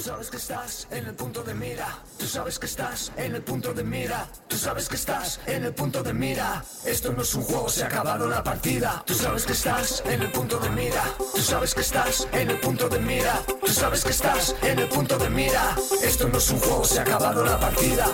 sabes que estás en el punto de mira. Tú sabes que estás en el punto de mira. Tú sabes que estás en el punto de mira. Esto no es un juego, se ha acabado la partida. Tú sabes que estás en el punto de mira. Tú sabes que estás en el punto de mira. Tú sabes que estás en el punto de mira. Esto no es un juego, se ha acabado la partida.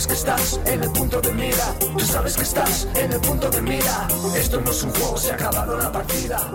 Sabes que estás en el punto de mira. Tú sabes que estás en el punto de mira. Esto no es un juego, se ha acabado la partida.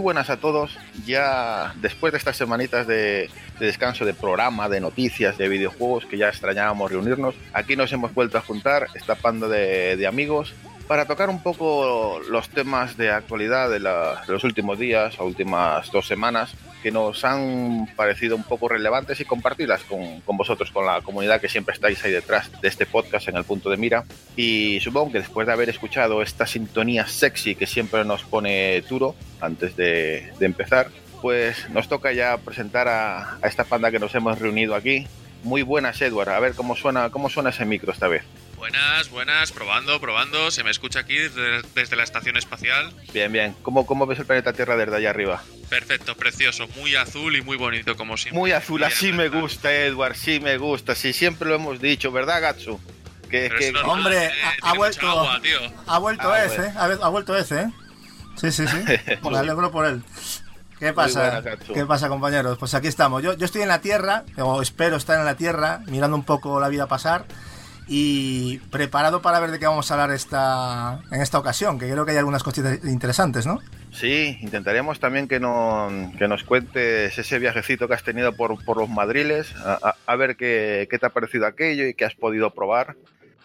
Buenas a todos. Ya después de estas semanitas de, de descanso de programa, de noticias, de videojuegos, que ya extrañábamos reunirnos, aquí nos hemos vuelto a juntar, esta panda de, amigos, para tocar un poco los temas de actualidad de, de los últimos días o últimas dos semanas que nos han parecido un poco relevantes y compartirlas con, con vosotros, con la comunidad que siempre estáis ahí detrás de este podcast en el punto de mira. Y supongo que después de haber escuchado esta sintonía sexy que siempre nos pone Turo antes de, empezar, pues nos toca ya presentar a, a esta panda que nos hemos reunido aquí. Muy buenas, Edward. A ver cómo suena, cómo suena ese micro esta vez. Buenas, buenas, probando, probando. Se me escucha aquí desde, desde la estación espacial. Bien, bien. ¿Cómo, ¿Cómo ves el planeta Tierra desde allá arriba? Perfecto, precioso, muy azul y muy bonito como siempre. Muy azul, Bien, así me ¿verdad? gusta, Edward, sí me gusta. Sí, siempre lo hemos dicho, ¿verdad, Gatsu? Que, que- normal, Hombre, eh, ha- vuelto. agua, tío. Ha vuelto Ah, ese, bueno. ¿eh? Ha, vuelto ese, ¿eh? Sí, sí, sí. Me alegro por él. ¿Qué pasa? buena. ¿Qué pasa, compañeros? Pues aquí estamos. Yo, yo estoy en la Tierra, o espero estar en la Tierra, mirando un poco la vida pasar y preparado para ver de qué vamos a hablar esta, en esta ocasión, que creo que hay algunas cositas interesantes, ¿no? Sí, intentaremos también que, no, que nos cuentes ese viajecito que has tenido por, por los madriles, a, a- ver qué, qué te ha parecido aquello y qué has podido probar.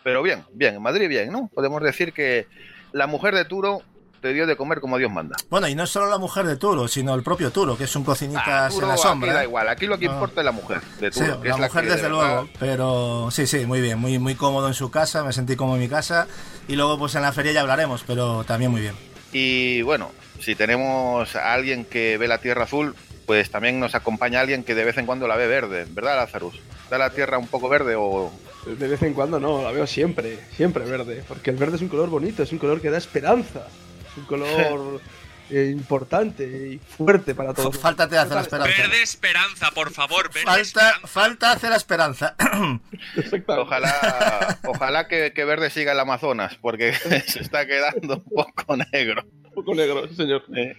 Pero bien, bien, en Madrid bien, ¿no? Podemos decir que la mujer de Turo te dio de comer como Dios manda. Bueno, y no es solo la mujer de Turo, sino el propio Turo, que es un Ah, cocinitas Turo, en la sombra. aquí da igual, aquí lo que Ah. importa es la mujer de Sí, Turo. que la es mujer que de desde verdad- luego, pero sí, sí, muy bien, muy, muy cómodo en su casa, me sentí como en mi casa y luego pues en la feria ya hablaremos, pero también muy bien. Y bueno, si tenemos a alguien que ve la Tierra azul, pues también nos acompaña alguien que de vez en cuando la ve verde, ¿verdad, Lazarus? ¿Está la Tierra un poco verde o...? De vez en cuando no, la veo siempre, siempre verde. Porque el verde es un color bonito, es un color que da esperanza. Un color eh, importante y fuerte para todos. Falta te hace la esperanza. Verde esperanza, por favor, verde Falta, esperanza. falta hace la esperanza. Ojalá, ojalá que, que verde siga el Amazonas, porque se está quedando un poco negro. Un poco negro, señor. Eh,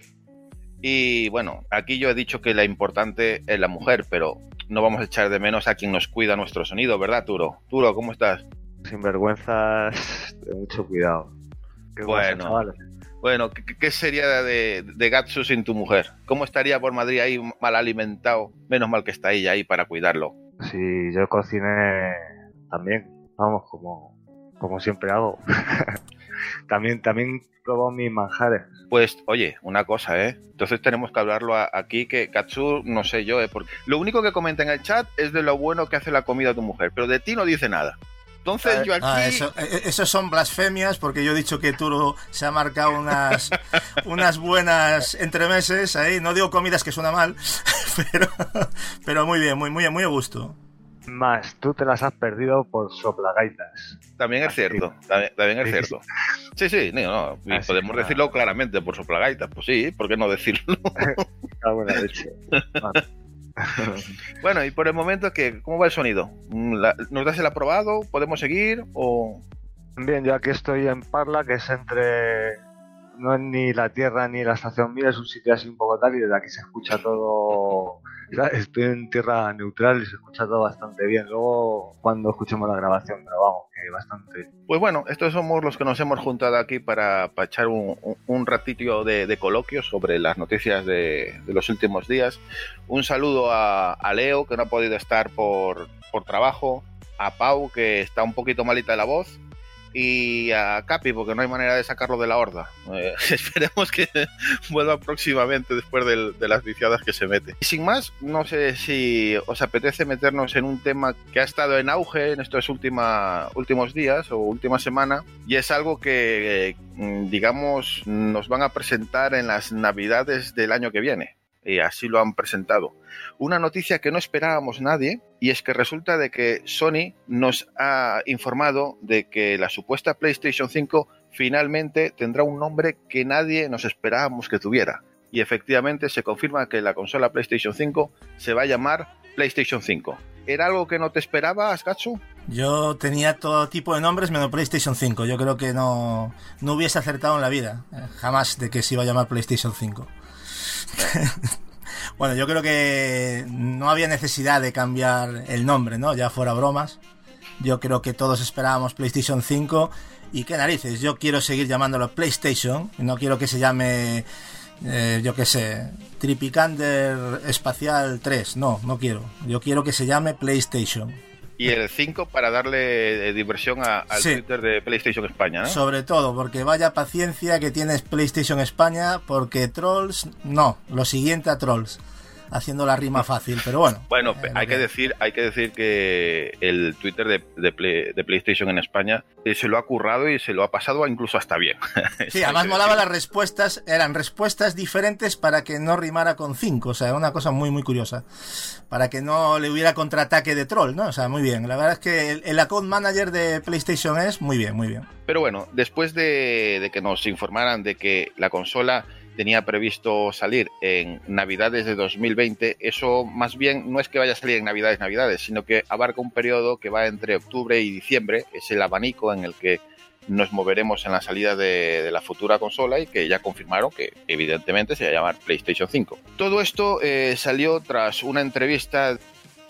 Y bueno, aquí yo he dicho que la importante es la mujer, pero no vamos a echar de menos a quien nos cuida nuestro sonido, ¿verdad, Turo? Turo, ¿cómo estás? Sinvergüenzas, de mucho cuidado. Qué Bueno. chavales. Bueno, ¿qué, qué sería de, de Gatsu sin tu mujer? ¿Cómo estaría por Madrid ahí mal alimentado? Menos mal que está ella ahí para cuidarlo. Si yo cociné también, vamos, como, como siempre hago. también, también probo mis manjares. Pues, oye, una cosa, ¿eh? Entonces tenemos que hablarlo a- aquí, que Katsu, no sé yo, ¿eh? Porque lo único que comenta en el chat es de lo bueno que hace la comida tu mujer, pero de ti no dice nada. Entonces yo aquí... Ah, eso, eh, eso son blasfemias porque yo he dicho que Turo se ha marcado unas, unas buenas entremeses ahí. No digo comidas que suena mal, pero, pero muy bien, muy, muy, muy a gusto. Más, tú te las has perdido por soplagaitas. También es cierto, también, también es cierto. Sí, sí, no, no, Así podemos que decirlo claramente por soplagaitas, pues sí, ¿por qué no decirlo? En la leche. Vale. bueno, y por el momento, ¿qué? ¿cómo va el sonido? Mm, ¿Nos das el aprobado? ¿Podemos seguir? ¿O Bien, yo aquí estoy en Parla, que es entre. No es ni la Tierra ni la Estación 1000, es un sitio así un poco tal y desde aquí se escucha todo. Estoy en tierra neutral y se escucha todo bastante bien. Luego, cuando escuchemos la grabación, pero que bastante. Pues bueno, estos somos los que nos hemos juntado aquí para, echar un, un- un ratito de, coloquio sobre las noticias de, de los últimos días. Un saludo a, a Leo, que no ha podido estar por, por trabajo, a Pau, que está un poquito malita de la voz, y a Capi, porque no hay manera de sacarlo de la horda. Eh, esperemos que vuelva próximamente después de las viciadas que se mete. Y sin más, no sé si os apetece meternos en un tema que ha estado en auge en estos últimos días o última semana, y es algo que, eh, digamos, nos van a presentar en las navidades del año que viene. Y así lo han presentado. Una noticia que no esperábamos nadie, y es que resulta de que Sony nos ha informado de que la supuesta PlayStation 5 finalmente tendrá un nombre que nadie nos esperábamos que tuviera. Y efectivamente se confirma que la consola PlayStation 5 se va a llamar PlayStation 5. ¿Era algo que no te esperabas, Gatsu? Yo tenía todo tipo de nombres menos PlayStation 5. Yo creo que no, no hubiese acertado en la vida. eh, Jamás de que se iba a llamar PlayStation 5. bueno, yo creo que no había necesidad de cambiar el nombre, ¿no? Ya fuera bromas. Yo creo que todos esperábamos PlayStation 5. Y qué narices, yo quiero seguir llamándolo PlayStation. No quiero que se llame, eh, yo qué sé, Tripicander Espacial 3. No, no quiero. Yo quiero que se llame PlayStation. Y el 5 para darle eh, diversión a- al Sí. Twitter de PlayStation España, ¿no? Sobre todo, porque vaya paciencia que tienes PlayStation España, porque Trolls, no, lo siguiente a Trolls, haciendo la rima fácil, pero bueno. Bueno, eh, hay que decir, hay que decir que el Twitter de, de Play- de PlayStation en España eh, se lo ha currado y se lo ha pasado incluso hasta bien. Sí, además molaba las respuestas, eran respuestas diferentes para que no rimara con 5, o sea, una cosa muy, muy curiosa. Para que no le hubiera contraataque de troll, ¿no? O sea, muy bien. La verdad es que el, el account manager de PlayStation es muy bien, muy bien. Pero bueno, después de, de que nos informaran de que la consola tenía previsto salir en Navidades de 2020, eso más bien no es que vaya a salir en Navidades, Navidades, sino que abarca un periodo que va entre octubre y diciembre, es el abanico en el que nos moveremos en la salida de, la futura consola y que ya confirmaron que evidentemente se va a llamar PlayStation 5. Todo esto eh, salió tras una entrevista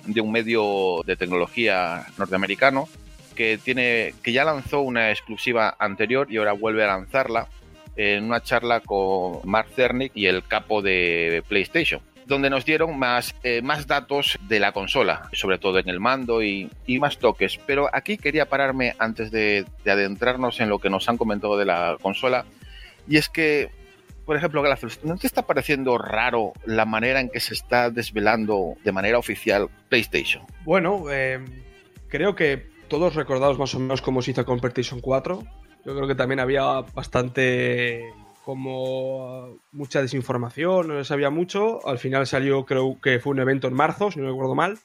de un medio de tecnología norteamericano que tiene que ya lanzó una exclusiva anterior y ahora vuelve a lanzarla en una charla con Mark Cerny y el capo de PlayStation donde nos dieron más, eh, más datos de la consola, sobre todo en el mando y, y más toques. Pero aquí quería pararme antes de, de adentrarnos en lo que nos han comentado de la consola. Y es que, por ejemplo, ¿no te está pareciendo raro la manera en que se está desvelando de manera oficial PlayStation? Bueno, eh, creo que todos recordamos más o menos cómo se hizo con PlayStation 4. Yo creo que también había bastante como mucha desinformación, no se sabía mucho. Al final salió, creo que fue un evento en marzo, si no recuerdo mal,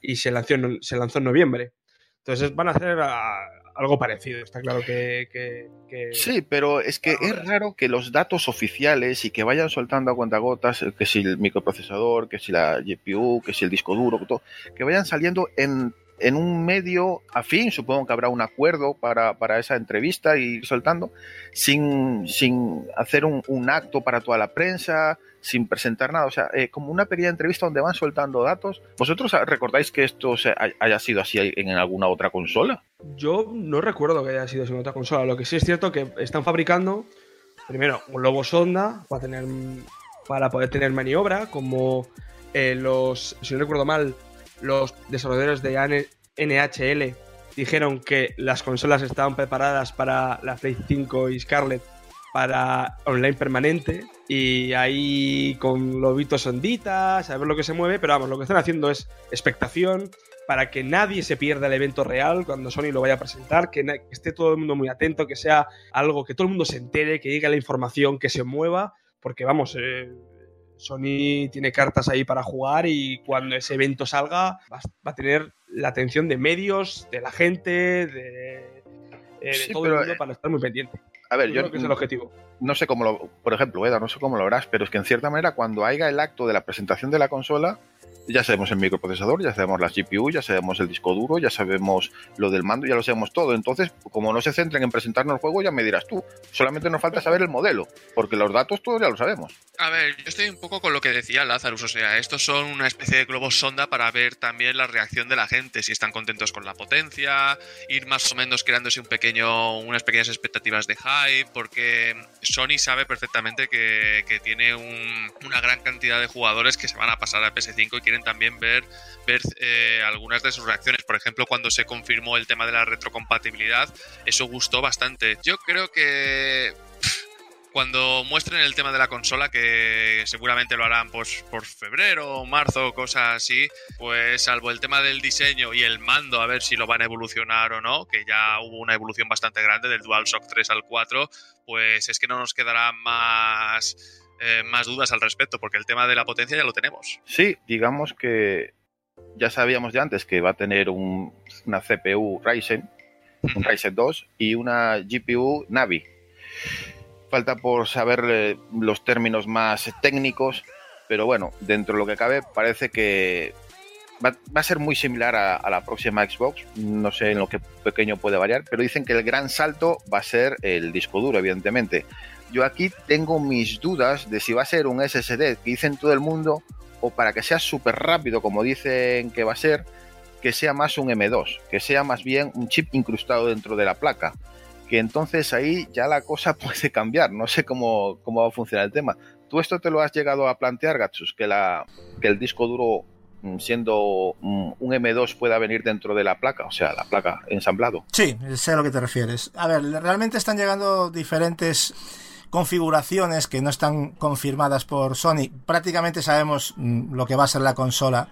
y se lanzó en, se lanzó en noviembre. Entonces van a hacer a- algo parecido. Está claro que. que- que- Sí, pero es que es raro que los datos oficiales y que vayan soltando a cuentagotas, eh, que si el microprocesador, que si la GPU, que si el disco duro, que, todo, que vayan saliendo en, en un medio afín, supongo que habrá un acuerdo para, para esa entrevista y ir soltando, sin, sin hacer un, acto para toda la prensa, sin presentar nada, o sea, eh, como una pequeña entrevista donde van soltando datos. ¿Vosotros recordáis que esto haya sido así en alguna otra consola? Yo no recuerdo que haya sido así en otra consola. Lo que sí es cierto que están fabricando, primero, un lobo sonda para, tener, para poder tener maniobra, como eh, los, si no recuerdo mal, los desarrolladores de NHL dijeron que las consolas estaban preparadas para la Play 5 y Scarlett para online permanente y ahí con lobitos onditas, a ver lo que se mueve, pero vamos, lo que están haciendo es expectación para que nadie se pierda el evento real cuando Sony lo vaya a presentar, que, esté todo el mundo muy atento, que sea algo que todo el mundo se entere, que llegue la información, que se mueva, porque vamos, eh, Sony tiene cartas ahí para jugar y cuando ese evento salga va, a tener la atención de medios, de la gente, de, eh, todo el mundo para estar muy pendiente. A ver, yo, creo que es el objetivo. No sé cómo lo, por ejemplo, Eda, no sé cómo lo verás, pero es que en cierta manera cuando haya el acto de la presentación de la consola, ya sabemos el microprocesador, ya sabemos la GPU, ya sabemos el disco duro, ya sabemos lo del mando, ya lo sabemos todo. Entonces, como no se centren en presentarnos el juego, ya me dirás tú. Solamente nos falta saber el modelo, porque los datos todos ya lo sabemos. A ver, yo estoy un poco con lo que decía Lazarus, o sea, estos son una especie de globos sonda para ver también la reacción de la gente, si están contentos con la potencia, ir más o menos creándose un pequeño, unas pequeñas expectativas de hype, porque Sony sabe perfectamente que, tiene una gran cantidad de jugadores que se van a pasar a PS5 y quieren también ver, ver eh, algunas de sus reacciones. Por ejemplo, cuando se confirmó el tema de la retrocompatibilidad, eso gustó bastante. Yo creo que cuando muestren el tema de la consola, que seguramente lo harán pues, por febrero o marzo, cosas así, pues salvo el tema del diseño y el mando, a ver si lo van a evolucionar o no, que ya hubo una evolución bastante grande del DualShock 3 al 4, pues es que no nos quedará más eh, más dudas al respecto, porque el tema de la potencia ya lo tenemos. Sí, digamos que ya sabíamos de antes que va a tener una CPU Ryzen, un Ryzen 2 y una GPU Navi. Falta por saber eh, los términos más técnicos, pero bueno, dentro de lo que cabe parece que va, a ser muy similar a, la próxima Xbox. No sé en lo que pequeño puede variar, pero dicen que el gran salto va a ser el disco duro, evidentemente yo aquí tengo mis dudas de si va a ser un SSD que dicen todo el mundo o para que sea súper rápido como dicen que va a ser, que sea más un M2, que sea más bien un chip incrustado dentro de la placa. Que entonces ahí ya la cosa puede cambiar, no sé cómo, cómo va a funcionar el tema. ¿Tú esto te lo has llegado a plantear, Gatsus? Que, la, que el disco duro mm, siendo mm, un M2 pueda venir dentro de la placa, o sea, la placa ensamblado. Sí, sé a lo que te refieres. A ver, realmente están llegando diferentes configuraciones que no están confirmadas por Sony. Prácticamente sabemos mm, lo que va a ser la consola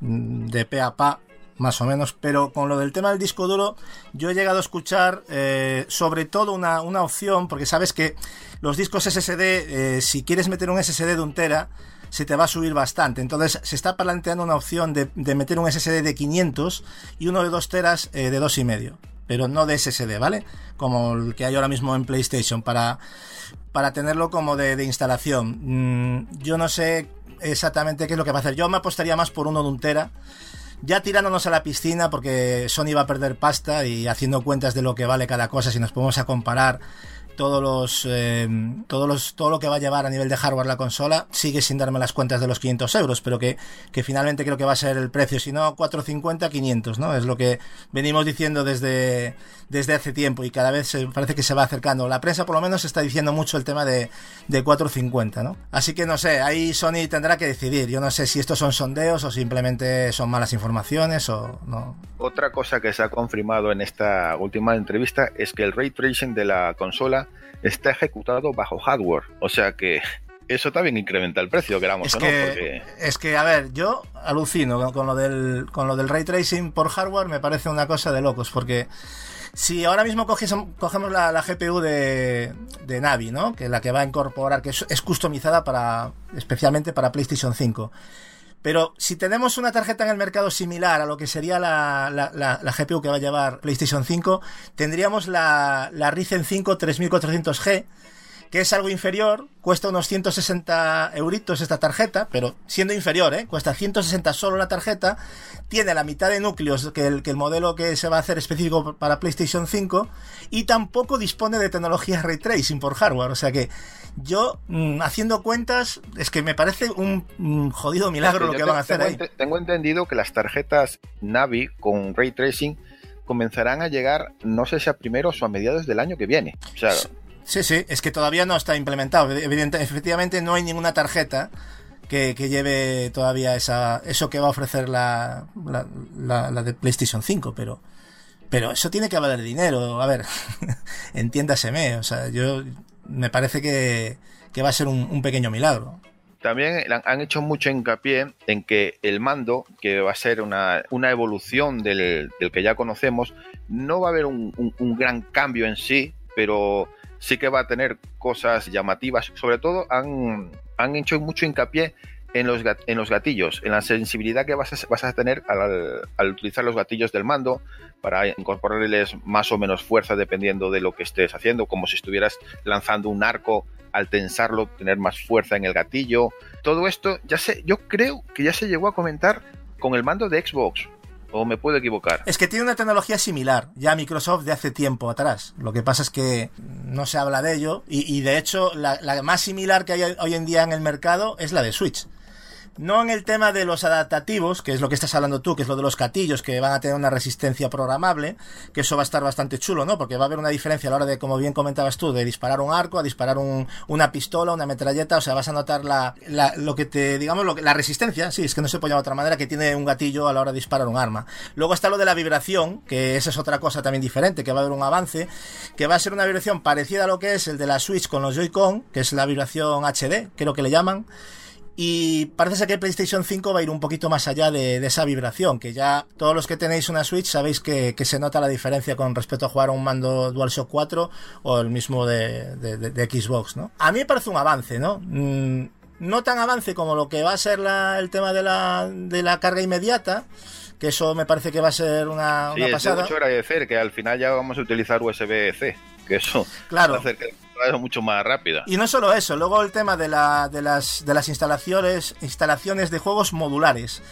mm, de pe a pa, más o menos, pero con lo del tema del disco duro, yo he llegado a escuchar eh, sobre todo una, opción, porque sabes que los discos SSD, eh, si quieres meter un SSD de un tera, se te va a subir bastante. Entonces se está planteando una opción de, meter un SSD de 500 y uno de 2 teras eh, de 2,5 pero no de SSD, ¿vale? Como el que hay ahora mismo en PlayStation, para, para tenerlo como de, instalación. Mm, yo no sé exactamente qué es lo que va a hacer. Yo me apostaría más por uno de un tera. Ya tirándonos a la piscina, porque Sony va a perder pasta y haciendo cuentas de lo que vale cada cosa, si nos ponemos a comparar todos los, eh, todos los, todo lo que va a llevar a nivel de hardware la consola, sigue sin darme las cuentas de los 500 euros, pero que, que finalmente creo que va a ser el precio, si no 450, 500, ¿no? Es lo que venimos diciendo desde, desde hace tiempo y cada vez se, parece que se va acercando. La prensa por lo menos está diciendo mucho el tema de, de 450, ¿no? Así que no sé, ahí Sony tendrá que decidir. Yo no sé si estos son sondeos o simplemente son malas informaciones o no. Otra cosa que se ha confirmado en esta última entrevista es que el ray tracing de la consola está ejecutado bajo hardware. O sea que eso también incrementa el precio, queramos es o no. Es que, a ver, yo alucino con lo, del, con lo del ray tracing por hardware, me parece una cosa de locos, porque si ahora mismo cogemos la, GPU de, de, Navi, ¿no? Que es la que va a incorporar, que es, es customizada para, especialmente para PlayStation 5. Pero si tenemos una tarjeta en el mercado similar a lo que sería la, la, GPU que va a llevar PlayStation 5, tendríamos la, la Ryzen 5 3400G, que es algo inferior, cuesta unos 160 euritos esta tarjeta, pero siendo inferior, ¿eh? cuesta 160 solo la tarjeta, tiene la mitad de núcleos que el, que el modelo que se va a hacer específico para PlayStation 5 y tampoco dispone de tecnología ray tracing por hardware, o sea que yo, mm, haciendo cuentas, es que me parece un mm, jodido milagro lo que van a hacer ahí. tengo entendido que las tarjetas Navi con Ray Tracing comenzarán a llegar, no sé si a primeros o a mediados del año que viene. O sea, Sí, sí, es que todavía no está implementado. Evidente, efectivamente, no hay ninguna tarjeta que, lleve todavía esa, eso que va a ofrecer la, de PlayStation 5, pero, pero eso tiene que valer dinero. A ver, entiéndaseme. O sea, yo me parece que, que va a ser un, pequeño milagro. También han- han hecho mucho hincapié en que el mando, que va a ser una, una evolución del, del que ya conocemos, no va a haber un, un- un gran cambio en sí, pero sí que va a tener cosas llamativas. Sobre todo han, han hecho mucho hincapié en los, en los gatillos, en la sensibilidad que vas a, vas a tener al, al utilizar los gatillos del mando para incorporarles más o menos fuerza dependiendo de lo que estés haciendo, como si estuvieras lanzando un arco al tensarlo, tener más fuerza en el gatillo. Todo esto, ya sé, yo creo que ya se llegó a comentar con el mando de Xbox, o me puedo equivocar. Es que tiene una tecnología similar, ya Microsoft de hace tiempo atrás. Lo que pasa es que no se habla de ello y, y de hecho la, la más similar que hay hoy en día en el mercado es la de Switch. No en el tema de los adaptativos, que es lo que estás hablando tú, que es lo de los gatillos, que van a tener una resistencia programable, que eso va a estar bastante chulo, ¿no? Porque va a haber una diferencia a la hora de, como bien comentabas tú, de disparar un arco a disparar un- una pistola, una metralleta, o sea, vas a notar la, la- lo que te, digamos, la resistencia, sí, es que no se puede llamar de otra manera, que tiene un gatillo a la hora de disparar un arma. Luego está lo de la vibración, que esa es otra cosa también diferente, que va a haber un avance, que va a ser una vibración parecida a lo que es el de la Switch con los Joy-Con, que es la vibración HD, creo que le llaman. Y parece ser que PlayStation 5 va a ir un poquito más allá de, de esa vibración, que ya todos los que tenéis una Switch sabéis que, que se nota la diferencia con respecto a jugar a un mando DualShock 4 o el mismo de, de- de- de Xbox, ¿no? A mí me parece un avance, ¿no? Mm, no tan avance como lo que va a ser la- el tema de la, de la carga inmediata, que eso me parece que va a ser una, Sí, una es de pasada. mucho agradecer que al final ya vamos a utilizar USB-C, que eso Claro. va a hacer que vaya mucho más rápida. Y no solo eso, luego el tema de, la, de, las, de las instalaciones, instalaciones de juegos modulares.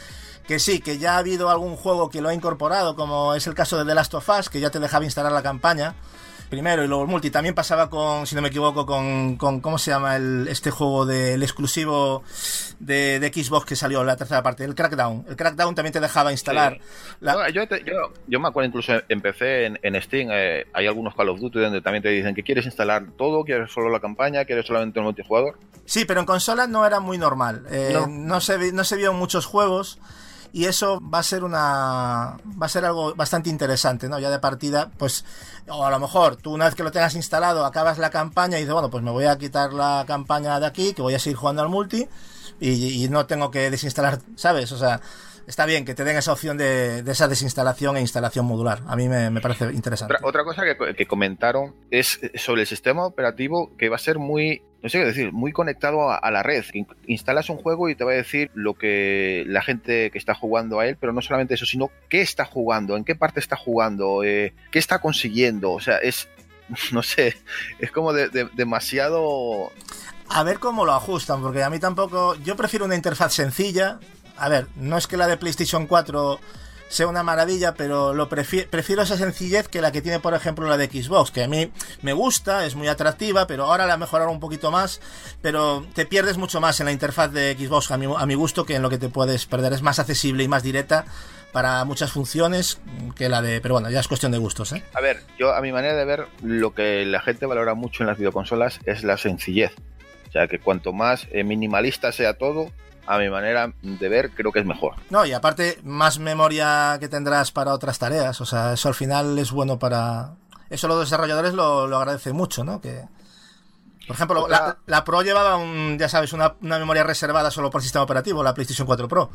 Que sí, que ya ha habido algún juego que lo ha incorporado, como es el caso de The Last of Us, que ya te dejaba instalar la campaña primero y luego el multi. También pasaba con, si no me equivoco, con, con ¿cómo se llama el, este juego del exclusivo de, de Xbox que salió, la tercera parte? El Crackdown. El Crackdown también te dejaba instalar. Sí. la- No, yo, te- yo, yo me acuerdo incluso empecé en, en Steam, eh, hay algunos Call of Duty donde también te dicen que quieres instalar todo, quieres solo la campaña, quieres solamente el multijugador. Sí, pero en consola no era muy normal. Eh, No. no. se no se vio en muchos juegos y eso va a ser una va a ser algo bastante interesante, ¿no? Ya de partida, pues o a lo mejor tú una vez que lo tengas instalado acabas la campaña y dices, bueno, pues me voy a quitar la campaña de aquí, que voy a seguir jugando al multi y, y no tengo que desinstalar, ¿sabes? O sea, está bien que te den esa opción de, de esa desinstalación e instalación modular. A mí me, me parece interesante. Otra, otra cosa que, que comentaron es sobre el sistema operativo que va a ser muy, no sé qué decir, muy conectado a, a la red. In- Instalas un juego y te va a decir lo que la gente que está jugando a él, pero no solamente eso, sino qué está jugando, en qué parte está jugando, eh, qué está consiguiendo. O sea, es, no sé, es como de- de- demasiado A ver cómo lo ajustan, porque a mí tampoco. Yo prefiero una interfaz sencilla. A ver, no es que la de PlayStation 4 sea una maravilla, pero lo prefi- prefiero esa sencillez que la que tiene, por ejemplo, la de Xbox, que a mí me gusta, es muy atractiva, pero ahora la mejoraron un poquito más, pero te pierdes mucho más en la interfaz de Xbox a mi, a mi gusto que en lo que te puedes perder. Es más accesible y más directa para muchas funciones que la de... Pero bueno, ya es cuestión de gustos, ¿eh? A ver, yo a mi manera de ver, lo que la gente valora mucho en las videoconsolas es la sencillez. O sea, que cuanto más eh, minimalista sea todo, a mi manera de ver, creo que es mejor. No, y aparte, más memoria que tendrás para otras tareas. O sea, eso al final es bueno para. Eso los desarrolladores lo, lo agradecen mucho, ¿no? Que. Por ejemplo, Otra- la, la Pro llevaba un, ya sabes, una, una memoria reservada solo por el sistema operativo, la PlayStation 4 Pro,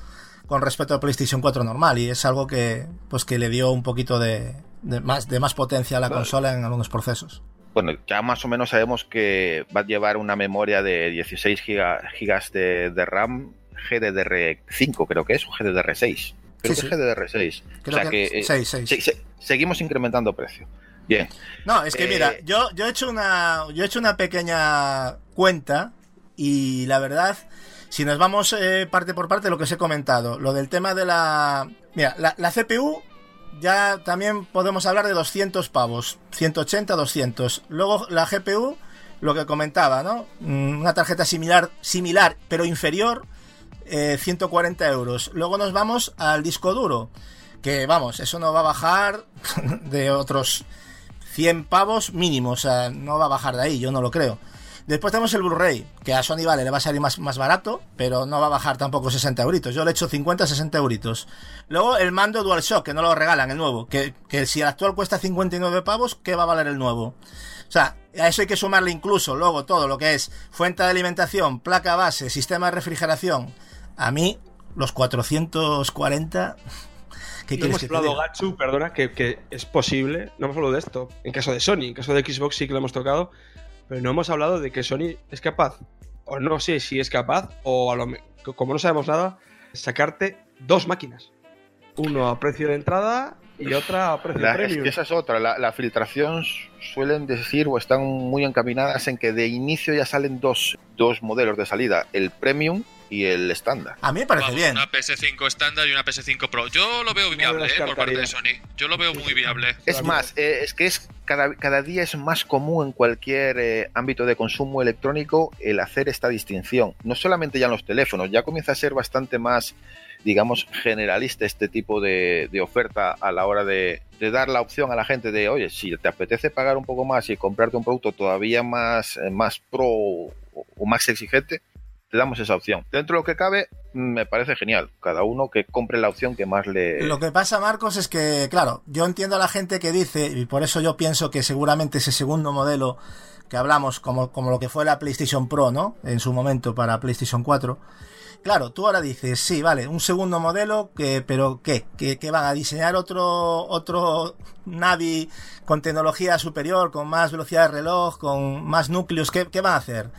con respecto a PlayStation 4 normal, y es algo que, pues que le dio un poquito de, de más, de más potencia a la Vale. consola en algunos procesos. Bueno, ya más o menos sabemos que va a llevar una memoria de 16 giga- gigas de, de RAM GDDR5, creo que es, o GDDR6. Creo Sí, que sí. es GDDR6. Creo o sea que- que, eh, se- se- seguimos incrementando precio. Bien. No, es que Eh, mira, yo, yo he hecho una. Yo he hecho una pequeña cuenta. Y la verdad, si nos vamos eh, parte por parte, lo que os he comentado. Lo del tema de la. Mira, la, la CPU. Ya también podemos hablar de 200 pavos. 180, 200. Luego la GPU, lo que comentaba, ¿no? Mm, Una tarjeta similar, similar pero inferior. Eh, 140 euros. Luego nos vamos al disco duro. Que vamos, eso no va a bajar de otros 100 pavos mínimo, o sea, no va a bajar de ahí, yo no lo creo. Después tenemos el Blu-ray, que a Sony vale, le va a salir más, más barato, pero no va a bajar tampoco 60 euritos. Yo le he hecho 50, 60 euritos. Luego el mando DualShock, que no lo regalan, el nuevo. Que, que si el actual cuesta 59 pavos, ¿qué va a valer el nuevo? O sea, a eso hay que sumarle incluso luego todo lo que es fuente de alimentación, placa base, sistema de refrigeración. A mí, los 440... ¿Qué No hemos que hablado? Gatsu, perdona, que, que es posible. No hemos hablado de esto. En caso de Sony, en caso de Xbox sí que lo hemos tocado. Pero no hemos hablado de que Sony es capaz, o no sé si es capaz, o a lo como no sabemos nada, sacarte dos máquinas. Uno a precio de entrada y otra a precio La- de es premium. que esa es otra. La, la filtración suelen decir o están muy encaminadas en que de inicio ya salen dos, dos modelos de salida: el premium y el estándar. A mí me parece Vamos, bien. Una PS5 estándar y una PS5 Pro. Yo lo veo viable, eh, por parte de. Sony. Yo lo veo muy viable. Es más, eh, es que es cada, cada día es más común en cualquier eh, ámbito de consumo electrónico el hacer esta distinción. No solamente ya en los teléfonos, ya comienza a ser bastante más, digamos, generalista este tipo de, de oferta a la hora de, dar la opción a la gente de, oye, si te apetece pagar un poco más y comprarte un producto todavía más, eh, más pro o, más exigente, te damos esa opción. Dentro de lo que cabe, me parece genial. Cada uno que compre la opción que más le... Lo que pasa, Marcos, es que, claro, yo entiendo a la gente que dice, y por eso yo pienso que seguramente ese segundo modelo que hablamos, como, como lo que fue la PlayStation Pro, ¿no? En su momento para PlayStation 4. Claro, tú ahora dices, sí, vale, un segundo modelo, que, pero ¿qué? ¿Que, van a diseñar otro, otro Navi con tecnología superior, con más velocidad de reloj, con más núcleos? ¿Qué, qué van a hacer?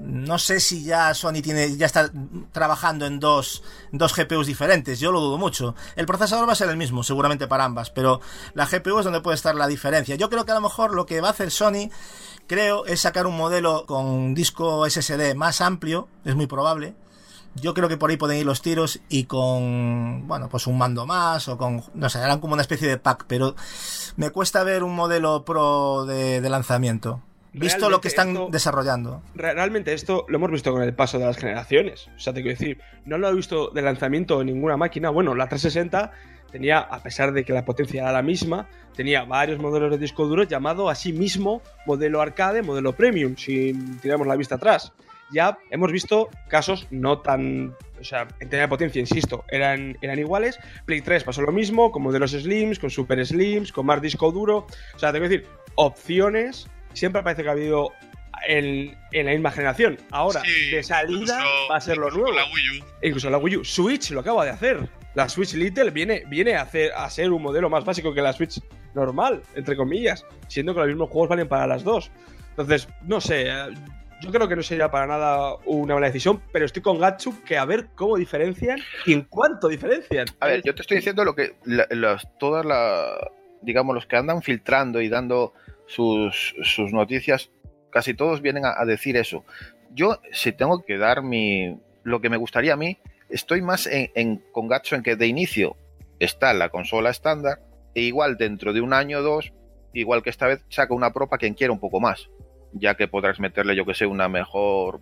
No sé si ya Sony tiene, ya está trabajando en dos, dos GPUs diferentes, yo lo dudo mucho. El procesador va a ser el mismo, seguramente para ambas, pero la GPU es donde puede estar la diferencia. Yo creo que a lo mejor lo que va a hacer Sony, creo, es sacar un modelo con disco SSD más amplio, es muy probable. Yo creo que por ahí pueden ir los tiros y con, bueno, pues un mando más o con, no sé, harán como una especie de pack, pero me cuesta ver un modelo pro de, de lanzamiento. Visto lo que están esto- desarrollando. Re- Realmente esto lo hemos visto con el paso de las generaciones. O sea, te quiero decir, no lo he visto de lanzamiento en ninguna máquina. Bueno, la 360 tenía, a pesar de que la potencia era la misma, tenía varios modelos de disco duro llamado a sí mismo modelo arcade, modelo premium, si tiramos la vista atrás. Ya hemos visto casos no tan. O sea, en de potencia, insisto, eran, eran iguales. Play 3 pasó lo mismo, con modelos Slims, con Super Slims, con más disco duro. O sea, te quiero decir, opciones. Siempre parece que ha habido en, en la misma generación. Ahora, Sí, de salida, incluso- va a ser lo nuevo. La Wii U. Incluso la Wii U. Switch lo acaba de hacer. La Switch Little viene, viene a, hacer, a ser un modelo más básico que la Switch normal, entre comillas, siendo que los mismos juegos valen para las dos. Entonces, no sé, eh, yo creo que no sería para nada una buena decisión, pero estoy con Gatsu que a ver cómo diferencian y en cuánto diferencian. A ver, yo te estoy diciendo lo que la- las, todas las, digamos, los que andan filtrando y dando sus, sus noticias, casi todos vienen a, decir eso. Yo, si tengo que dar mi, lo que me gustaría a mí, estoy más en, en- con Gatsu en que de inicio está la consola estándar e igual dentro de un año o dos, igual que esta vez, saca una Pro para quien quiera un poco más, ya que podrás meterle, yo que sé, una mejor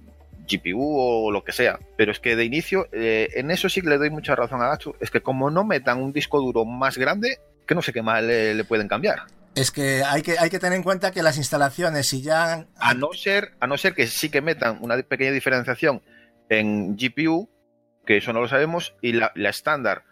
GPU o lo que sea. Pero es que de inicio, eh, en eso sí que le doy mucha razón a Gatsu. Es que como no metan un disco duro más grande, que no sé qué más le, le pueden cambiar. Es que hay, que hay que tener en cuenta que las instalaciones, si ya. A no ser, a no ser que sí que metan una pequeña diferenciación en GPU, que eso no lo sabemos, y la, la estándar,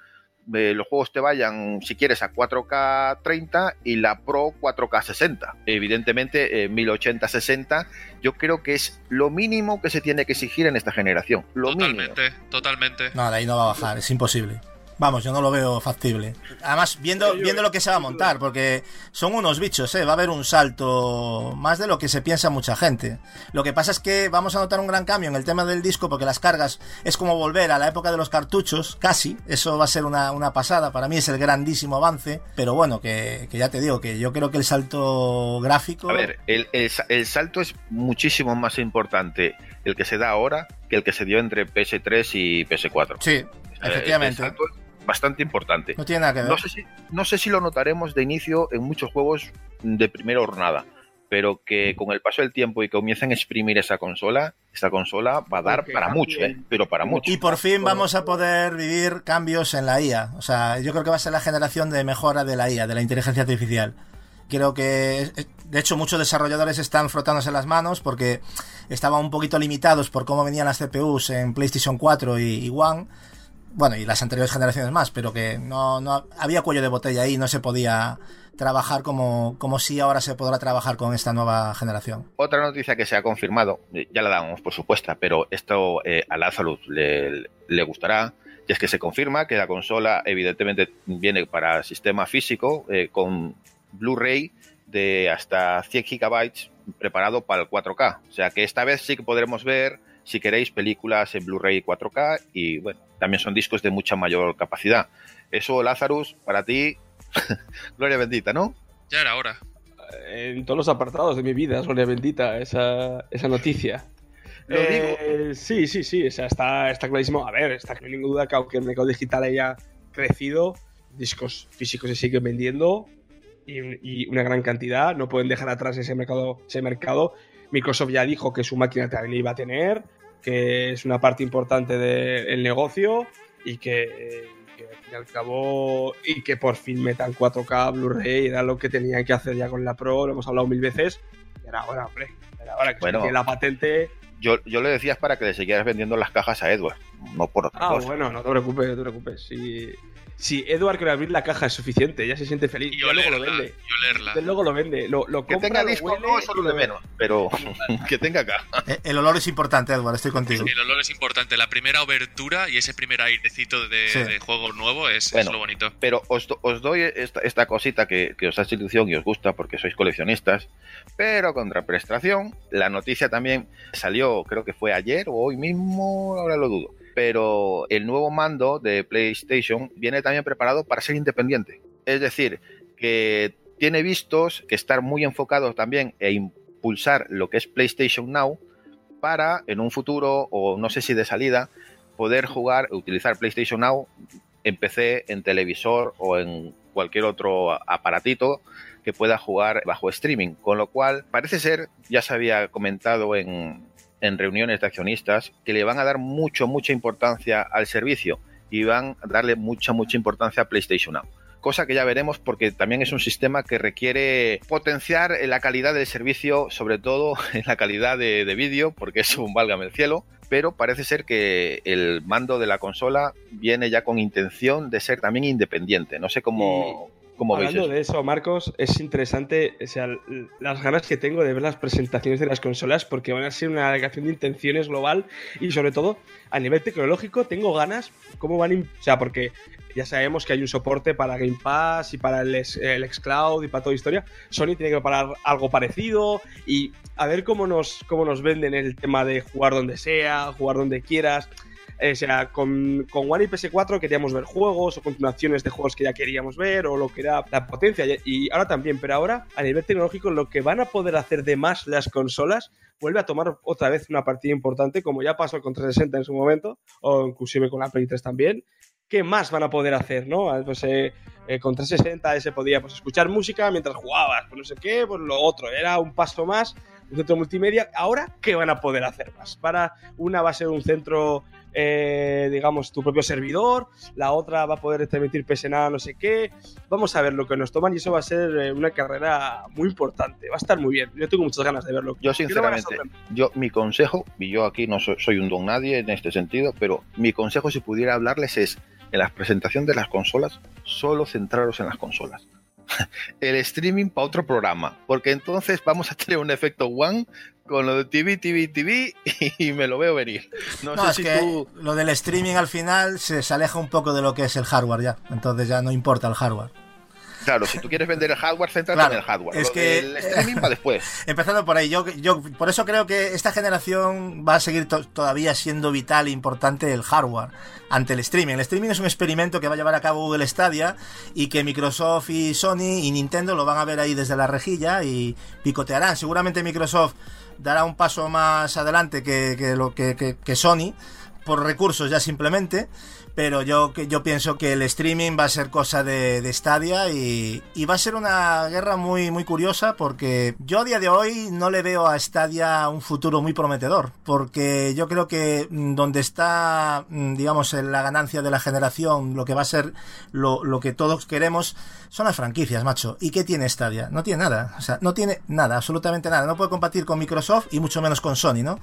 eh, los juegos te vayan, si quieres, a 4K 30 y la Pro 4K 60. Evidentemente, eh, 1080-60, yo creo que es lo mínimo que se tiene que exigir en esta generación. Lo mínimo. Totalmente, totalmente. No, de ahí no va a bajar, es imposible. Vamos, yo no lo veo factible. Además, viendo, viendo lo que se va a montar, porque son unos bichos, ¿eh? Va a haber un salto más de lo que se piensa mucha gente. Lo que pasa es que vamos a notar un gran cambio en el tema del disco, porque las cargas es como volver a la época de los cartuchos, casi. Eso va a ser una, una pasada. Para mí es el grandísimo avance. Pero bueno, que, que ya te digo, que yo creo que el salto gráfico. A ver, el, el, el salto es muchísimo más importante el que se da ahora que el que se dio entre PS3 y PS4. Sí, efectivamente. El salto es bastante importante. No tiene nada que ver. No sé, si, no sé si lo notaremos de inicio en muchos juegos de primera jornada, pero que con el paso del tiempo y que comiencen a exprimir esa consola, esta consola va a dar Porque para mucho, ¿eh? pero para mucho. Y por fin vamos a poder vivir cambios en la IA. O sea, yo creo que va a ser la generación de mejora de la IA, de la inteligencia artificial. Creo que, de hecho, muchos desarrolladores están frotándose las manos porque estaban un poquito limitados por cómo venían las CPUs en PlayStation 4 y, y One. Bueno, y las anteriores generaciones más, pero que no, no había cuello de botella ahí, no se podía trabajar como, como si ahora se podrá trabajar con esta nueva generación. Otra noticia que se ha confirmado, eh, ya la damos por supuesta, pero esto eh, a Lazarus le, le gustará, y es que se confirma que la consola evidentemente viene para sistema físico eh, con Blu-ray de hasta 100 gigabytes preparado para el 4K. O sea que esta vez sí que podremos ver, si queréis, películas en Blu-ray 4K y bueno, también son discos de mucha mayor capacidad. Eso, Lazarus, para ti, gloria bendita, ¿no? Ya era hora. En todos los apartados de mi vida, gloria bendita, esa, esa noticia. Lo Eh, Sí, sí, sí, o sea, está, está clarísimo. A ver, está no hay ninguna duda que aunque el mercado digital haya crecido, discos físicos se siguen vendiendo y, y una gran cantidad. No pueden dejar atrás ese mercado, ese mercado. Microsoft ya dijo que su máquina también iba a tener, que es una parte importante del negocio y que, que al fin y al cabo y que por fin metan 4K Blu-ray era lo que tenían que hacer ya con la Pro, lo hemos hablado mil veces. Y era ahora, hombre, era ahora que Bueno. se tiene la patente. Yo, yo le decías para que le siguieras vendiendo las cajas a Edward, no por otra Ah, cosa. bueno, no te preocupes, no te preocupes. Si, si Edward con abrir la caja es suficiente, ya se siente feliz. Y Ya luego lo olerla. vende. Y olerla. Ya luego lo vende. Lo, lo Que compra, tenga lo disco, huele no, eso lo de menos, pero que tenga acá. Eh, El olor es importante, Edward, estoy contigo. El olor es importante. La primera obertura y ese primer airecito de, Sí. de juego nuevo es, lo bonito. Pero os, do- os doy esta, esta cosita que, que os hace ilusión y os gusta porque sois coleccionistas, pero contra prestación, la noticia también salió, creo que fue ayer o hoy mismo, ahora lo dudo. Pero el nuevo mando de PlayStation viene también preparado para ser independiente. Es decir, que tiene vistos que estar muy enfocado también e impulsar lo que es PlayStation Now para en un futuro o no sé si de salida poder jugar, utilizar PlayStation Now en PC, en televisor o en cualquier otro aparatito que pueda jugar bajo streaming. Con lo cual, parece ser, ya se había comentado en, en reuniones de accionistas, que le van a dar mucho, mucha importancia al servicio y van a darle mucha, mucha importancia a PlayStation Now. Cosa que ya veremos porque también es un sistema que requiere potenciar la calidad del servicio, sobre todo en la calidad de, de vídeo, porque es un válgame el cielo. Pero parece ser que el mando de la consola viene ya con intención de ser también independiente. No sé cómo, cómo veis Hablando eso. de eso, Marcos, es interesante, o sea, las ganas que tengo de ver las presentaciones de las consolas porque van a ser una declaración de intenciones global y sobre todo a nivel tecnológico tengo ganas cómo van, o sea, porque ya sabemos que hay un soporte para Game Pass y para el, el xCloud y para toda historia. Sony tiene que preparar algo parecido y a ver cómo nos, cómo nos venden el tema de jugar donde sea, jugar donde quieras. O sea, con, con One y PS4 queríamos ver juegos o continuaciones de juegos que ya queríamos ver o lo que era la potencia. Y- Y ahora también, pero ahora a nivel tecnológico lo que van a poder hacer de más las consolas vuelve a tomar otra vez una partida importante, como ya pasó con 360 en su momento, o inclusive con la Play 3 también. ¿Qué más van a poder hacer, no? Ah, Pues eh, eh, con 360 se podía pues, escuchar música mientras jugabas, pues no sé qué, pues lo otro, era un paso más, un centro multimedia. Ahora, ¿qué van a poder hacer más? Para una va a ser un centro, eh, digamos, tu propio servidor, la otra va a poder transmitir PSNA, no sé qué. Vamos a ver lo que nos toman y eso va a ser eh, una carrera muy importante. Va a estar muy bien. Yo tengo muchas ganas de verlo. Yo sinceramente, yo mi consejo, y yo aquí no soy, soy un don nadie en este sentido, pero mi consejo si pudiera hablarles es, en la presentación de las consolas, solo centraros en las consolas. el streaming para otro programa, porque entonces vamos a tener un efecto one con lo de TV, TV, TV y me lo veo venir. No, No, sé es si que tú... lo del streaming al final se, se aleja un poco de lo que es el hardware ya. Entonces ya no importa el hardware. Claro, si tú quieres vender el hardware, céntrate Claro, en el hardware. es que- del streaming va después. Empezando por ahí, yo, yo por eso creo que esta generación va a seguir to- todavía siendo vital e importante el hardware ante el streaming. El streaming es un experimento que va a llevar a cabo Google Stadia y que Microsoft y Sony y Nintendo lo van a ver ahí desde la rejilla y picotearán. Seguramente Microsoft dará un paso más adelante que, que lo que, que- que Sony por recursos ya simplemente. Pero yo, yo pienso que el streaming va a ser cosa de, de Stadia y, va a ser una guerra muy, muy curiosa porque yo a día de hoy no le veo a Stadia un futuro muy prometedor. Porque yo creo que mm, donde está, mm, digamos, la ganancia de la generación, lo que va a ser lo, lo que todos queremos, son las franquicias, macho. ¿Y qué tiene Stadia? No tiene nada. O sea, no tiene nada, absolutamente nada. No puede competir con Microsoft y mucho menos con Sony, ¿no?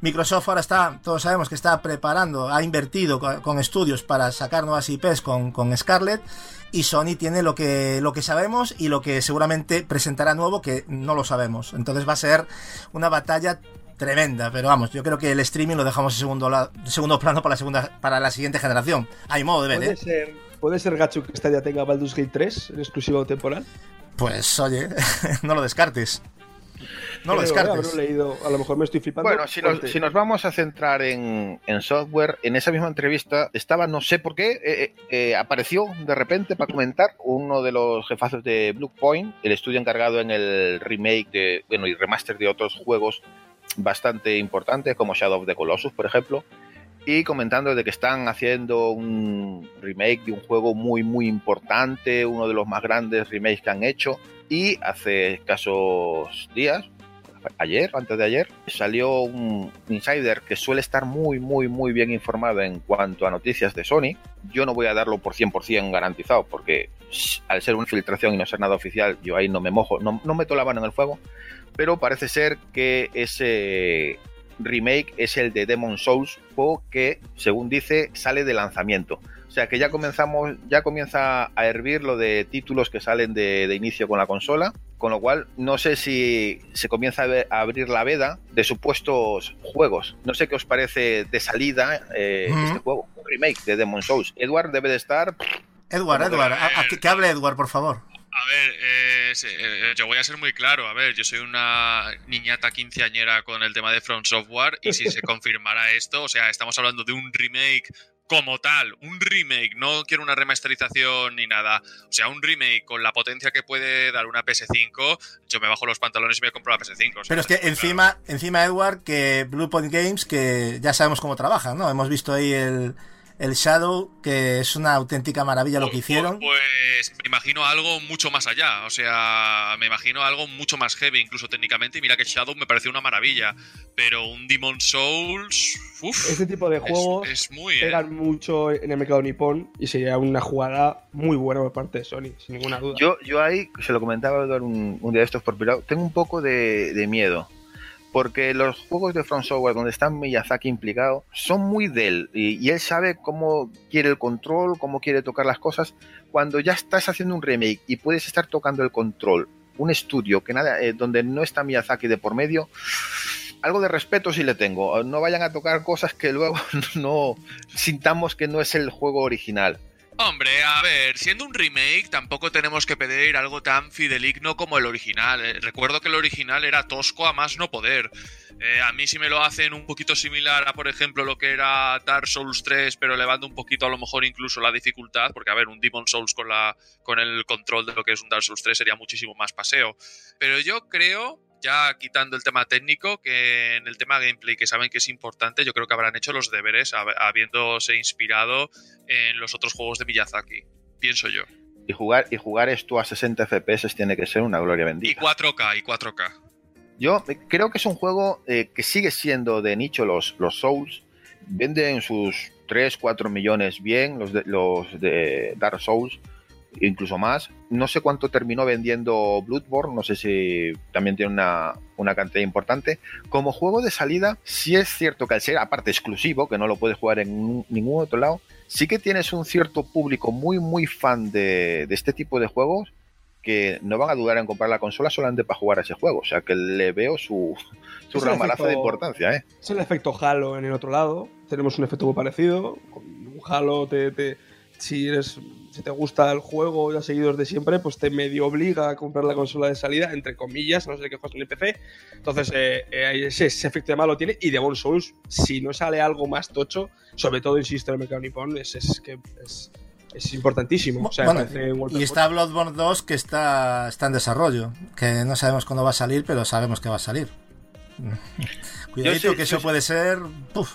Microsoft ahora está, todos sabemos que está preparando, ha invertido co- con estudios para sacar nuevas IPs con, con Scarlett y Sony tiene lo que, lo que sabemos y lo que seguramente presentará nuevo que no lo sabemos. Entonces va a ser una batalla tremenda, pero vamos, yo creo que el streaming lo dejamos en segundo, la- segundo plano para la, segunda, para la siguiente generación. Hay modo de ver, ¿Puede ¿eh? ser, ¿Puede ser Gachu que Stadia tenga Baldur's Gate 3 en exclusivo temporal? Pues oye, no lo descartes. No lo descartes. Haberlo leído, a lo mejor me estoy flipando. Bueno, si nos, Fuerte. si nos vamos a centrar en, en software, en esa misma entrevista estaba, no sé por qué, eh, eh, eh, apareció de repente para comentar uno de los jefazos de Blue Point, el estudio encargado en el remake de, bueno, y remaster de otros juegos bastante importantes, como Shadow of the Colossus, por ejemplo, y comentando de que están haciendo un remake de un juego muy, muy importante, uno de los más grandes remakes que han hecho, y hace escasos días, ayer, antes de ayer, salió un insider que suele estar muy, muy, muy bien informado en cuanto a noticias de Sony. Yo no voy a darlo por 100% garantizado, porque al ser una filtración y no ser nada oficial, yo ahí no me mojo, no, meto la mano en el fuego, pero parece ser que ese remake es el de Demon Souls, juego que, según dice, sale de lanzamiento. O sea que ya comenzamos, ya comienza a hervir lo de títulos que salen de, de inicio con la consola, con lo cual no sé si se comienza a, ver- a abrir la veda de supuestos juegos. No sé qué os parece de salida eh, este juego, un remake de Demon Souls. Edward debe de estar Edward, Edward, a- a- que, que hable Edward, por favor. A ver, eh, eh, yo voy a ser muy claro. A ver, yo soy una niñata quinceañera con el tema de Front Software y si se confirmara esto, o sea, estamos hablando de un remake como tal, un remake, no quiero una remasterización ni nada. O sea, un remake con la potencia que puede dar una PS5, yo me bajo los pantalones y me compro la PS5. o sea, Pero es que encima, encima Edward, que Blue Point Games, que ya sabemos cómo trabajan, ¿no? Hemos visto ahí el, el Shadow, que es una auténtica maravilla lo que hicieron. Pues me imagino algo mucho más allá. O sea, me imagino algo mucho más heavy, incluso técnicamente. Y mira que Shadow me pareció una maravilla. Pero un Demon Souls. Uf, Este tipo de es- juegos es, muy. eh. pegan mucho en el mercado nipón y sería una jugada muy buena por parte de Sony, sin ninguna duda. Yo, yo ahí, se lo comentaba un, un día de estos por privado, tengo un poco de, de miedo. Porque los juegos de From Software donde está Miyazaki implicado son muy de él. Y, él sabe cómo quiere el control, cómo quiere tocar las cosas. Cuando ya estás haciendo un remake y puedes estar tocando el control, un estudio que nada, eh, donde no está Miyazaki de por medio, algo de respeto sí le tengo. No vayan a tocar cosas que luego no sintamos que no es el juego original. Hombre, a ver, siendo un remake, tampoco tenemos que pedir algo tan fideligno como el original. Eh, Recuerdo que el original era tosco a más no poder. Eh, a mí si me lo hacen un poquito similar a, por ejemplo, lo que era Dark Souls 3, pero elevando un poquito a lo mejor incluso la dificultad, porque a ver, un Demon Souls con, la, con el control de lo que es un Dark Souls 3 sería muchísimo más paseo. Pero yo creo, ya quitando el tema técnico, que en el tema gameplay, que saben que es importante, yo creo que habrán hecho los deberes hab- habiéndose inspirado en los otros juegos de Miyazaki, pienso yo. Y jugar, y jugar esto a 60 FPS tiene que ser una gloria Y bendita. 4K, y 4K. Yo eh, creo que es un juego eh, que sigue siendo de nicho los, los Souls. Venden sus 3, 4 millones bien, los de, los de Dark Souls, incluso más. No sé cuánto terminó vendiendo Bloodborne, no sé si también tiene una, una cantidad importante. Como juego de salida, sí es cierto que al ser aparte exclusivo, que no lo puedes jugar en ningún otro lado, sí que tienes un cierto público muy, muy fan de, de este tipo de juegos que no van a dudar en comprar la consola solamente para jugar a ese juego. O sea que le veo su, su ramalazo de importancia, ¿eh? Es el efecto Halo en el otro lado. Tenemos un efecto muy parecido. Con un Halo, te, te- si, eres, si te gusta el juego y has seguido desde siempre, pues te medio obliga a comprar la consola de salida, entre comillas, a no sé que juegas en el PC. Entonces, eh, eh, ese, ese efecto de malo tiene. Y Demon Souls, si no sale algo más tocho, sobre todo, insisto, en el mercado nipón, es, es que es, es importantísimo. O sea, me Bueno, parece un golpe y está Bloodborne 2 que está, está en desarrollo, que no sabemos cuándo va a salir, pero sabemos que va a salir. Cuidadito Yo sí- que eso sí- puede ser... puf.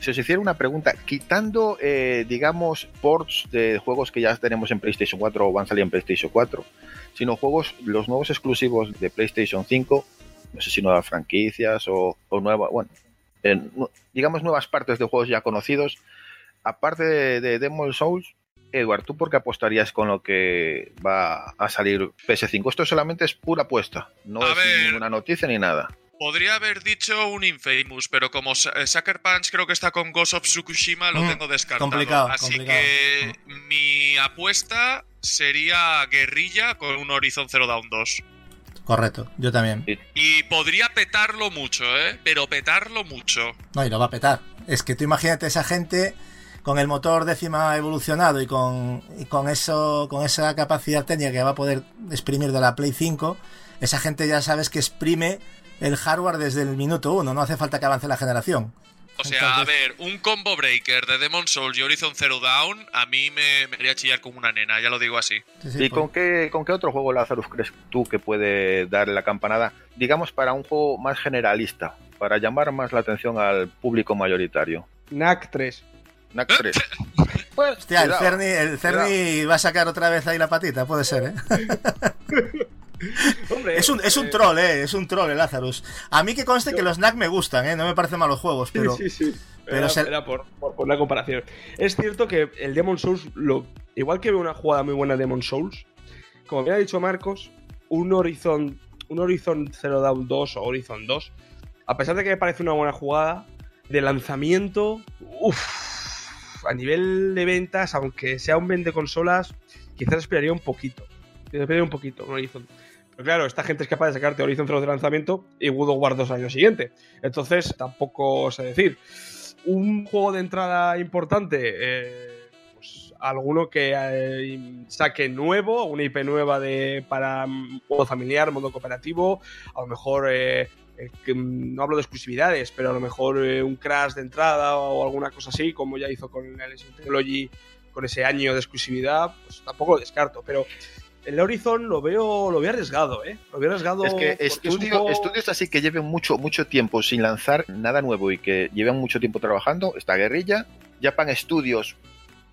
Si os hiciera una pregunta, quitando, eh, digamos, ports de juegos que ya tenemos en PlayStation 4 o van a salir en PlayStation 4, sino juegos, los nuevos exclusivos de PlayStation 5, no sé si nuevas franquicias o, o nuevas, bueno, eh, digamos nuevas partes de juegos ya conocidos, aparte de, de Demon Souls, Edward, ¿tú por qué apostarías con lo que va a salir PS5? Esto solamente es pura apuesta, no A es ver. ninguna noticia ni nada. Podría haber dicho un Infamous, pero como eh, Sucker Punch creo que está con Ghost of Tsukushima, lo Mm, tengo descartado. complicado, Así complicado. que mi apuesta sería Guerrilla con un Horizon Zero Dawn 2. Correcto, yo también. Y podría petarlo mucho, ¿eh? Pero petarlo mucho. No, y lo va a petar. Es que tú imagínate esa gente con el motor décima evolucionado y con, y con eso, con esa capacidad técnica que va a poder exprimir de la Play 5, esa gente ya sabes que exprime el hardware desde el minuto uno, no hace falta que avance la generación. O sea, a ver, un combo breaker de Demon Souls y Horizon Zero Dawn a mí me, me haría chillar como una nena, ya lo digo así. Sí, sí, ¿Y pues- con qué, con qué otro juego, Lazarus, crees tú que puede darle la campanada? Digamos, para un juego más generalista, para llamar más la atención al público mayoritario. NAC 3. NAC 3. Pues, Hostia, el cuidado. Cerny, el Cerny va a sacar otra vez ahí la patita, puede ser, ¿eh? Hombre, Es un, es un eh, troll, ¿eh? Es un troll el Lazarus. A mí que conste que los NAC me gustan, ¿eh? No me parecen malos juegos, pero... Sí, sí, sí. pero era, se- era por, por, por la comparación. Es cierto que el Demon Souls, lo, igual que veo una jugada muy buena de Demon Souls, como me ha dicho Marcos, un Horizon, un Horizon Zero Dawn 2 o Horizon 2, a pesar de que me parece una buena jugada, de lanzamiento, uff, a nivel de ventas, aunque sea un vende consolas, quizás esperaría un poquito. Esperaría un poquito, un Horizon. Claro, esta gente es capaz de sacarte Horizon Zero de lanzamiento y God of War 2 al año siguiente. Entonces, tampoco sé decir. Un juego de entrada importante, eh, pues alguno que eh, saque nuevo, una IP nueva de para modo familiar, modo cooperativo, a lo mejor, eh, eh, mm, no hablo de exclusividades, pero a lo mejor eh, un crash de entrada o alguna cosa así, como ya hizo con el Technology con ese año de exclusividad, pues tampoco lo descarto, pero el Horizon lo veo, lo veo arriesgado, ¿eh? Lo veo arriesgado. Es que es estudios así que lleven mucho, mucho tiempo sin lanzar nada nuevo y que lleven mucho tiempo trabajando, está Guerrilla, Japan Studios,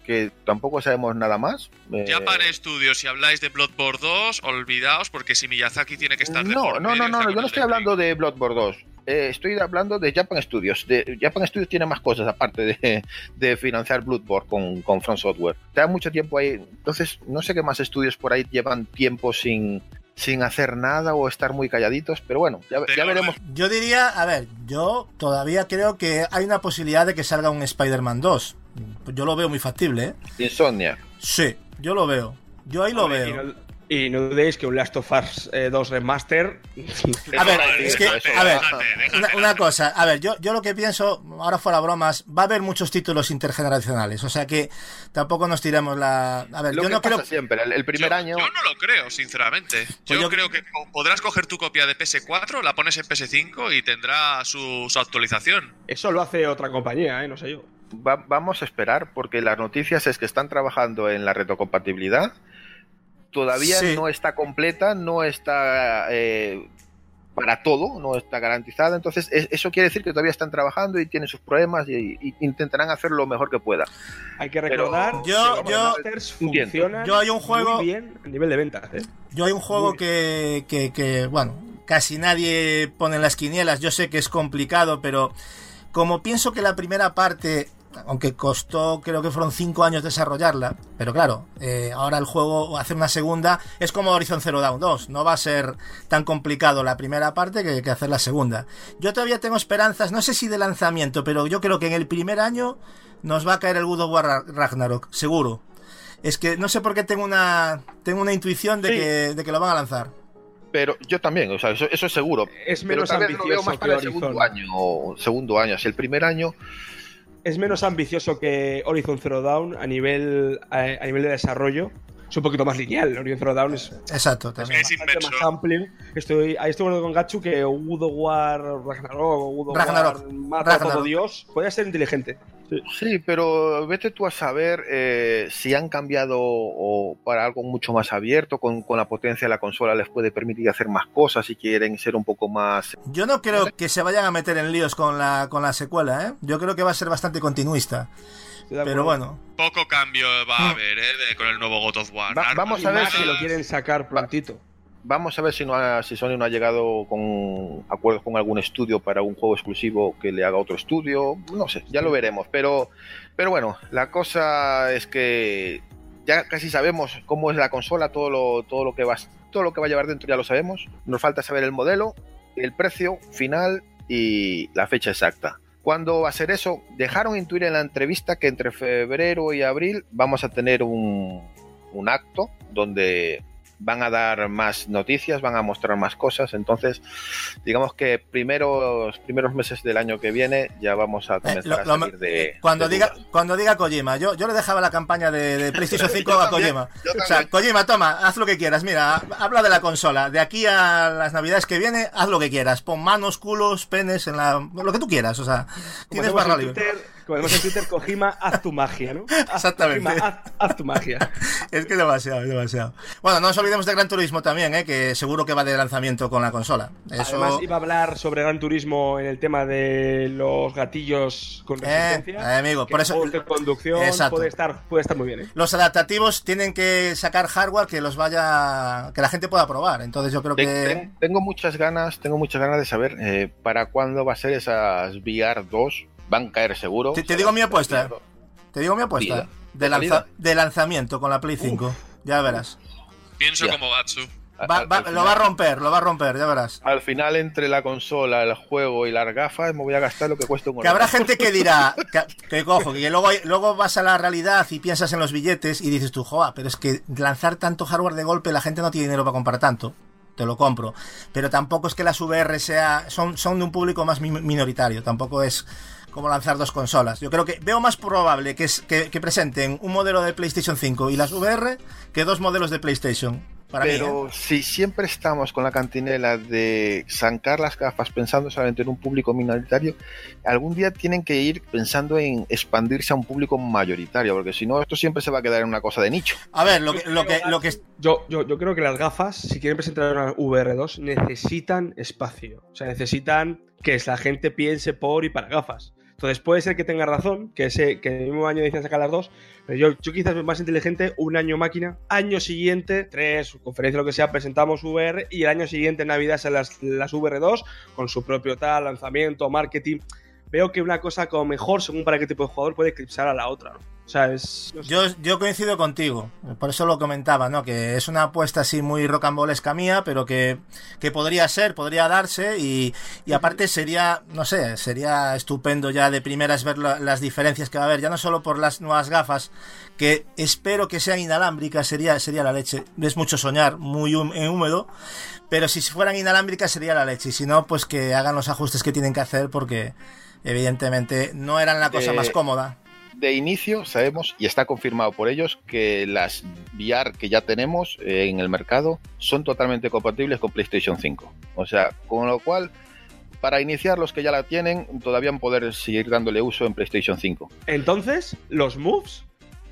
que tampoco sabemos nada más. eh, Japan Studios, si habláis de Bloodborne 2, olvidaos, porque si Miyazaki tiene que estar de No, por no, medio, no, no, no, yo no estoy hablando de Bloodborne 2. Eh, estoy hablando de Japan Studios. De, Japan Studios tiene más cosas aparte de, de financiar Bloodborne con, con From Software. Te da mucho tiempo ahí. Entonces, no sé qué más estudios por ahí llevan tiempo sin, sin hacer nada o estar muy calladitos. Pero bueno, ya, veremos. Yo diría, a ver, yo todavía creo que hay una posibilidad de que salga un Spider-Man 2. Yo lo veo muy factible, ¿eh? Insomnia. Sí, yo lo veo. Yo ahí lo veo. Y no, dudéis que un Last of Us eh, 2 Remaster. A ver, es que, a ver, una, una cosa, a ver, yo, yo lo que pienso, ahora fuera bromas, va a haber muchos títulos intergeneracionales, o sea que tampoco nos tiremos la... A ver, Lo yo que no pasa creo... siempre, el, el primer yo, año. yo no lo creo, sinceramente. yo, yo- creo que podrás coger tu copia de PS4, la pones en PS5 y tendrá su, su actualización. Eso lo hace otra compañía, ¿eh? No sé yo. va- vamos a esperar porque las noticias es que están trabajando en la retrocompatibilidad. Todavía Sí. no está completa, no está eh, para todo, no está garantizada. Entonces, es- eso quiere decir que todavía están trabajando y tienen sus problemas y, y intentarán hacer lo mejor que pueda. Hay que Pero recordar yo- que yo- funcionan Yo hay un juego- muy bien a nivel de ventas, ¿eh? Yo hay un juego que, que, que, bueno, casi nadie pone en las quinielas, yo sé que es complicado, pero como pienso que la primera parte, aunque costó, creo que fueron 5 años desarrollarla, pero claro, eh, ahora el juego, hacer una segunda, es como Horizon Zero Dawn 2, no va a ser tan complicado la primera parte que, que hacer la segunda. Yo todavía tengo esperanzas, no sé si de lanzamiento, pero yo creo que en el primer año nos va a caer el God of War Ra- Ragnarok, seguro. es que no sé por qué tengo una, tengo una intuición de, Sí. que, de que lo van a lanzar. Pero yo también, o sea, eso, eso es seguro. Es menos lo veo ambicioso más que para el segundo año, segundo año. Si el primer año, Es menos ambicioso que Horizon Zero Dawn a nivel, a, a nivel de desarrollo. Es un poquito más lineal. Horizon Zero Dawn es Exacto, también. Es inmenso. más amplio. Estoy, ahí estoy acuerdo con Gachu que of War Ragnarok o God of Ragnarok. War mata a todo Ragnarok. Dios podría ser inteligente. Sí, pero vete tú a saber eh, si han cambiado o para algo mucho más abierto, con, con la potencia de la consola les puede permitir hacer más cosas si quieren ser un poco más... Yo no creo que se vayan a meter en líos con la, con la secuela, ¿eh? Yo creo que va a ser bastante continuista. Pero bueno, Poco cambio va a haber ¿eh? con el nuevo God of War. Va- vamos a ver si lo quieren sacar prontito. Vamos a ver si, no si Sony no ha llegado con acuerdos con algún estudio para un juego exclusivo que le haga otro estudio. No sé, ya lo veremos. Pero, pero bueno, la cosa es que ya casi sabemos cómo es la consola, todo lo, todo lo que va, todo lo que va a llevar dentro ya lo sabemos. Nos falta saber el modelo, el precio final y la fecha exacta. ¿Cuándo va a ser eso? Dejaron intuir en la entrevista que entre febrero y abril vamos a tener un, un acto donde van a dar más noticias, van a mostrar más cosas. Entonces, digamos que primeros, primeros meses del año que viene ya vamos a eh, comenzar lo- a lo- salir de. cuando, de diga, dudas. cuando diga Kojima, yo, yo le dejaba la campaña de, de PlayStation 5 Yo a también, Kojima. O sea. Kojima, toma, haz lo que quieras. Mira, habla de la consola. De aquí a las navidades que viene, haz lo que quieras. Pon manos, culos, penes, en la, lo que tú quieras. O sea, tienes barra libre. Como hacemos en Twitter, Kojima, haz tu magia, ¿no? Haz- Exactamente. Kojima, haz, haz tu magia. Es que demasiado, es demasiado. Bueno, no nos olvidemos de Gran Turismo también, ¿eh? que seguro que va de lanzamiento con la consola. Eso... Además, iba a hablar sobre Gran Turismo en el tema de los gatillos con Eh, resistencia. eh, amigo, que por eso- de conducción Exacto. puede estar, puede estar muy bien, ¿eh? Los adaptativos tienen que sacar hardware que los vaya. que la gente pueda probar. Entonces yo creo que. ten- tengo muchas ganas, tengo muchas ganas de saber eh, para cuándo va a ser esas VR 2. Van a caer seguro. Te- digo mi apuesta. VR2. Te digo mi apuesta. Vida. De, lanza- de lanzamiento con la Play 5. Ya verás. Pienso Ya. como Gatsu. Va- Al- va- al lo final- va a romper, lo va a romper, ya verás. Al final, entre la consola, el juego y las gafas, me voy a gastar lo que cuesta un Que habrá gente que dirá, que, que cojo, que luego, luego vas a la realidad y piensas en los billetes y dices tú, joa, pero es que lanzar tanto hardware de golpe, la gente no tiene dinero para comprar tanto. Te lo compro. Pero tampoco es que las VR sea, son, de un público más mi- minoritario. Tampoco es como lanzar dos consolas. Yo creo que veo más probable que, que, que presenten un modelo de PlayStation 5 y las VR que dos modelos de PlayStation. Para mí, Pero ¿eh? si siempre estamos con la cantinela de zancar las gafas pensando solamente en un público minoritario, algún día tienen que ir pensando en expandirse a un público mayoritario, porque si no, esto siempre se va a quedar en una cosa de nicho. A ver, lo que, lo que, lo que, Yo, yo, yo creo que las gafas, si quieren presentar una VR2, necesitan espacio. O sea, necesitan que la gente piense por y para gafas. Entonces puede ser que tenga razón, que, ese, que el mismo año decían sacar las dos, yo, quizás más inteligente, un año máquina, año siguiente, tres, conferencia, lo que sea, presentamos VR y el año siguiente, Navidad, son las, las VR2 con su propio tal, lanzamiento, marketing. Veo que una cosa como mejor, según para qué tipo de jugador, puede eclipsar a la otra. ¿no? O sea, es... no sé. Yo, yo coincido contigo, por eso lo comentaba, ¿no? Que es una apuesta así muy rocambolesca mía, pero que, que podría ser, podría darse y, y aparte sería, no sé, sería estupendo ya de primeras ver la- las diferencias que va a haber, ya no solo por las nuevas gafas, que espero que sean inalámbricas, sería, sería la leche. Es mucho soñar, muy eh, húmedo, pero si fueran inalámbricas sería la leche, y si no, pues que hagan los ajustes que tienen que hacer porque evidentemente no eran la cosa Eh, más cómoda. De inicio sabemos, y está confirmado por ellos, que las VR que ya tenemos eh, en el mercado son totalmente compatibles con PlayStation 5. O sea, con lo cual, para iniciar los que ya la tienen, todavía a poder seguir dándole uso en PlayStation 5. Entonces, los moves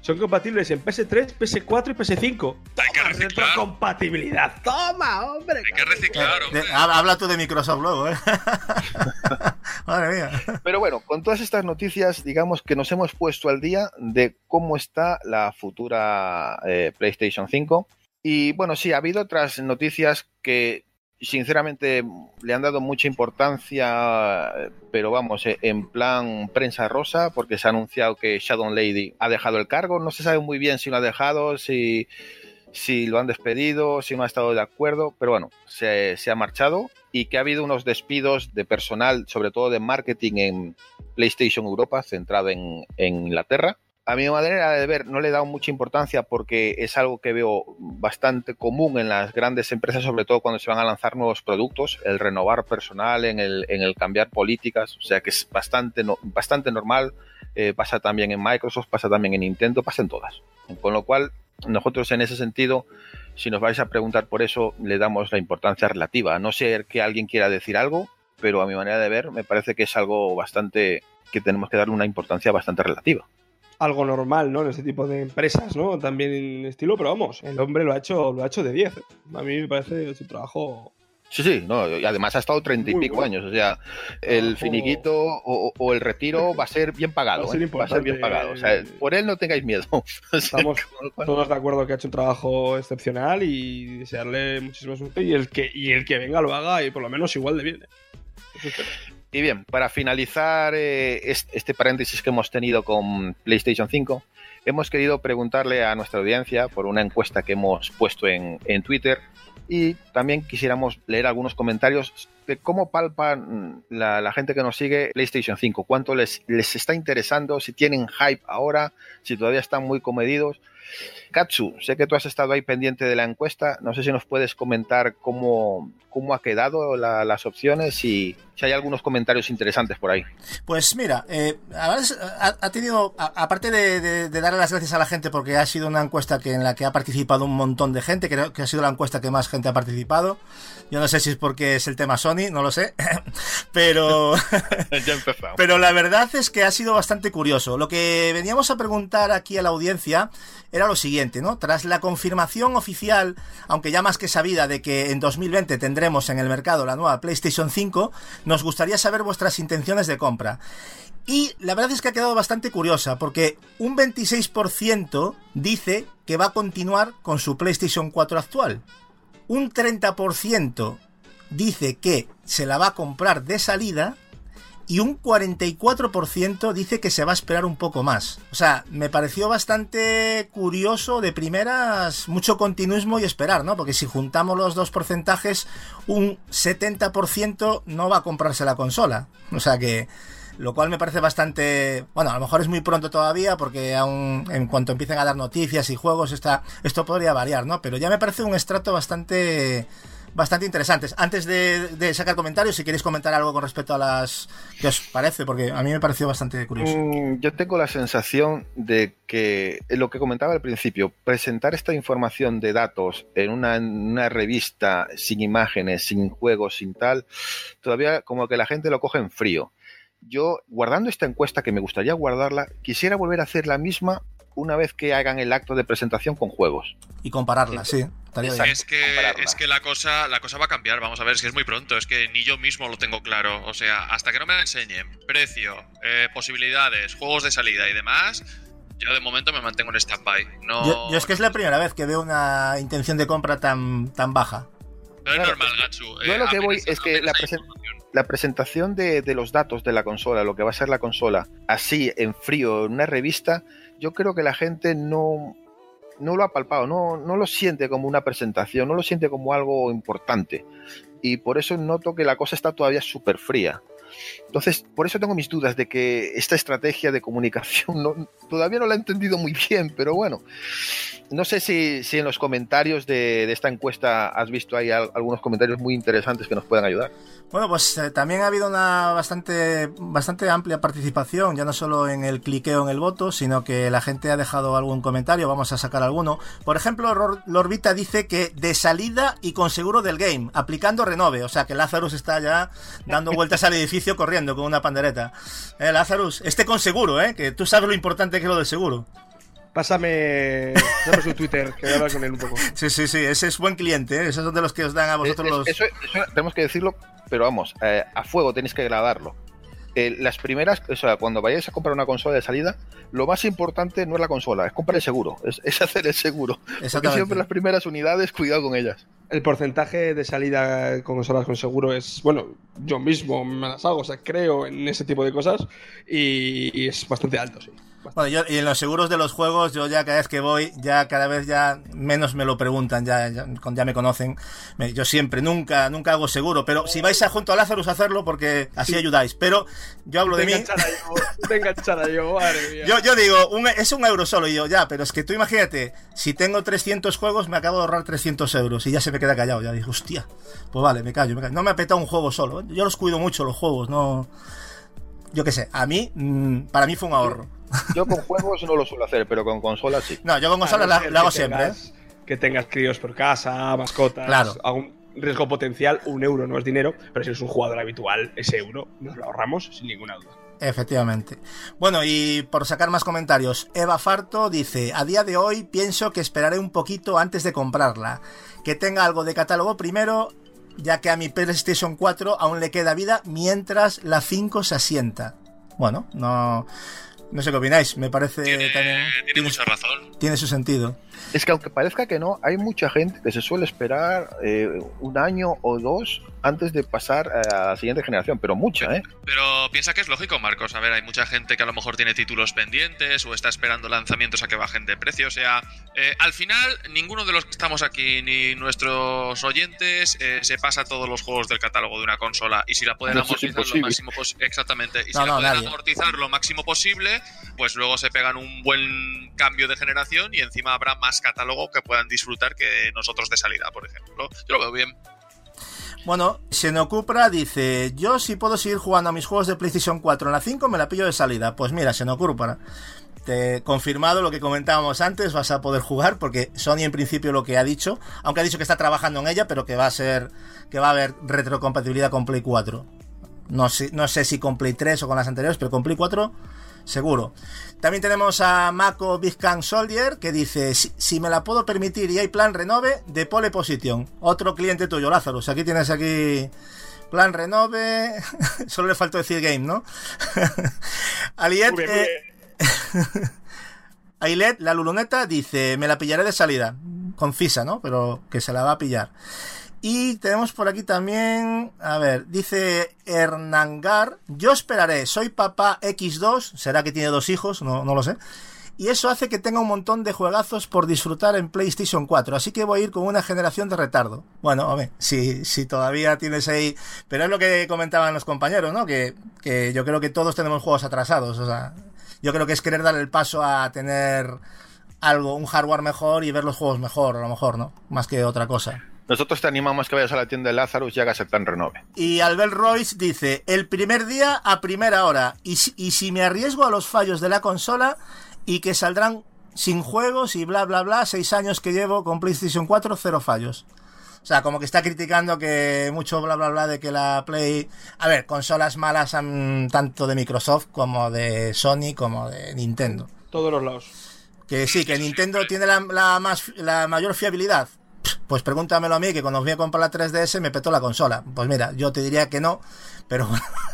son compatibles en PS3, PS4 y PS5. Hay que reciclar. compatibilidad. Toma, hombre. Hay que reciclar, hombre. hab- habla tú de Microsoft luego, ¿eh? Madre mía. Pero bueno, con todas estas noticias, digamos que nos hemos puesto al día de cómo está la futura eh, PlayStation 5. Y bueno, sí, ha habido otras noticias que sinceramente le han dado mucha importancia, pero vamos, eh, en plan prensa rosa, porque se ha anunciado que Shadow Lady ha dejado el cargo. No se sabe muy bien si lo ha dejado, si, si lo han despedido, si no ha estado de acuerdo, pero bueno, se, se ha marchado y que ha habido unos despidos de personal, sobre todo de marketing en PlayStation Europa, centrado en, en Inglaterra. A mi manera de ver, no le he dado mucha importancia porque es algo que veo bastante común en las grandes empresas, sobre todo cuando se van a lanzar nuevos productos, el renovar personal, en el, cambiar políticas, o sea que es bastante, bastante normal. Eh, pasa también en Microsoft, pasa también en Nintendo, pasa en todas. Con lo cual, nosotros en ese sentido, si nos vais a preguntar por eso, le damos la importancia relativa. A no ser que alguien quiera decir algo, pero a mi manera de ver, me parece que es algo bastante que tenemos que darle una importancia bastante relativa. Algo normal, ¿no? En este tipo de empresas, ¿no? También en estilo, pero vamos, el hombre lo ha hecho, lo ha hecho de 10. A mí me parece su trabajo. Sí, sí, no, y además ha estado treinta y Muy pico bueno. años, o sea, el Trabajo- finiquito o, o el retiro va a ser bien pagado, Va a ser ¿eh? va a ser bien pagado, o sea, por él no tengáis miedo. Estamos todos de acuerdo que ha hecho un trabajo excepcional y desearle muchísima suerte y el que, y el que venga lo haga y por lo menos igual de bien. Y bien, para finalizar eh, es- este paréntesis que hemos tenido con PlayStation 5, hemos querido preguntarle a nuestra audiencia por una encuesta que hemos puesto en, en Twitter y también quisiéramos leer algunos comentarios de cómo palpan la, la gente que nos sigue PlayStation 5, cuánto les, les está interesando, si tienen hype ahora, si todavía están muy comedidos. Katsu, sé que tú has estado ahí pendiente de la encuesta, no sé si nos puedes comentar cómo, cómo ha quedado la- las opciones y si hay algunos comentarios interesantes por ahí. Pues mira, eh, ha, ha tenido, a- aparte de, de- de darle las gracias a la gente porque ha sido una encuesta que en la que ha participado un montón de gente, creo que ha sido la encuesta que más gente ha participado. Yo no sé si es porque es el tema Sony, no lo sé, pero pero la verdad es que ha sido bastante curioso. Lo que veníamos a preguntar aquí a la audiencia era lo siguiente, ¿no? Tras la confirmación oficial, aunque ya más que sabida, de que en 2020 tendremos en el mercado la nueva PlayStation 5, nos gustaría saber vuestras intenciones de compra. Y la verdad es que ha quedado bastante curiosa, porque un 26% dice que va a continuar con su PlayStation 4 actual. Un 30% dice que se la va a comprar de salida y un 44% dice que se va a esperar un poco más. O sea, me pareció bastante curioso de primeras, mucho continuismo y esperar, ¿no? Porque si juntamos los dos porcentajes, un 70% no va a comprarse la consola. O sea que... Lo cual me parece bastante... Bueno, a lo mejor es muy pronto todavía porque aún en cuanto empiecen a dar noticias y juegos, está, esto podría variar, ¿no? Pero ya me parece un estrato bastante bastante interesantes. Antes de, de sacar comentarios, si queréis comentar algo con respecto a las... ¿Qué os parece? Porque a mí me pareció bastante curioso. Mm, Yo tengo la sensación de que eh, lo que comentaba al principio, presentar esta información de datos en una, en una revista sin imágenes, sin juegos, sin tal, todavía como que la gente lo coge en frío. Yo, guardando esta encuesta, que me gustaría guardarla, quisiera volver a hacer la misma una vez que hagan el acto de presentación con juegos. Y compararla, sí. Estaría bien. Es que, es que la cosa, la cosa va a cambiar, vamos a ver, es que es muy pronto, es que ni yo mismo lo tengo claro. O sea, hasta que no me la enseñen, precio, eh, posibilidades, juegos de salida y demás, yo de momento me mantengo en stand-by. No, Yo, yo es que es la primera vez que veo una intención de compra tan, tan baja. no es Claro, normal, Gatsu. yo eh, lo que voy es que la presen- la presentación de, de los datos de la consola, lo que va a ser la consola, así en frío, en una revista, yo creo que la gente no, no lo ha palpado, no, no lo siente como una presentación, no lo siente como algo importante. Y por eso noto que la cosa está todavía súper fría. Entonces, por eso tengo mis dudas de que esta estrategia de comunicación todavía no la he entendido muy bien, pero bueno. No sé si, si en los comentarios de, de esta encuesta has visto ahí al- algunos comentarios muy interesantes que nos puedan ayudar. Bueno, pues eh, también ha habido una bastante, bastante amplia participación, ya no solo en el cliqueo en el voto, sino que la gente ha dejado algún comentario, vamos a sacar alguno. Por ejemplo, Lorbita dice que de salida y con seguro del game, aplicando renove, o sea que Lazarus está ya dando vueltas al edificio corriendo con una pandereta. Eh, Lazarus, este con seguro, ¿eh? Que tú sabes lo importante que es lo del seguro. Pásame, pásame su Twitter, que voy a hablar con él un poco. Sí, sí, sí, ese es buen cliente, ¿eh? Esos son de los que os dan a vosotros Es- es- los... Eso, eso tenemos que decirlo, pero vamos, eh, a fuego tenéis que gradarlo. Eh, las primeras, o sea, cuando vayáis a comprar una consola de salida, lo más importante no es la consola, es comprar el seguro, es, es hacer el seguro. Porque Exactamente. siempre las primeras unidades, cuidado con ellas. El porcentaje de salida con consolas con seguro es, bueno, yo mismo me las hago, o sea, creo en ese tipo de cosas y, y es bastante alto, sí. Bueno, yo, y en los seguros de los juegos, yo ya cada vez que voy, ya cada vez ya menos me lo preguntan, ya, ya, ya me conocen. Me- yo siempre, nunca, nunca hago seguro, pero si vais a junto a Lazarus a hacerlo, porque así ayudáis. Pero yo hablo de mí. yo, te enganchará yo, madre mía. Yo, yo digo, un- es un euro solo, y yo, ya, pero es que tú imagínate, si tengo 300 juegos, me acabo de ahorrar 300 euros, y ya se me queda callado, ya digo, hostia, pues vale, me callo, me callo. No me ha petado un juego solo, yo los cuido mucho, los juegos, no... Yo qué sé, a mí, mm, para mí fue un ahorro. Yo con juegos no lo suelo hacer, pero con consolas sí. No, yo con consolas la- lo hago siempre, ¿eh? Que tengas críos por casa, mascotas, Claro. algún riesgo potencial, un euro no es dinero, pero si eres un jugador habitual, ese euro nos lo ahorramos sin ninguna duda. Efectivamente. Bueno, y por sacar más comentarios, Eva Farto dice, a día de hoy pienso que esperaré un poquito antes de comprarla, que tenga algo de catálogo primero, ya que a mi PlayStation 4 aún le queda vida mientras la 5 se asienta. Bueno, no, no sé qué opináis, me parece Tiene, también... tiene mucha razón. tiene su sentido. Es que aunque parezca que no, hay mucha gente que se suele esperar eh, un año o dos antes de pasar a la siguiente generación, pero mucha, ¿eh? Pero piensa que es lógico, Marcos. A ver, hay mucha gente que a lo mejor tiene títulos pendientes o está esperando lanzamientos a que bajen de precio. O sea, eh, al final, ninguno de los que estamos aquí, ni nuestros oyentes, eh, se pasa todos los juegos del catálogo de una consola. Y si la pueden No, amortizar lo máximo posible. Exactamente. Y si No, la no, pueden nadie. amortizar lo máximo posible, pues luego se pegan un buen cambio de generación y encima habrá más catálogo que puedan disfrutar que nosotros de salida, por ejemplo. Yo lo veo bien. Bueno, Xenocupra dice, yo si puedo seguir jugando a mis juegos de PlayStation 4 en la 5 me la pillo de salida. Pues mira, Xenocupra, te confirmado lo que comentábamos antes, vas a poder jugar porque Sony en principio lo que ha dicho, aunque ha dicho que está trabajando en ella, pero que va a ser que va a haber retrocompatibilidad con Play 4. No sé, no sé si con Play 3 o con las anteriores, pero con Play 4 seguro. También tenemos a Mako Kang Soldier que dice, si, si me la puedo permitir y hay plan renove de pole position. Otro cliente tuyo, Lazarus. Aquí tienes aquí plan renove. Solo le faltó decir game, ¿no? Aliet, Muy bien, eh, muy bien. Ailet, la luluneta, dice, me la pillaré de salida. Confisa, ¿no? Pero que se la va a pillar. Y tenemos por aquí también, a ver, dice Hernangar, yo esperaré, soy papá X2, será que tiene dos hijos, no, no lo sé. Y eso hace que tenga un montón de juegazos por disfrutar en PlayStation 4, así que voy a ir con una generación de retardo. Bueno, hombre, si, si todavía tienes ahí... Pero es lo que comentaban los compañeros, ¿no? Que, que yo creo que todos tenemos juegos atrasados, o sea, yo creo que es querer dar el paso a tener algo, un hardware mejor y ver los juegos mejor, a lo mejor, ¿no? Más que otra cosa. Nosotros te animamos que vayas a la tienda de Lazarus y hagas el plan renove. Y Albert Royce dice, el primer día a primera hora, y si, y si me arriesgo a los fallos de la consola y que saldrán sin juegos y bla, bla, bla, seis años que llevo con PlayStation 4, cero fallos. O sea, como que está criticando que mucho bla, bla, bla de que la Play... A ver, consolas malas han tanto de Microsoft como de Sony como de Nintendo. Todos los lados. Que sí, que Nintendo tiene la, la más, la mayor fiabilidad. Pues pregúntamelo a mí, que cuando fui a comprar la 3DS me petó la consola. Pues mira, yo te diría que no, pero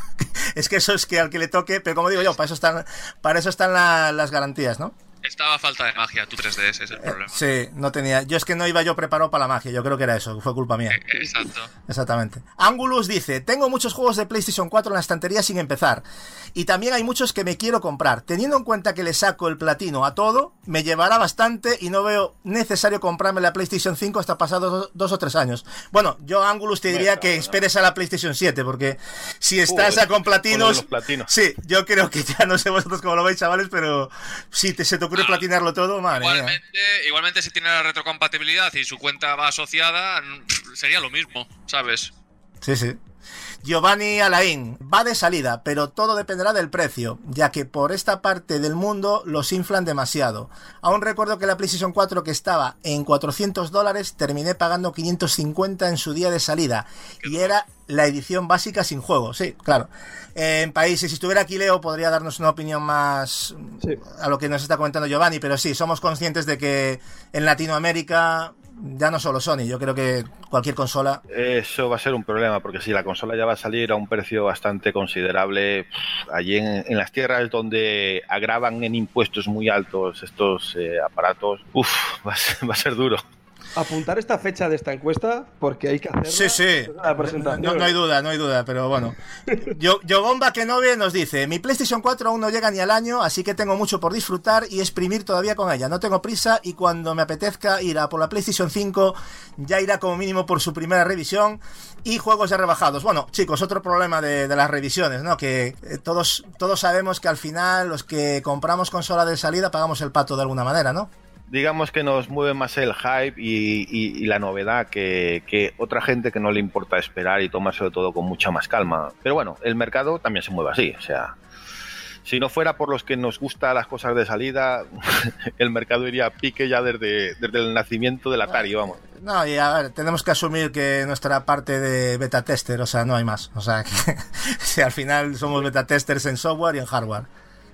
es que eso es que al que le toque, pero como digo yo, para eso están, para eso están la- las garantías, ¿no? Estaba falta de magia tu 3DS, es el problema. Sí, no tenía. Yo es que no iba yo preparado para la magia, yo creo que era eso, fue culpa mía. Eh, Exacto. Exactamente. Angulus dice, tengo muchos juegos de PlayStation 4 en la estantería sin empezar. Y también hay muchos que me quiero comprar. Teniendo en cuenta que le saco el platino a todo, me llevará bastante y no veo necesario comprarme la PlayStation 5 hasta pasados dos, dos o tres años. Bueno, yo Angulus te diría que esperes a la PlayStation 7, porque si estás a con platinos... con platinos. Sí, yo creo que ya no sé vosotros cómo lo veis, chavales, pero si te, se te ocurre Ah, platinarlo todo, madre mía. Igualmente, igualmente, si tiene la retrocompatibilidad y su cuenta va asociada, sería lo mismo, ¿sabes? Sí, sí. Giovanni Alain va de salida, pero todo dependerá del precio, ya que por esta parte del mundo los inflan demasiado. Aún recuerdo que la PlayStation 4 que estaba en 400 dólares terminé pagando 550 en su día de salida y era la edición básica sin juego. Sí, claro. En países, si estuviera aquí Leo podría darnos una opinión más Sí. a lo que nos está comentando Giovanni, pero sí, somos conscientes de que en Latinoamérica ya no solo Sony, yo creo que cualquier consola Eso va a ser un problema, porque si la consola ya va a salir a un precio bastante considerable, allí en, las tierras donde agravan en impuestos muy altos estos eh, aparatos, uff, va, va a ser duro. Apuntar esta fecha de esta encuesta porque hay que hacerla. Sí, sí. la presentación. No, no hay duda, no hay duda, pero bueno. Yo, Yogomba que no ve nos dice, mi PlayStation 4 aún no llega ni al año, así que tengo mucho por disfrutar y exprimir todavía con ella. No tengo prisa y cuando me apetezca ir a por la PlayStation 5 ya irá como mínimo por su primera revisión y juegos ya rebajados. Bueno, chicos, otro problema de, de las revisiones, ¿no? Que eh, todos, todos sabemos que al final los que compramos consola de salida pagamos el pato de alguna manera, ¿no? Digamos que nos mueve más el hype y, la novedad que, que otra gente que no le importa esperar y tomárselo todo con mucha más calma. Pero bueno, el mercado también se mueve así, o sea, si no fuera por los que nos gustan las cosas de salida, el mercado iría a pique ya desde, desde el nacimiento del Atari, vamos. No, y a ver, tenemos que asumir que nuestra parte de beta tester, o sea, no hay más. O sea, que si al final somos beta testers en software y en hardware.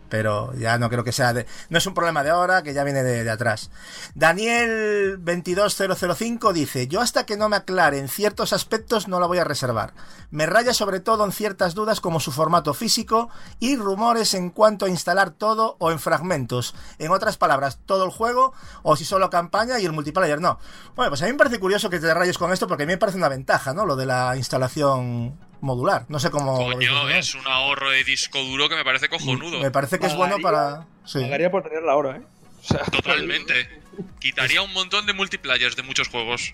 Pero ya no creo que sea de. No es un problema de ahora, que ya viene de, atrás. Daniel22005 dice: Yo hasta que no me aclare en ciertos aspectos no la voy a reservar. Me raya sobre todo en ciertas dudas como su formato físico y rumores en cuanto a instalar todo o en fragmentos. En otras palabras, todo el juego o si solo campaña y el multiplayer no. Bueno, pues a mí me parece curioso que te rayes con esto porque a mí me parece una ventaja, ¿no? Lo de la instalación modular. No sé cómo. lo dices, Coño, ¿no? es un ahorro de disco duro que me parece cojonudo. Me parece que es bueno para. Sí. Pagaría por tenerla ahora, ¿eh? O sea, Totalmente. Quitaría un montón de multiplayers de muchos juegos.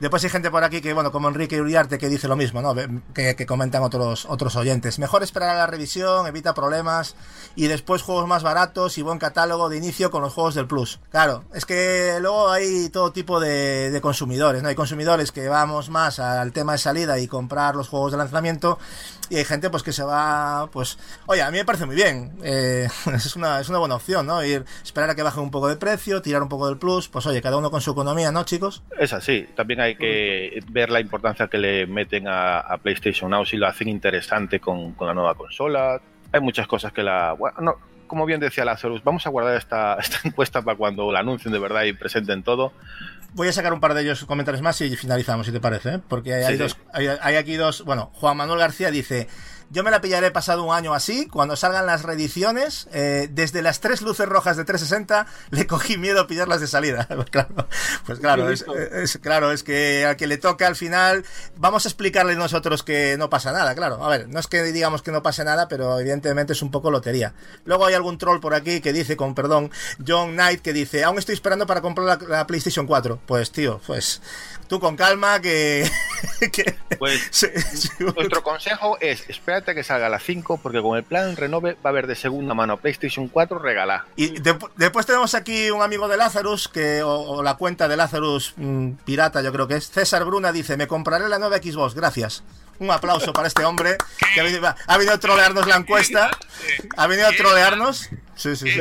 Después hay gente por aquí que, bueno, como Enrique Uriarte, que dice lo mismo, ¿no? Que, que comentan otros, otros oyentes. Mejor esperar a la revisión, evita problemas. Y después juegos más baratos y buen catálogo de inicio con los juegos del Plus. Claro, es que luego hay todo tipo de, de consumidores, ¿no? Hay consumidores que vamos más al tema de salida y comprar los juegos de lanzamiento. Y hay gente pues que se va, pues, oye, a mí me parece muy bien. Eh, es, una, es una buena opción, ¿no? Ir, esperar a que baje un poco de precio, tirar un poco del plus. Pues oye, cada uno con su economía, ¿no, chicos? Es así. También hay que ver la importancia que le meten a, PlayStation Now si lo hacen interesante con, con la nueva consola. Hay muchas cosas que la. Bueno, no, como bien decía Lazarus, vamos a guardar esta, esta encuesta para cuando la anuncien de verdad y presenten todo. Voy a sacar un par de ellos comentarios más y finalizamos, si te parece, ¿eh? Porque hay, sí. dos, hay, hay aquí dos. Bueno, Juan Manuel García dice: Yo me la pillaré pasado un año así, cuando salgan las reediciones. eh, desde las tres luces rojas de 360 le cogí miedo a pillarlas de salida. claro, pues claro, es, es- claro, es que al que le toca al final, vamos a explicarle nosotros que no pasa nada, claro. A ver, no es que digamos que no pase nada, pero evidentemente es un poco lotería. Luego hay algún troll por aquí que dice, con perdón, John Knight, que dice: Aún estoy esperando para comprar la, la PlayStation 4. Pues tío, pues tú con calma que. que- Pues sí, sí, nuestro consejo es espérate a que salga la 5 porque con el plan renove va a haber de segunda mano PlayStation 4 regalá. Y de- después tenemos aquí un amigo de Lazarus, que, o, o la cuenta de Lazarus mm, pirata, yo creo que es. César Bruna dice: Me compraré la nueva Xbox, gracias. Un aplauso para este hombre que ha venido, ha venido a trolearnos la encuesta. Ha venido a trolearnos. Sí, sí, sí.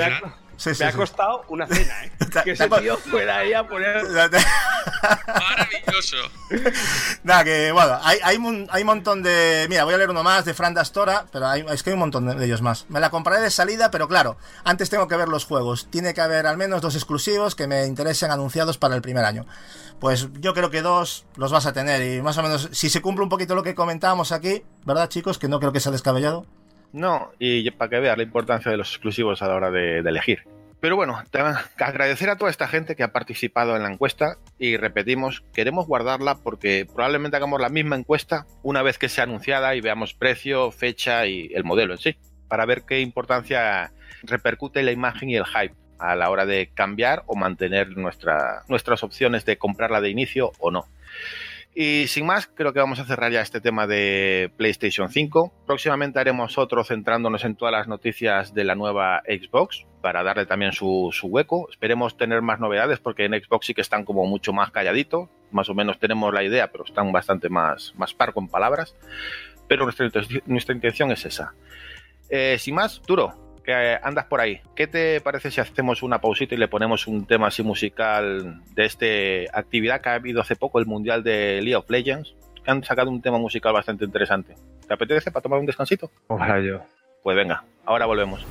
Sí, sí, me ha sí. costado una cena, ¿eh? Que ese tío fuera ahí a poner. Maravilloso. Nada, que bueno, hay, hay, un, hay un montón de. Mira, voy a leer uno más de Fran Dastora, pero hay, es que hay un montón de ellos más. Me la compraré de salida, pero claro, antes tengo que ver los juegos. Tiene que haber al menos dos exclusivos que me interesen anunciados para el primer año. Pues yo creo que dos los vas a tener y más o menos, si se cumple un poquito lo que comentábamos aquí, ¿verdad, chicos? Que no creo que sea descabellado. No, y para que veas la importancia de los exclusivos a la hora de, elegir. Pero bueno, agradecer a toda esta gente que ha participado en la encuesta y repetimos, queremos guardarla porque probablemente hagamos la misma encuesta una vez que sea anunciada y veamos precio, fecha y el modelo en sí, para ver qué importancia repercute la imagen y el hype a la hora de cambiar o mantener nuestra, nuestras opciones de comprarla de inicio o no. Y sin más, creo que vamos a cerrar ya este tema de PlayStation 5. Próximamente haremos otro centrándonos en todas las noticias de la nueva Xbox para darle también su, su hueco. Esperemos tener más novedades porque en Xbox sí que están como mucho más calladitos. Más o menos tenemos la idea, pero están bastante más, más parco en palabras. Pero nuestra, nuestra intención es esa. Eh, sin más, Duro, que andas por ahí. ¿Qué te parece si hacemos una pausita y le ponemos un tema así musical de esta actividad que ha habido hace poco, el Mundial de League of Legends? Que han sacado un tema musical bastante interesante. ¿Te apetece para tomar un descansito? Ojalá yo. Pues venga, ahora volvemos.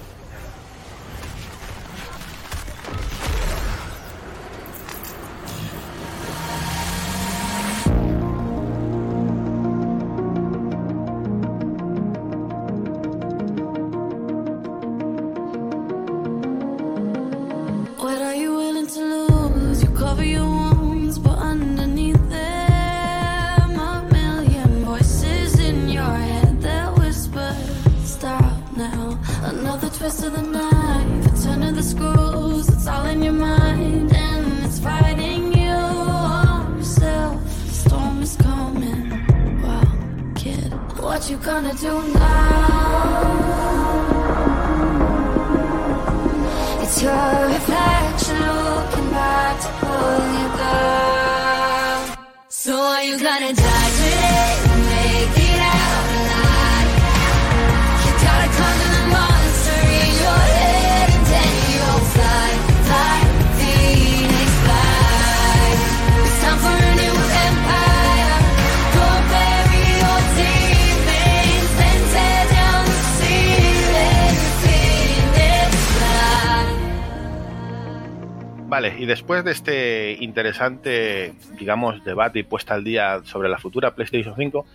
Después de este interesante, digamos, debate y puesta al día sobre la futura PlayStation 5,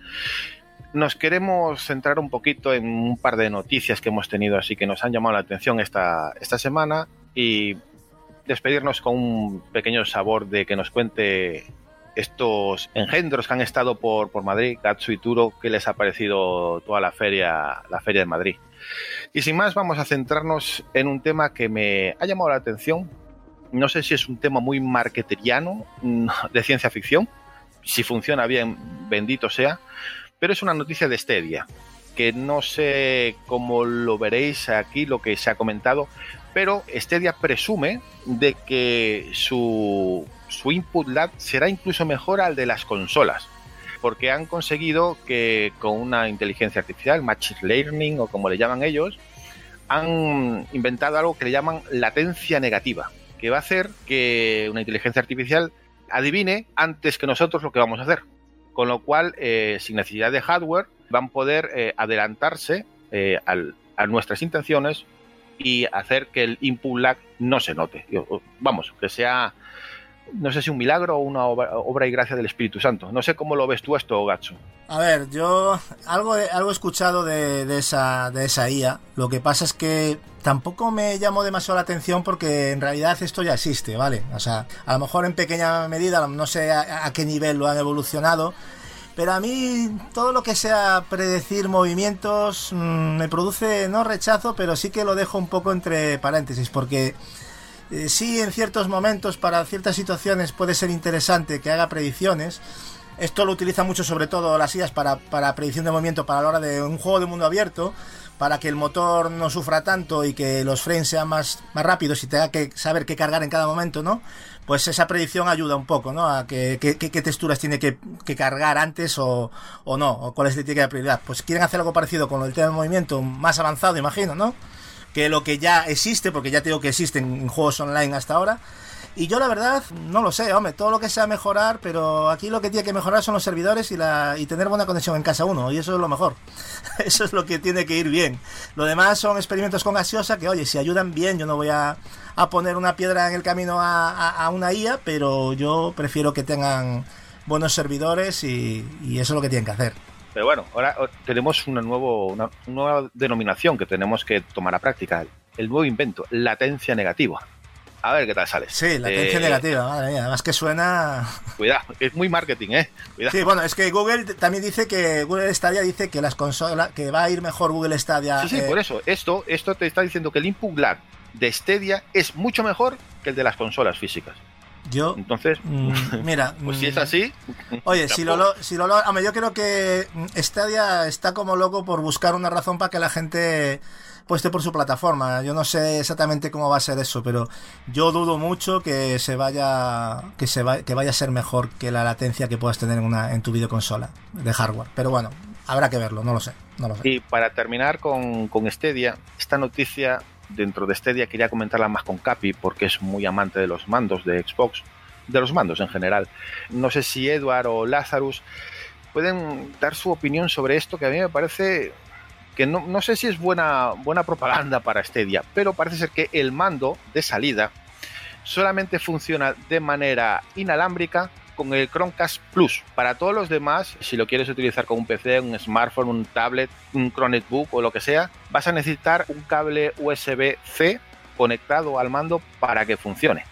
nos queremos centrar un poquito en un par de noticias que hemos tenido así que nos han llamado la atención esta, esta semana y despedirnos con un pequeño sabor de que nos cuente estos engendros que han estado por, por Madrid, Gatsu y Turo, qué les ha parecido toda la feria, la feria de Madrid. Y sin más, vamos a centrarnos en un tema que me ha llamado la atención. No sé si es un tema muy marketeriano mm, de ciencia ficción. Si funciona bien, bendito sea. Pero es una noticia de Stadia, que no sé cómo lo veréis aquí, lo que se ha comentado, pero Stadia presume de que su, su input lag será incluso mejor al de las consolas, porque han conseguido que con una inteligencia artificial, machine learning o como le llaman ellos, han inventado algo que le llaman latencia negativa, que va a hacer que una inteligencia artificial adivine antes que nosotros lo que vamos a hacer. Con lo cual, eh, sin necesidad de hardware, van a poder eh, adelantarse eh, al- a nuestras intenciones y hacer que el input lag no se note. Vamos, que sea, no sé si un milagro o una obra, y gracia del Espíritu Santo. No sé cómo lo ves tú esto, Gatsu. A ver, yo algo he, algo he escuchado de, de esa, de esa IA. Lo que pasa es que tampoco me llamó demasiado la atención porque en realidad esto ya existe, ¿vale? O sea, a lo mejor en pequeña medida, no sé a, a qué nivel lo han evolucionado. Pero a mí todo lo que sea predecir movimientos mm, me produce no rechazo, pero sí que lo dejo un poco entre paréntesis porque eh, sí en ciertos momentos para ciertas situaciones puede ser interesante que haga predicciones. Esto lo utiliza mucho sobre todo las IAS para, para predicción de movimiento para la hora de un juego de mundo abierto, para que el motor no sufra tanto y que los frames sean más, más rápidos y tenga que saber qué cargar en cada momento, ¿no? Pues esa predicción ayuda un poco, ¿no? A que, que- que- qué texturas tiene que, cargar antes o, o no, o cuál es tiene que dar prioridad. Pues quieren hacer algo parecido con el tema del movimiento más avanzado, imagino, ¿no? Que lo que ya existe, porque ya te digo que existen en juegos online hasta ahora. Y yo la verdad, no lo sé, hombre, todo lo que sea mejorar, pero aquí lo que tiene que mejorar son los servidores y, la, y tener buena conexión en casa uno, y eso es lo mejor. eso es lo que tiene que ir bien. Lo demás son experimentos con gaseosa que, oye, si ayudan bien, yo no voy a, poner una piedra en el camino a, una IA, pero yo prefiero que tengan buenos servidores y eso es lo que tienen que hacer. Pero bueno, ahora oh, tenemos una, nuevo, una, una nueva denominación que tenemos que tomar a práctica. El nuevo invento, latencia negativa. A ver qué tal sale. Sí, latencia Eh, negativa, madre mía, además que suena... Cuidado, es muy marketing, ¿eh? Cuidado. Sí, bueno, es que Google también dice que Google Stadia dice que las consolas que va a ir mejor Google Stadia. Sí, sí, eh, por eso. Esto, esto te está diciendo que el input lag de Stadia es mucho mejor que el de las consolas físicas. Yo, Entonces, mm, mira, pues si es mm, así. Oye, si lo, si lo, hombre, yo creo que Stadia está como loco por buscar una razón para que la gente pueste por su plataforma. Yo no sé exactamente cómo va a ser eso, pero yo dudo mucho que se vaya que se va- que vaya a ser mejor que la latencia que puedas tener en una en tu videoconsola de hardware. Pero bueno, habrá que verlo, no lo sé, no lo sé. Y para terminar con, con Stadia, esta noticia dentro de Stadia quería comentarla más con Capi porque es muy amante de los mandos de Xbox, de los mandos en general. No sé si Edward o Lazarus pueden dar su opinión sobre esto que a mí me parece que no, sé si es buena, buena propaganda para Stadia, pero parece ser que el mando de salida solamente funciona de manera inalámbrica con el Chromecast Plus. Para todos los demás, si lo quieres utilizar con un PC, un smartphone, un tablet, un Chromebook o lo que sea, vas a necesitar un cable USB-C conectado al mando para que funcione.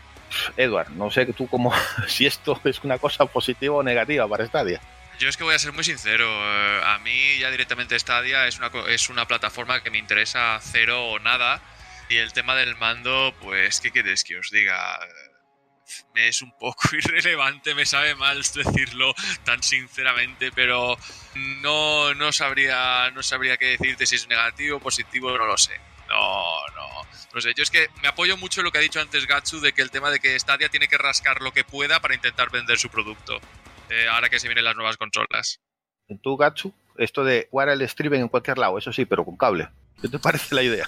Edward, no sé tú cómo, si esto es una cosa positiva o negativa para Stadia. Yo es que voy a ser muy sincero. eh, A mí ya directamente Stadia es una, es una plataforma que me interesa cero o nada. Y el tema del mando, pues, ¿qué quieres que os diga? Es un poco irrelevante, me sabe mal decirlo tan sinceramente, pero no, no, sabría, no sabría qué decirte si es negativo o positivo, no lo sé. No, no. No sé, yo es que me apoyo mucho en lo que ha dicho antes Gatsu de que el tema de que Stadia tiene que rascar lo que pueda para intentar vender su producto. eh, ahora que se vienen las nuevas consolas. Tu Gatsu, esto de jugar al streaming en cualquier lado, eso sí, pero con cable. ¿Qué te parece la idea?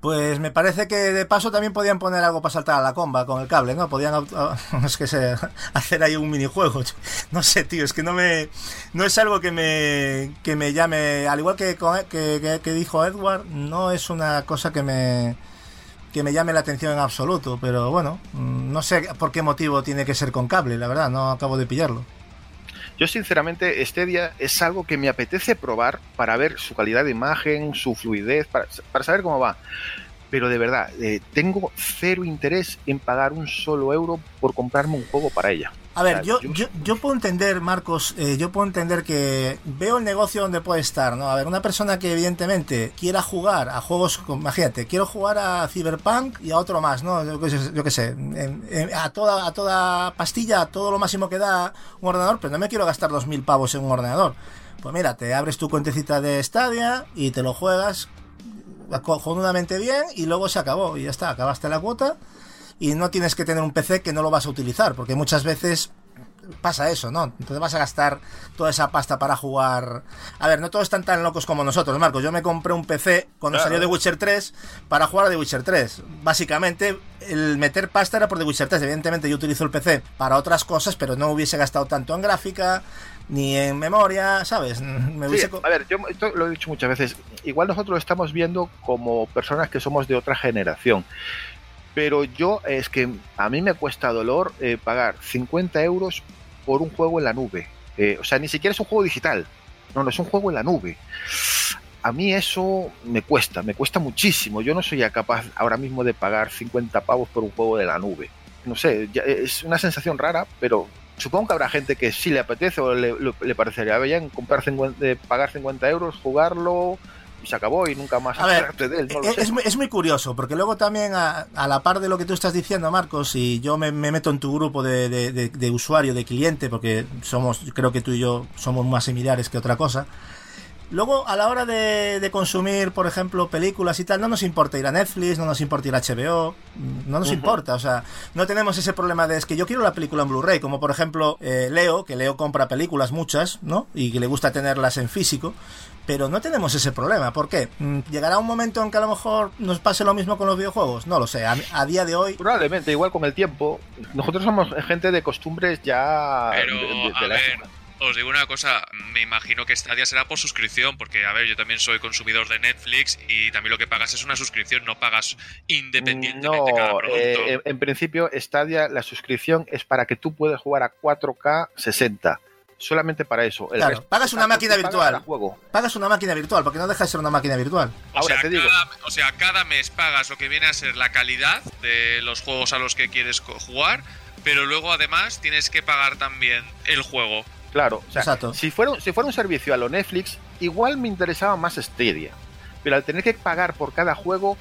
Pues me parece que de paso también podían poner algo para saltar a la comba con el cable, ¿no? Podían es que hacer ahí un minijuego. No sé, tío, es que no me no es algo que me que me llame, al igual que con- que, que- que dijo Edward, no es una cosa que me que me llame la atención en absoluto, pero bueno, mm, no sé por qué motivo tiene que ser con cable, la verdad, no acabo de pillarlo. Yo sinceramente, Stadia es algo que me apetece probar para ver su calidad de imagen, su fluidez, para, para saber cómo va. Pero de verdad, eh, tengo cero interés en pagar un solo euro por comprarme un juego para ella. A ver, yo, yo, yo puedo entender, Marcos, eh, yo puedo entender que veo el negocio donde puede estar, ¿no? A ver, una persona que evidentemente quiera jugar a juegos, imagínate, quiero jugar a Cyberpunk y a otro más, ¿no? Yo qué sé, yo qué sé, en- en- a, toda, a toda pastilla, a todo lo máximo que da un ordenador, pero no me quiero gastar dos mil pavos en un ordenador. Pues mira, te abres tu cuentecita de Stadia y te lo juegas cojonudamente bien y luego se acabó y ya está, acabaste la cuota y no tienes que tener un PC que no lo vas a utilizar, porque muchas veces pasa eso, ¿no? Entonces vas a gastar toda esa pasta para jugar. A ver, no todos están tan locos como nosotros, Marcos. Yo me compré un PC cuando Claro. salió The Witcher 3 para jugar a The Witcher 3. Básicamente, el meter pasta era por The Witcher 3. Evidentemente, yo utilizo el PC para otras cosas, pero no hubiese gastado tanto en gráfica ni en memoria, ¿sabes? Me hubiese a ver, yo esto lo he dicho muchas veces. Igual nosotros lo estamos viendo como personas que somos de otra generación. Pero yo es que a mí me cuesta dolor eh, pagar 50 euros por un juego en la nube. Eh, o sea, ni siquiera es un juego digital. No, no es un juego en la nube. A mí eso me cuesta, me cuesta muchísimo. Yo no soy capaz ahora mismo de pagar 50 pavos por un juego de la nube. No sé, ya es una sensación rara, pero supongo que habrá gente que sí le apetece o le, le- le parecería bien comprar 50, eh, pagar 50 euros, jugarlo y se acabó y nunca más A ver, de él. no es, sé. es muy, es muy curioso, porque luego también, a, a la par de lo que tú estás diciendo, Marcos, y yo me, me meto en tu grupo de, de- de- de usuario, de cliente, porque somos, creo que tú y yo somos más similares que otra cosa. Luego, a la hora de, de consumir, por ejemplo, películas y tal, no nos importa ir a Netflix, no nos importa ir a HBO, no nos importa, o sea, no tenemos ese problema de es que yo quiero la película en Blu-ray, como por ejemplo eh, Leo, que Leo compra películas muchas, ¿no? Y que le gusta tenerlas en físico, pero no tenemos ese problema. ¿Por qué? Mm, ¿Llegará un momento en que a lo mejor nos pase lo mismo con los videojuegos? No lo sé, a, a día de hoy... Probablemente, igual con el tiempo. Nosotros somos gente de costumbres ya Pero, de, de- de a la ver, época. os digo una cosa, me imagino que Stadia será por suscripción, porque, a ver, yo también soy consumidor de Netflix y también lo que pagas es una suscripción, no pagas independientemente cada No, producto. eh, en, en principio Stadia, la suscripción es para que tú puedas jugar a 4K 60. Solamente para eso. El Claro, resto pagas una máquina pagas virtual. cada juego. Pagas una máquina virtual, porque no deja de ser una máquina virtual. O Ahora sea, te digo, cada, o sea, cada mes pagas lo que viene a ser la calidad de los juegos a los que quieres jugar, pero luego además tienes que pagar también el juego. claro, o sea, Exacto. si fuera, si fuera un servicio a lo Netflix, igual me interesaba más Stadia. Pero al tener que pagar por cada juego,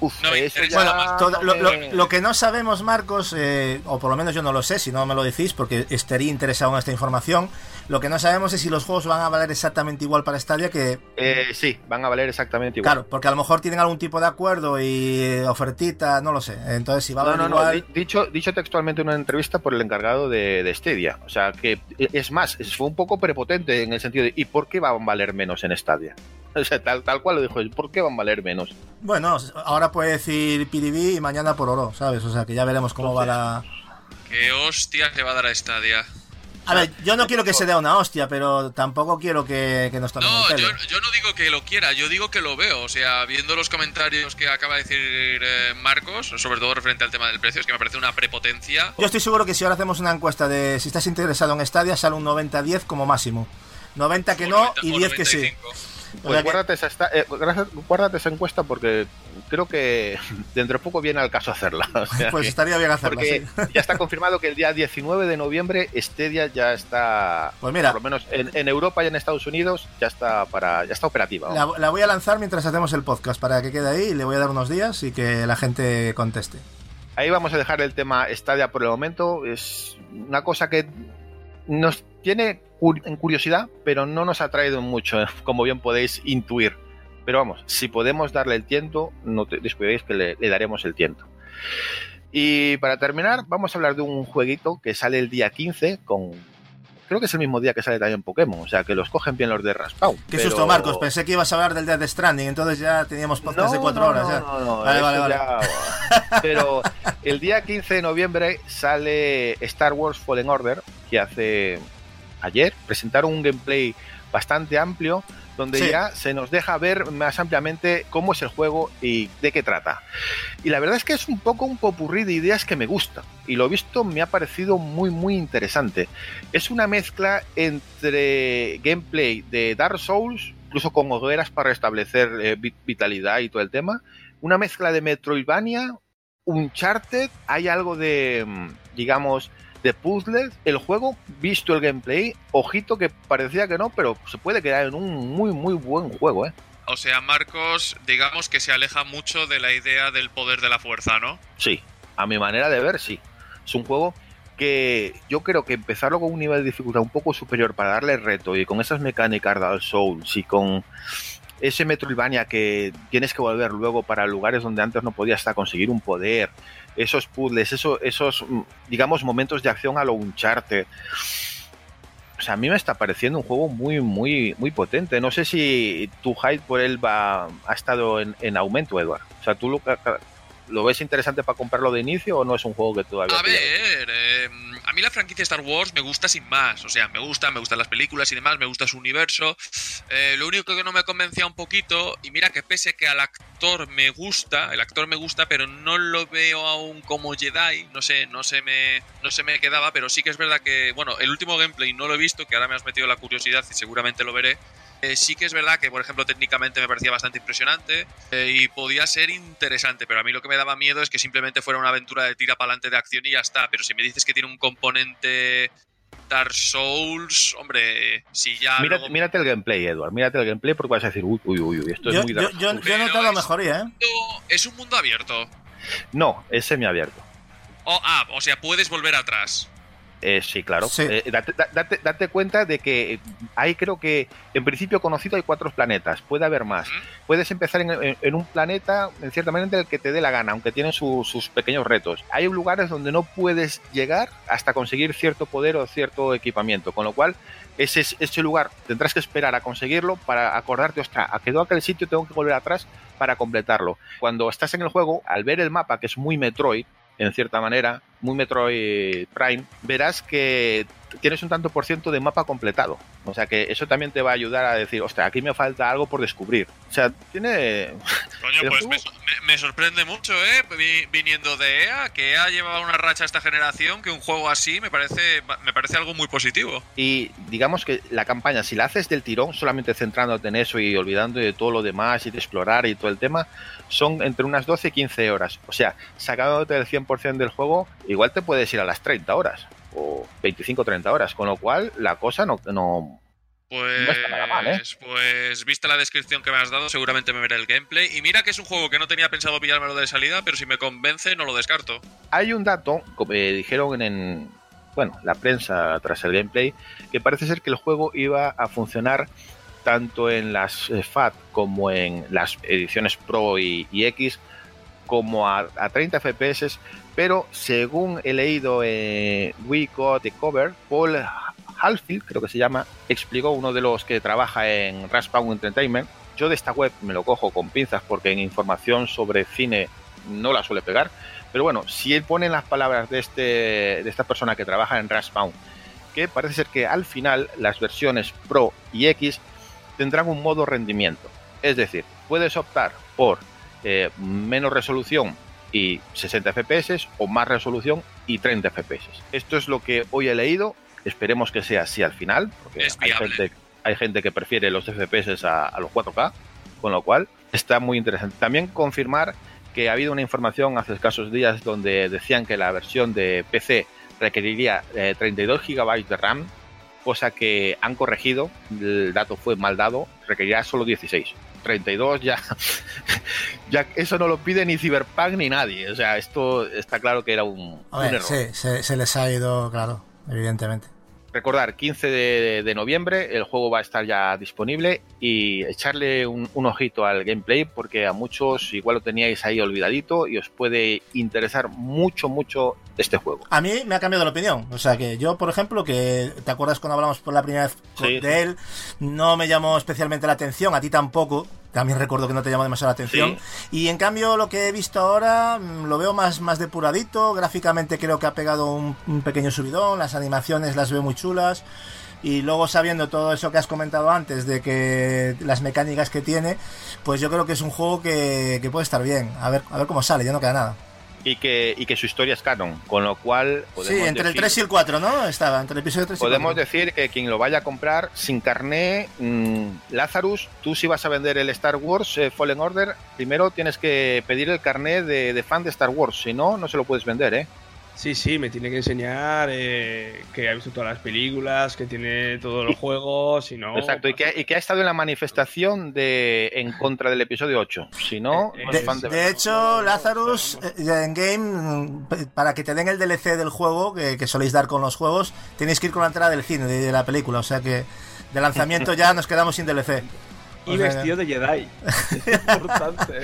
uf, No eso ya más. Todo- lo, lo- lo que no sabemos, Marcos, eh, o por lo menos yo no lo sé, si no me lo decís, porque estaría interesado en esta información, lo que no sabemos es si los juegos van a valer exactamente igual para Stadia que... Eh, sí, van a valer exactamente igual. Claro, porque a lo mejor tienen algún tipo de acuerdo y eh, ofertita, no lo sé. Entonces, si va a No, valer no, no. igual... di- Dicho, dicho textualmente en una entrevista por el encargado de, de Stadia. O sea, que eh, es más, fue un poco prepotente en el sentido de ¿y por qué van a valer menos en Stadia? O sea, tal, tal cual lo dijo, ¿por qué van a valer menos? Bueno, ahora puede decir Piribí y mañana por oro, ¿sabes? O sea, que ya veremos cómo va la... ¿Qué hostia te va a dar a Stadia? A ver, yo no quiero que se dé una hostia, pero tampoco quiero que, que nos tomen No, el yo, pelo. yo no digo que lo quiera, yo digo que lo veo. O sea, viendo los comentarios que acaba de decir eh, Marcos, sobre todo referente al tema del precio, es que me parece una prepotencia. Yo estoy seguro que si ahora hacemos una encuesta de si estás interesado en Stadia, sale un 90-10 como máximo. 90 que O no 90 y o 10 que sí. 95. O Pues sea que- guárdate, esa, eh, guárdate esa encuesta porque creo que dentro de poco viene al caso hacerla. O sea pues estaría bien hacerla, porque sí. ya está confirmado que el día 19 de noviembre Stadia ya está, Pues mira. por lo menos en, en Europa y en Estados Unidos, ya está para ya está operativa. La, la voy a lanzar mientras hacemos el podcast para que quede ahí y le voy a dar unos días y que la gente conteste. Ahí vamos a dejar el tema Stadia por el momento. Es una cosa que nos tiene en curiosidad, pero no nos ha traído mucho, como bien podéis intuir. Pero vamos, si podemos darle el tiento, no te descuidéis que le, le daremos el tiento. Y para terminar, vamos a hablar de un jueguito que sale el día 15 con... Creo que es el mismo día que sale también Pokémon, o sea que los cogen bien los de Raspawn. Qué pero- susto, Marcos. Pensé que ibas a hablar del Death Stranding, entonces ya teníamos podcast de cuatro no, horas. no, ya. no, no, Vale, vale, vale. ya- Pero el día 15 de noviembre sale Star Wars Fallen Order, que hace ayer presentaron un gameplay bastante amplio donde Sí. ya se nos deja ver más ampliamente cómo es el juego y de qué trata. Y la verdad es que es un poco un popurrí de ideas que me gusta. Y lo visto me ha parecido muy, muy interesante. Es una mezcla entre gameplay de Dark Souls, incluso con hogueras para restablecer eh, vi- vitalidad y todo el tema. Una mezcla de Metroidvania, Uncharted, hay algo de, mm, digamos, de puzzles. El juego, visto el gameplay, ojito que parecía que no, pero se puede quedar en un muy, muy buen juego, ¿eh? O sea, Marcos, digamos que se aleja mucho de la idea del poder de la fuerza, ¿no? Sí, a mi manera de ver, sí. Es un juego que yo creo que empezarlo con un nivel de dificultad un poco superior para darle reto y con esas mecánicas Dark Souls y con ese Metroidvania que tienes que volver luego para lugares donde antes no podías hasta conseguir un poder, esos puzzles, eso- esos, mm, digamos, momentos de acción a lo Uncharted. O sea, a mí me está pareciendo un juego muy, muy, muy potente. No sé si tu hype por él va, ha estado en, en aumento, Edward. O sea, ¿tú lo, lo ves interesante para comprarlo de inicio o no es un juego que todavía... A ver, eh, a mí la franquicia Star Wars me gusta sin más. O sea, me gusta, me gustan las películas y demás, me gusta su universo. Eh, lo único que no me convencía un poquito, y mira que pese que al actor me gusta, el actor me gusta, pero no lo veo aún como Jedi. No sé, no se me, no se me quedaba, pero sí que es verdad que, bueno, el último gameplay no lo he visto, que ahora me has metido la curiosidad y seguramente lo veré. Eh, sí que es verdad que, por ejemplo, técnicamente me parecía bastante impresionante eh, y podía ser interesante, pero a mí lo que me daba miedo es que simplemente fuera una aventura de tira para adelante de acción y ya está. Pero si me dices que tiene un componente Dark Souls, hombre, si ya. Mira- luego- Mírate el gameplay, Edward. Mírate el gameplay porque vas a decir, uy, uy, uy, uy, esto es muy Dark yo- Souls". yo he notado es- mejoría, ¿eh? Es un mundo abierto. No, es semiabierto. Oh, ah, o sea, puedes volver atrás. Eh, sí, claro. Sí. Eh, date, da- date- date cuenta de que hay, creo que, en principio conocido hay cuatro planetas. Puede haber más. Puedes empezar en, en- en un planeta, en cierta manera, en el que te dé la gana, aunque tienen su- sus pequeños retos. Hay lugares donde no puedes llegar hasta conseguir cierto poder o cierto equipamiento, con lo cual ese, es- ese lugar tendrás que esperar a conseguirlo para acordarte, ostras, a quedó aquel sitio, tengo que volver atrás para completarlo. Cuando estás en el juego, al ver el mapa, que es muy Metroid, en cierta manera, muy Metroid Prime, verás que tienes un tanto por ciento de mapa completado. O sea que eso también te va a ayudar a decir, ostras, aquí me falta algo por descubrir. O sea, tiene... Coño, pues me, so- me- me sorprende mucho, ¿eh? Vi- Viniendo de EA, que EA llevaba una racha esta generación, que un juego así me parece, me parece algo muy positivo. Y digamos que la campaña, si la haces del tirón, solamente centrándote en eso y olvidando de todo lo demás y de explorar y todo el tema, son entre unas 12 y 15 horas. O sea, sacándote el 100% del juego, igual te puedes ir a las 30 horas o 25 o 30 horas, con lo cual la cosa no, no, Pues, No está nada mal, ¿eh? pues vista la descripción que me has dado, seguramente me veré el gameplay. Y mira que es un juego que no tenía pensado pillármelo de salida, pero si me convence, no lo descarto. Hay un dato, como eh, dijeron en, bueno, la prensa tras el gameplay, que parece ser que el juego iba a funcionar tanto en las eh, FAT como en las ediciones Pro y, y X como a, a 30 FPS, pero según he leído en We Got the Cover, Paul Halfield, creo que se llama, explicó uno de los que trabaja en Raspawn Entertainment. Yo de esta web me lo cojo con pinzas porque en información sobre cine no la suele pegar, pero bueno, si él pone las palabras de, este, de esta persona que trabaja en Raspawn, que parece ser que al final las versiones Pro y X tendrán un modo rendimiento. Es decir, puedes optar por eh, menos resolución y 60 FPS o más resolución y 30 FPS. Esto es lo que hoy he leído. Esperemos que sea así al final, porque hay gente hay gente que prefiere los FPS a, a los 4K, con lo cual está muy interesante. También confirmar que ha habido una información hace escasos días donde decían que la versión de PC requeriría eh, 32 GB de RAM, cosa que han corregido, el dato fue mal dado, requerirá solo 16. 32 ya, ya eso no lo pide ni Cyberpunk ni nadie. O sea, esto está claro que era un, ver, error. sí, se, se les ha ido, claro, evidentemente. Recordar, 15 de, de noviembre el juego va a estar ya disponible y echarle un, un ojito al gameplay porque a muchos igual lo teníais ahí olvidadito y os puede interesar mucho, mucho este juego. A mí me ha cambiado la opinión. O sea que yo, por ejemplo, que te acuerdas cuando hablamos por la primera vez Sí, de él, no me llamó especialmente la atención, a ti tampoco. También recuerdo que no te llamó demasiado la atención. Y en cambio, lo que he visto ahora mm, lo veo más, más depuradito. Gráficamente creo que ha pegado un, un pequeño subidón. Las animaciones las veo muy chulas. Y luego sabiendo todo eso que has comentado antes de que las mecánicas que tiene, pues yo creo que es un juego que, que puede estar bien. A ver, a ver cómo sale, ya no queda nada. Y que, y que su historia es canon, con lo cual Sí, entre el decir, 3 y el 4, ¿no? Estaba, entre el episodio 3 y el podemos 4. decir que quien lo vaya a comprar sin carné, mm, Lazarus, tú si vas a vender el Star Wars eh, Fallen Order, primero tienes que pedir el carné de, de fan de Star Wars, si no, no se lo puedes vender, ¿eh? Sí, sí, me tiene que enseñar eh, que ha visto todas las películas, que tiene todos los juegos, y no. Exacto, y que, y que ha estado en la manifestación de en contra del episodio 8. Si no, Eh, no De, es fan de, de hecho, Lazarus eh, en game, para que te den el DLC del juego, que, que soléis dar con los juegos, tenéis que ir con la entrada del cine, de, de la película. O sea que de lanzamiento ya nos quedamos sin DLC. Y O sea, vestido de Jedi. Es importante.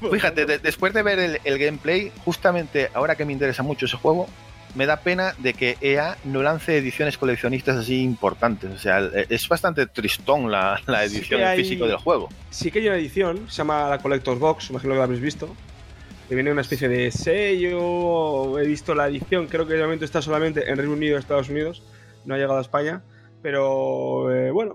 Fíjate, de- después de ver el, el gameplay, justamente ahora que me interesa mucho ese juego, me da pena de que EA no lance ediciones coleccionistas así importantes. O sea, es bastante tristón la, la Sí edición en hay- físico del juego. Sí que hay una edición, se llama la Collector's Box, imagino que la habéis visto. Que viene una especie de sello. He visto la edición, creo que de momento está solamente en Reino Unido Estados Unidos. No ha llegado a España. Pero eh, bueno,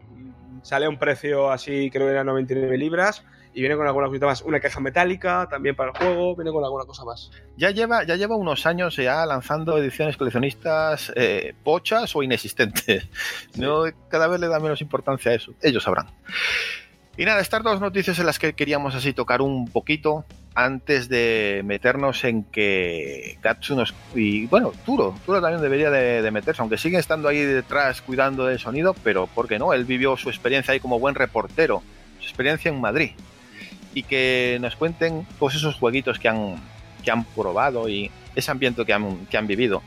sale a un precio así, creo que era 99 libras. Y viene con alguna cosita más. Una caja metálica también para el juego. Viene con alguna cosa más. Ya lleva, ya lleva unos años ya lanzando ediciones coleccionistas eh, pochas o inexistentes. No, cada vez le da menos importancia a eso. Ellos sabrán. Y nada, estas dos noticias en las que queríamos así tocar un poquito antes de meternos en que Gatsu nos... Y bueno, Turo, Turo también debería de, de meterse, aunque sigue estando ahí detrás cuidando del sonido, pero ¿por qué no? Él vivió su experiencia ahí como buen reportero, su experiencia en Madrid. Y que nos cuenten pues esos jueguitos que han, que han probado y ese ambiente que han, que han vivido.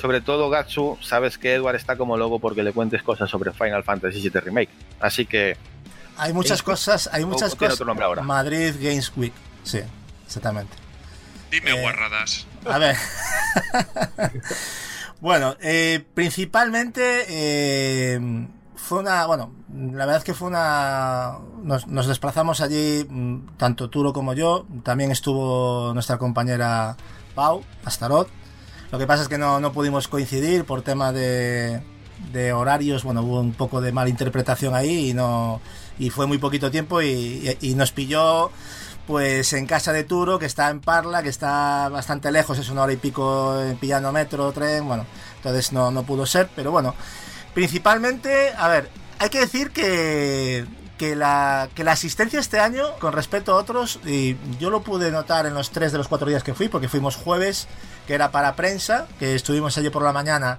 Sobre todo Gatsu, sabes que Edward está como loco porque le cuentes cosas sobre Final Fantasy VII Remake. Así que Hay muchas cosas, hay muchas O- o tiene cosas. Madrid Games Week, sí, exactamente. Dime Eh, guarradas. A ver. bueno, eh, principalmente eh, fue una. Bueno, la verdad es que fue una. Nos, nos desplazamos allí, mm, tanto Turo como yo. También estuvo nuestra compañera Pau, Astarot. Lo que pasa es que no, no pudimos coincidir por tema de, de horarios. Bueno, hubo un poco de mala interpretación ahí y no. Y fue muy poquito tiempo y, y- y nos pilló pues en casa de Turo, que está en Parla, que está bastante lejos, es una hora y pico pillando metro, tren, bueno, entonces no, no pudo ser, pero bueno, principalmente, a ver, hay que decir que, que, la, que la asistencia este año, con respecto a otros, y yo lo pude notar en los tres de los cuatro días que fui, porque fuimos jueves, que era para prensa, que estuvimos allí por la mañana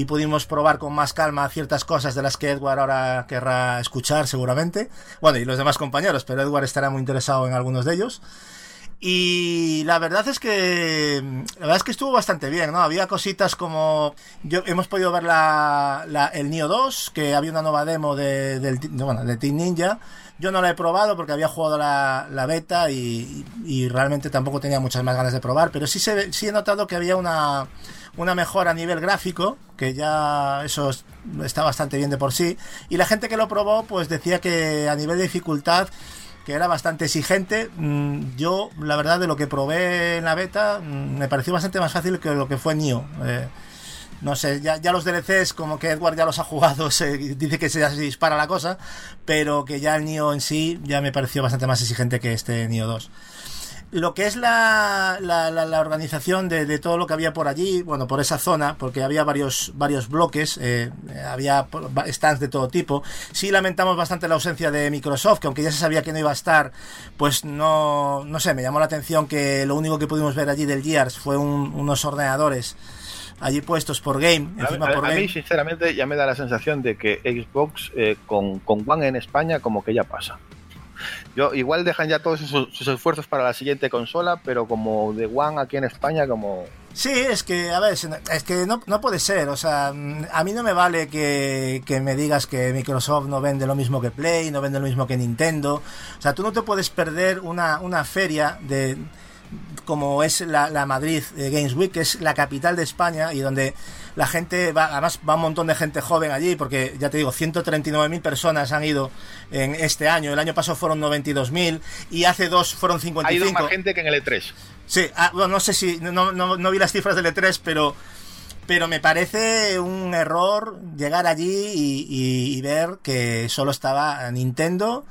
y pudimos probar con más calma ciertas cosas de las que Edward ahora querrá escuchar seguramente. Bueno, y los demás compañeros, pero Edward estará muy interesado en algunos de ellos. Y la verdad es que la verdad es que estuvo bastante bien, ¿no? Había cositas como yo hemos podido ver la, la- el Nio 2, que había una nueva demo de, del de, bueno, de Team Ninja. Yo no la he probado porque había jugado la, la beta y, y realmente tampoco tenía muchas más ganas de probar, pero sí, se, sí he notado que había una, una mejora a nivel gráfico, que ya eso es- está bastante bien de por sí. Y la gente que lo probó, pues decía que a nivel de dificultad que era bastante exigente. Mm, Yo, la verdad, de lo que probé en la beta, mm, me pareció bastante más fácil que lo que fue Nio. Eh, no sé, ya, ya los DLCs, como que Edward ya los ha jugado, se dice que se, se dispara la cosa, pero que ya el Nio en sí ya me pareció bastante más exigente que este Nio 2. Lo que es la, la, la, la organización de, de, todo lo que había por allí, bueno, por esa zona, porque había varios, varios bloques, eh, había stands de todo tipo. Sí lamentamos bastante la ausencia de Microsoft, que aunque ya se sabía que no iba a estar, pues no, no sé, me llamó la atención que lo único que pudimos ver allí del Gears fue un, unos ordenadores allí puestos por Game. Encima a, por a, Game. mí, sinceramente, ya me da la sensación de que Xbox eh, con, con One en España como que ya pasa. Yo, igual dejan ya todos sus, esfuerzos para la siguiente consola, pero como de One aquí en España, como... Sí, es que, a ver, es que no, no puede ser, o sea, a mí no me vale que, que, me digas que Microsoft no vende lo mismo que Play, no vende lo mismo que Nintendo, o sea, tú no te puedes perder una, una feria de como es la, la Madrid Games Week, que es la capital de España y donde la gente va, además va un montón de gente joven allí, porque ya te digo, 139.000 personas han ido en este año, el año pasado fueron 92.000 y hace dos fueron 55. Ha ido más gente que en el E3. Sí, ah, bueno, no sé si, no, no, no vi las cifras del E3, pero pero me parece un error llegar allí y, y, y ver que solo estaba Nintendo,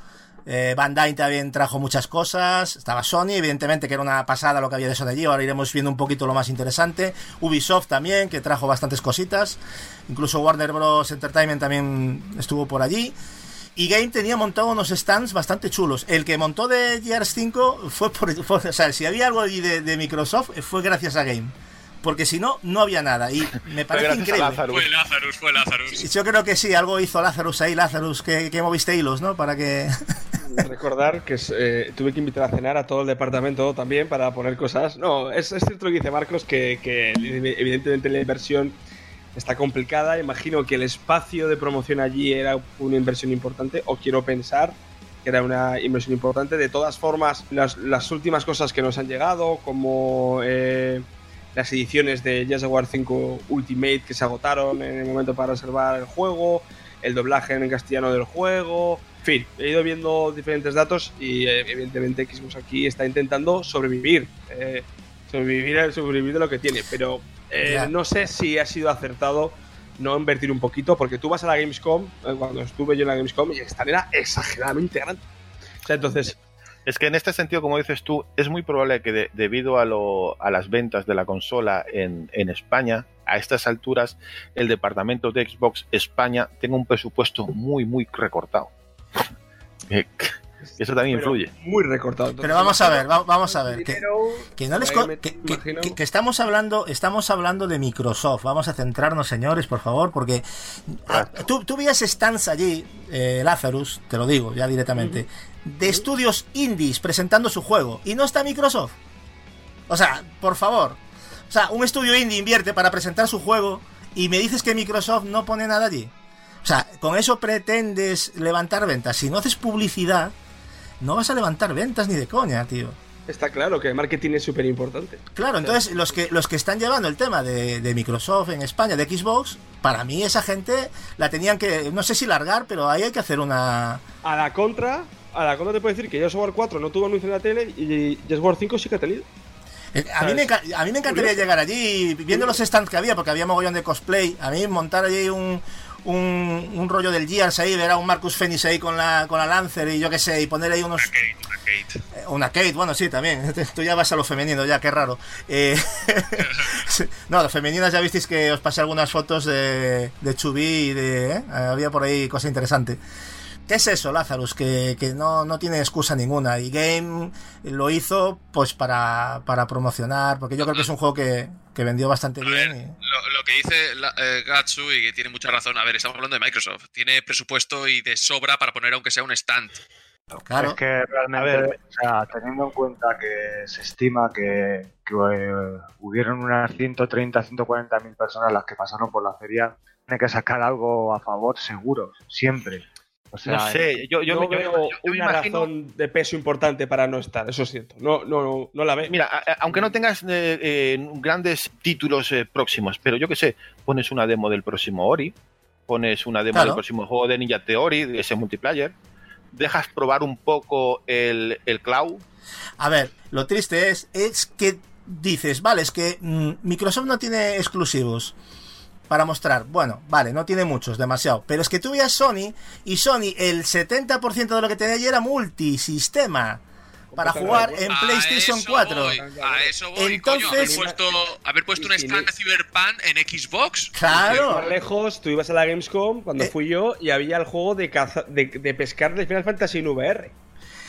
eh, Bandai también trajo muchas cosas. Estaba Sony, evidentemente, que era una pasada lo que había de de allí. Ahora iremos viendo un poquito lo más interesante. Ubisoft también, que trajo bastantes cositas. Incluso Warner Bros. Entertainment también estuvo por allí. Y Game tenía montado unos stands bastante chulos. El que montó de Gears 5 fue por. O sea, si había algo allí de, de Microsoft, fue gracias a Game porque si no, no había nada. Y me parece increíble. Fue Lazarus, fue Lazarus. Yo creo que sí, algo hizo Lazarus ahí, Lazarus, que, que moviste hilos, ¿no? Para que. Recordar que eh, tuve que invitar a cenar a todo el departamento también para poner cosas. No, es, es cierto que dice Marcos, que, que evidentemente la inversión está complicada. Imagino que el espacio de promoción allí era una inversión importante, o quiero pensar que era una inversión importante. De todas formas, las, las últimas cosas que nos han llegado, como. Eh, las ediciones de Jazz War 5 Ultimate que se agotaron en el momento para reservar el juego, el doblaje en castellano del juego, en fin, he ido viendo diferentes datos y eh, evidentemente Xbox aquí está intentando sobrevivir, eh, sobrevivir, sobrevivir de lo que tiene, pero eh, yeah. no sé si ha sido acertado no invertir un poquito, porque tú vas a la Gamescom, eh, cuando estuve yo en la Gamescom, y esta era exageradamente grande. O sea, entonces, es que en este sentido, como dices tú, es muy probable que de, debido a, las ventas de la consola en, en, España, a estas alturas, el departamento de Xbox España tenga un presupuesto muy, muy recortado. Eso también Pero influye. Muy recortado. Pero vamos a ver, va, vamos a ver. Que, que no les que, que, que, estamos hablando, estamos hablando de Microsoft. Vamos a centrarnos, señores, por favor, porque tú, tú vías stands allí, eh, Lazarus, te lo digo ya directamente, uh -huh. de estudios indies presentando su juego y no está Microsoft. O sea, por favor. O sea, un estudio indie invierte para presentar su juego y me dices que Microsoft no pone nada allí. O sea, con eso pretendes levantar ventas. Si no haces publicidad, no vas a levantar ventas ni de coña, tío. Está claro que el marketing es súper importante. Claro, entonces los que, los que están llevando el tema de, de, Microsoft en España, de Xbox, para mí esa gente la tenían que, no sé si largar, pero ahí hay que hacer una... A la contra, a la contra te puedo decir que Gears War 4 no tuvo anuncio en la tele y Gears War 5 sí que ha tenido. Eh, A mí, me, a mí me encantaría llegar allí, viendo los stands que había, porque había mogollón de cosplay, a mí montar allí un, un, un, rollo del Gears ahí, ver a un Marcus Fenix ahí con la, con la Lancer y yo qué sé, y poner ahí unos... Una Kate, una Kate. Eh, una Kate, bueno, sí, también. Tú ya vas a lo femenino, ya, qué raro. Eh, no, las femeninas ya visteis que os pasé algunas fotos de, de Chubí y de... ¿eh? Había por ahí cosa interesante. ¿Qué es eso, Lazarus? Que, que no, no, tiene excusa ninguna. Y Game lo hizo pues para, para promocionar, porque yo creo que es un juego que, que vendió bastante a bien. Ver, y... lo, lo, que dice la, eh, Gatsu, y que tiene mucha razón, a ver, estamos hablando de Microsoft. Tiene presupuesto y de sobra para poner aunque sea un stand. Claro. Es que realmente, ver, o sea, teniendo en cuenta que se estima que, que uh, hubieron unas 130, 140 mil personas las que pasaron por la feria, tiene que sacar algo a favor seguro, siempre. O sea, no sé, yo, yo, no yo, veo yo, una imagino... razón de peso importante para no estar, eso es cierto. No, no, no, no la ve. Mira, a, a, aunque no tengas eh, eh, grandes títulos eh, próximos, pero yo que sé, pones una demo del próximo Ori, pones una demo claro. del próximo juego de Ninja Theory, de ese multiplayer, dejas probar un poco el, el cloud. A ver, lo triste es, es que dices, vale, es que mmm, Microsoft no tiene exclusivos para mostrar. Bueno, vale, no tiene muchos, demasiado. Pero es que tú veías Sony y Sony, el 70% de lo que tenía allí era multisistema. para jugar en. PlayStation eso 4. voy, a eso voy, coño, haber Entonces- puesto, haber puesto un stand de Cyberpunk en Xbox. Claro. Más lejos, tú ibas a la Gamescom cuando Eh. fui yo y había el juego de, caza- de, de pescar de Final Fantasy en VR.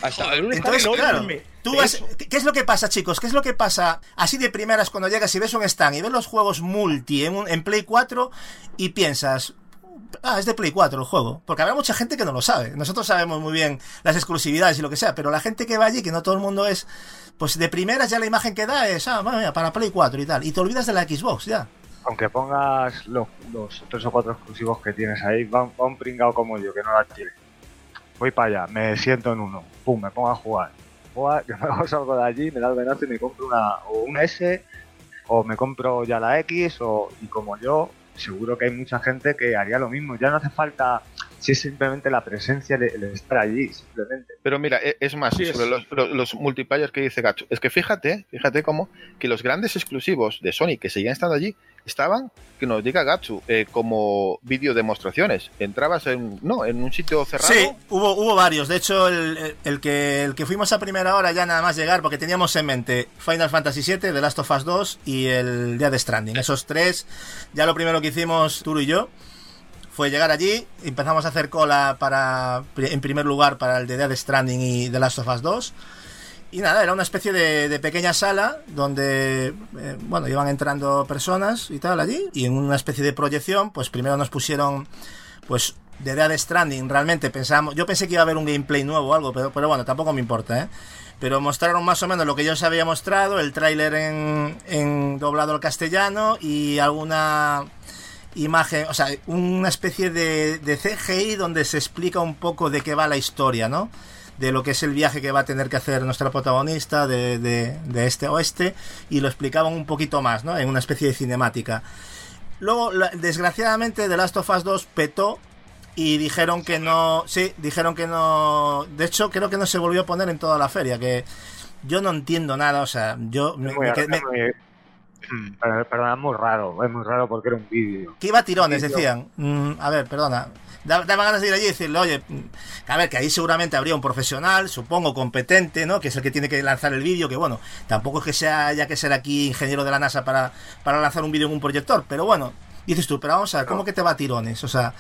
Joder, Entonces, claro, tú vas. ¿qué es lo que pasa, chicos? ¿Qué es lo que pasa así de primeras cuando llegas y ves un stand y ves los juegos multi en, un- en Play 4 y piensas, ah, es de Play 4 el juego? Porque habrá mucha gente que no lo sabe. Nosotros sabemos muy bien las exclusividades y lo que sea, pero la gente que va allí, que no todo el mundo es, pues de primeras ya la imagen que da es, ah, bueno, mira, para Play 4 y tal. Y te olvidas de la Xbox ya. Aunque pongas los, los tres o cuatro exclusivos que tienes ahí, va, un- va un pringado como yo, que no la tiene. Voy para allá, me siento en uno, pum, me pongo a jugar. Juega, yo me salgo de allí, me da el venazo y me compro una, o un S, o me compro ya la X, o, y como yo, seguro que hay mucha gente que haría lo mismo. Ya no hace falta, si es simplemente la presencia, el, el estar allí, simplemente. Pero mira, e- es más, Sí, sobre es- los, los, los multiplayer que dice Gacho, es que fíjate, fíjate cómo que los grandes exclusivos de Sony que seguían estando allí estaban, que nos diga Gatsu, eh, como vídeo demostraciones. Entrabas en, no, en un sitio cerrado. Sí, hubo, hubo varios. De hecho, el, el- que, el que fuimos a primera hora ya nada más llegar, porque teníamos en mente Final Fantasy VII, The Last of Us 2 y el Dead Stranding. Esos tres, ya lo primero que hicimos Turo y yo fue llegar allí, empezamos a hacer cola para, en primer lugar, para el de Dead Stranding y The Last of Us 2. Y nada, era una especie de, de pequeña sala donde, eh, bueno, iban entrando personas y tal allí. Y en una especie de proyección, pues primero nos pusieron, pues, de Dead Stranding. Realmente pensábamos, yo pensé que iba a haber un gameplay nuevo o algo, pero, pero bueno, tampoco me importa, ¿eh? Pero mostraron más o menos lo que yo os había mostrado, el tráiler en, en doblado al castellano y alguna imagen, o sea, una especie de, de CGI donde se explica un poco de qué va la historia, ¿no? De lo que es el viaje que va a tener que hacer nuestra protagonista de, de, de este a oeste y lo explicaban un poquito más, ¿no? En una especie de cinemática. Luego, la- desgraciadamente, The Last of Us 2 petó y dijeron que no, sí, dijeron que no, de hecho creo que no se volvió a poner en toda la feria, que yo no entiendo nada, o sea, yo me- Pero- Perdón, es muy raro, es muy raro porque era un vídeo. Que iba a tirones, decían. Mm, a ver, perdona. Da- Daba ganas de ir allí y decirle, oye, mm, a ver, que ahí seguramente habría un profesional, supongo competente, ¿no? Que es el que tiene que lanzar el vídeo, que bueno, tampoco es que sea haya que ser aquí ingeniero de la NASA para, para lanzar un vídeo en un proyector, pero bueno, dices tú, pero vamos a ver, ¿cómo que te va a tirones? O sea,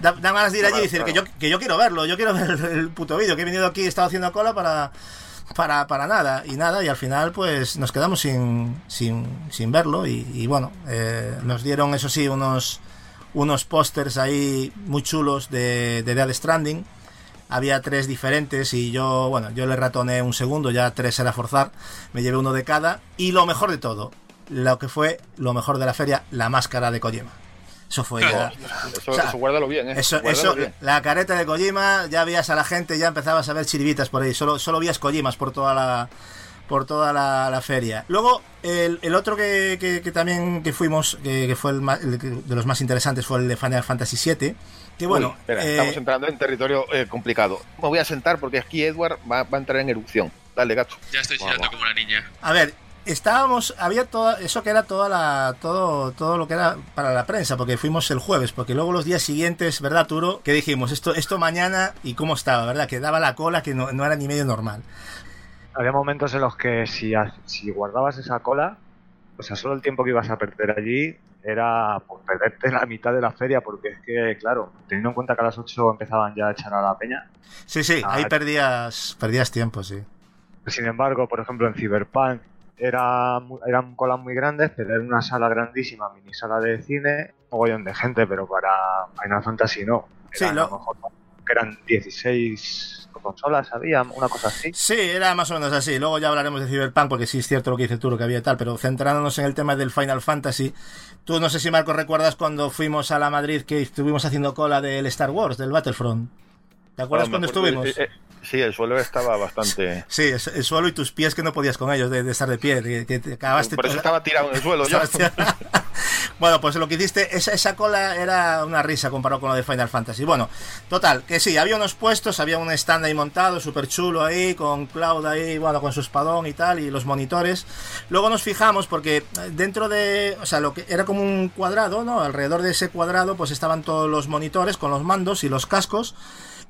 da, da ganas de ir allí y decir que yo, que yo quiero verlo, yo quiero ver el puto vídeo, que he venido aquí, he estado haciendo cola para, para, para nada, y nada, y al final pues nos quedamos sin, sin, sin verlo, y, bueno, eh, nos dieron eso sí unos, unos pósters ahí muy chulos de, de Dead Stranding. Había tres diferentes y yo, bueno, yo le ratoné un segundo, ya tres era forzar, me llevé uno de cada, y lo mejor de todo, lo que fue lo mejor de la feria, la máscara de Kojima. Eso fue ya... Eso, O sea, eso guárdalo bien, ¿eh? Eso, Guárdalo eso, bien. la careta de Kojima, ya veías a la gente, ya empezabas a ver chiribitas por ahí, solo, solo vías Kojimas por toda la por toda la, la feria. Luego, el, el otro que, que- que también que fuimos, que, que fue el, el que- de los más interesantes, fue el de Final Fantasy VII. Que bueno, Uy, espera, eh, estamos entrando en territorio eh, complicado. Me voy a sentar porque aquí Edward va, va a entrar en erupción. Dale, gato. Ya estoy chillando como una niña. a ver, estábamos, había toda, eso que era toda la, todo, todo lo que era para la prensa, porque fuimos el jueves, porque luego los días siguientes, ¿verdad, Turo? Que dijimos, esto, esto mañana y cómo estaba, ¿verdad? Que daba la cola que no, no era ni medio normal. Había momentos en los que si, si guardabas esa cola, o sea, solo el tiempo que ibas a perder allí era pues, perderte la mitad de la feria, porque es que, claro, teniendo en cuenta que a las 8 empezaban ya a echar a la peña. Sí, sí, Ah, ahí perdías, perdías tiempo, sí. Sin embargo, por ejemplo, en Cyberpunk era, eran colas muy grandes, pero era una sala grandísima, mini sala de cine, un mogollón de gente, pero para Final Fantasy no. Sí, Eran, lo- a lo mejor, que eran 16 consolas, había una cosa así. Sí, era más o menos así. Luego ya hablaremos de Cyberpunk, porque sí es cierto lo que dice tú, lo que había y tal, pero centrándonos en el tema del Final Fantasy, tú no sé si Marco recuerdas cuando fuimos a la Madrid que estuvimos haciendo cola del Star Wars, del Battlefront. ¿Te acuerdas Ah, cuando estuvimos? eh, eh, sí, el suelo estaba bastante. Sí, es- el suelo y tus pies que no podías con ellos, de, de estar de pie, que, que te acabaste Por eso estaba tirado en el suelo yo. Bueno, pues lo que hiciste, esa, esa cola era una risa comparado con lo de Final Fantasy. Bueno, total, que sí, había unos puestos, había un stand ahí montado, súper chulo ahí, con Cloud ahí, bueno, con su espadón y tal, y los monitores. Luego nos fijamos porque eh, dentro de, o sea, lo que era como un cuadrado, ¿no? Alrededor de ese cuadrado, pues estaban todos los monitores con los mandos y los cascos.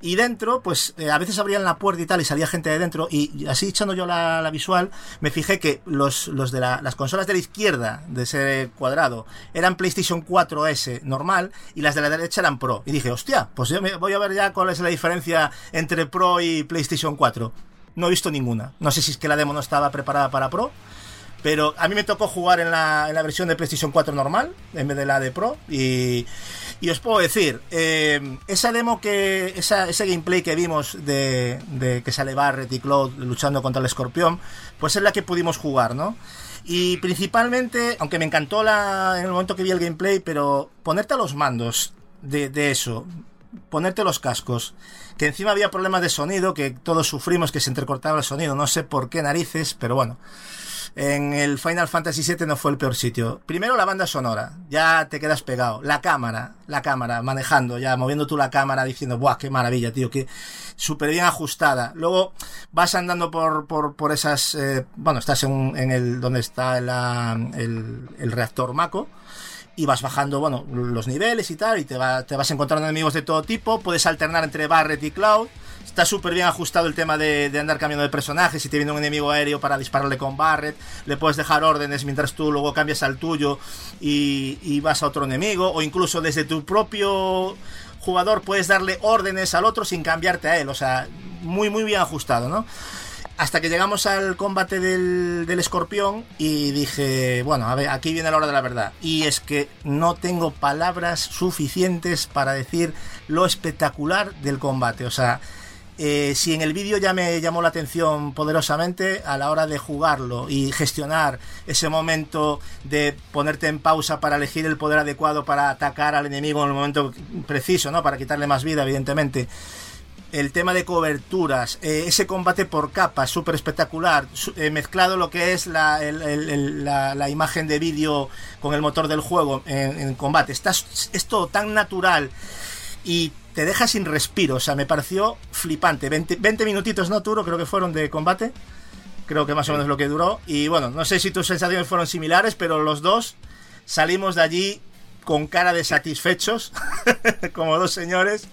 Y dentro, pues eh, a veces abrían la puerta y tal y salía gente de dentro y así echando yo la, visual, me fijé que los, los de la- las consolas de la izquierda de ese cuadrado eran PlayStation 4S normal y las de la derecha eran Pro. Y dije, hostia, pues yo me voy a ver ya cuál es la diferencia entre Pro y PlayStation 4. No he visto ninguna. No sé si es que la demo no estaba preparada para Pro. Pero a mí me tocó jugar en la, en la versión de PlayStation 4 normal, en vez de la de Pro. Y, y os puedo decir, eh, esa demo que. Esa, ese gameplay que vimos de, que sale Barret y Cloud luchando contra el escorpión, pues es la que pudimos jugar, ¿no? Y principalmente, aunque me encantó la, en el momento que vi el gameplay, pero ponerte los mandos de, de eso, ponerte los cascos, que encima había problemas de sonido, que todos sufrimos que se entrecortaba el sonido, no sé por qué narices, pero bueno. En el Final Fantasy VII no fue el peor sitio. Primero la banda sonora, ya te quedas pegado. La cámara, la cámara, manejando, ya moviendo tú la cámara diciendo, ¡buah, qué maravilla, tío! Que súper bien ajustada. Luego vas andando por, por, por esas... eh, bueno, estás en, en el... donde está la- el, el reactor Mako y vas bajando, bueno, los niveles y tal, y te, va- te vas encontrando enemigos de todo tipo, puedes alternar entre Barret y Cloud, está súper bien ajustado el tema de, de andar cambiando de personajes, si te viene un enemigo aéreo para dispararle con Barret, le puedes dejar órdenes mientras tú luego cambias al tuyo y, y vas a otro enemigo, o incluso desde tu propio jugador puedes darle órdenes al otro sin cambiarte a él, o sea, muy muy bien ajustado, ¿no? hasta que llegamos al combate del, del escorpión y dije, bueno, a ver, aquí viene la hora de la verdad. Y es que no tengo palabras suficientes para decir lo espectacular del combate. O sea, eh, si en el vídeo ya me llamó la atención poderosamente a la hora de jugarlo y gestionar ese momento de ponerte en pausa para elegir el poder adecuado para atacar al enemigo en el momento preciso, ¿no? Para quitarle más vida, evidentemente el tema de coberturas, eh, ese combate por capas, súper espectacular, eh, mezclado lo que es la, la- imagen de vídeo con el motor del juego en, en combate. Estás, es todo tan natural y te deja sin respiro, o sea, me pareció flipante. 20, 20 minutitos, ¿no, Turo? Creo que fueron de combate. Creo que más o menos lo que duró. Y bueno, no sé si tus sensaciones fueron similares, pero los dos salimos de allí con cara de satisfechos, como dos señores.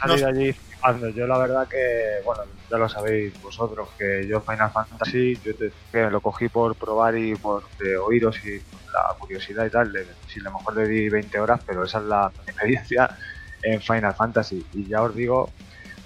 Salí Nos- de allí flipando. Yo la verdad que, bueno, ya lo sabéis vosotros, que yo Final Fantasy, yo te- que lo cogí por probar y por de oíros y la curiosidad y tal. Si a lo mejor le di 20 horas, pero esa es la experiencia en Final Fantasy. Y ya os digo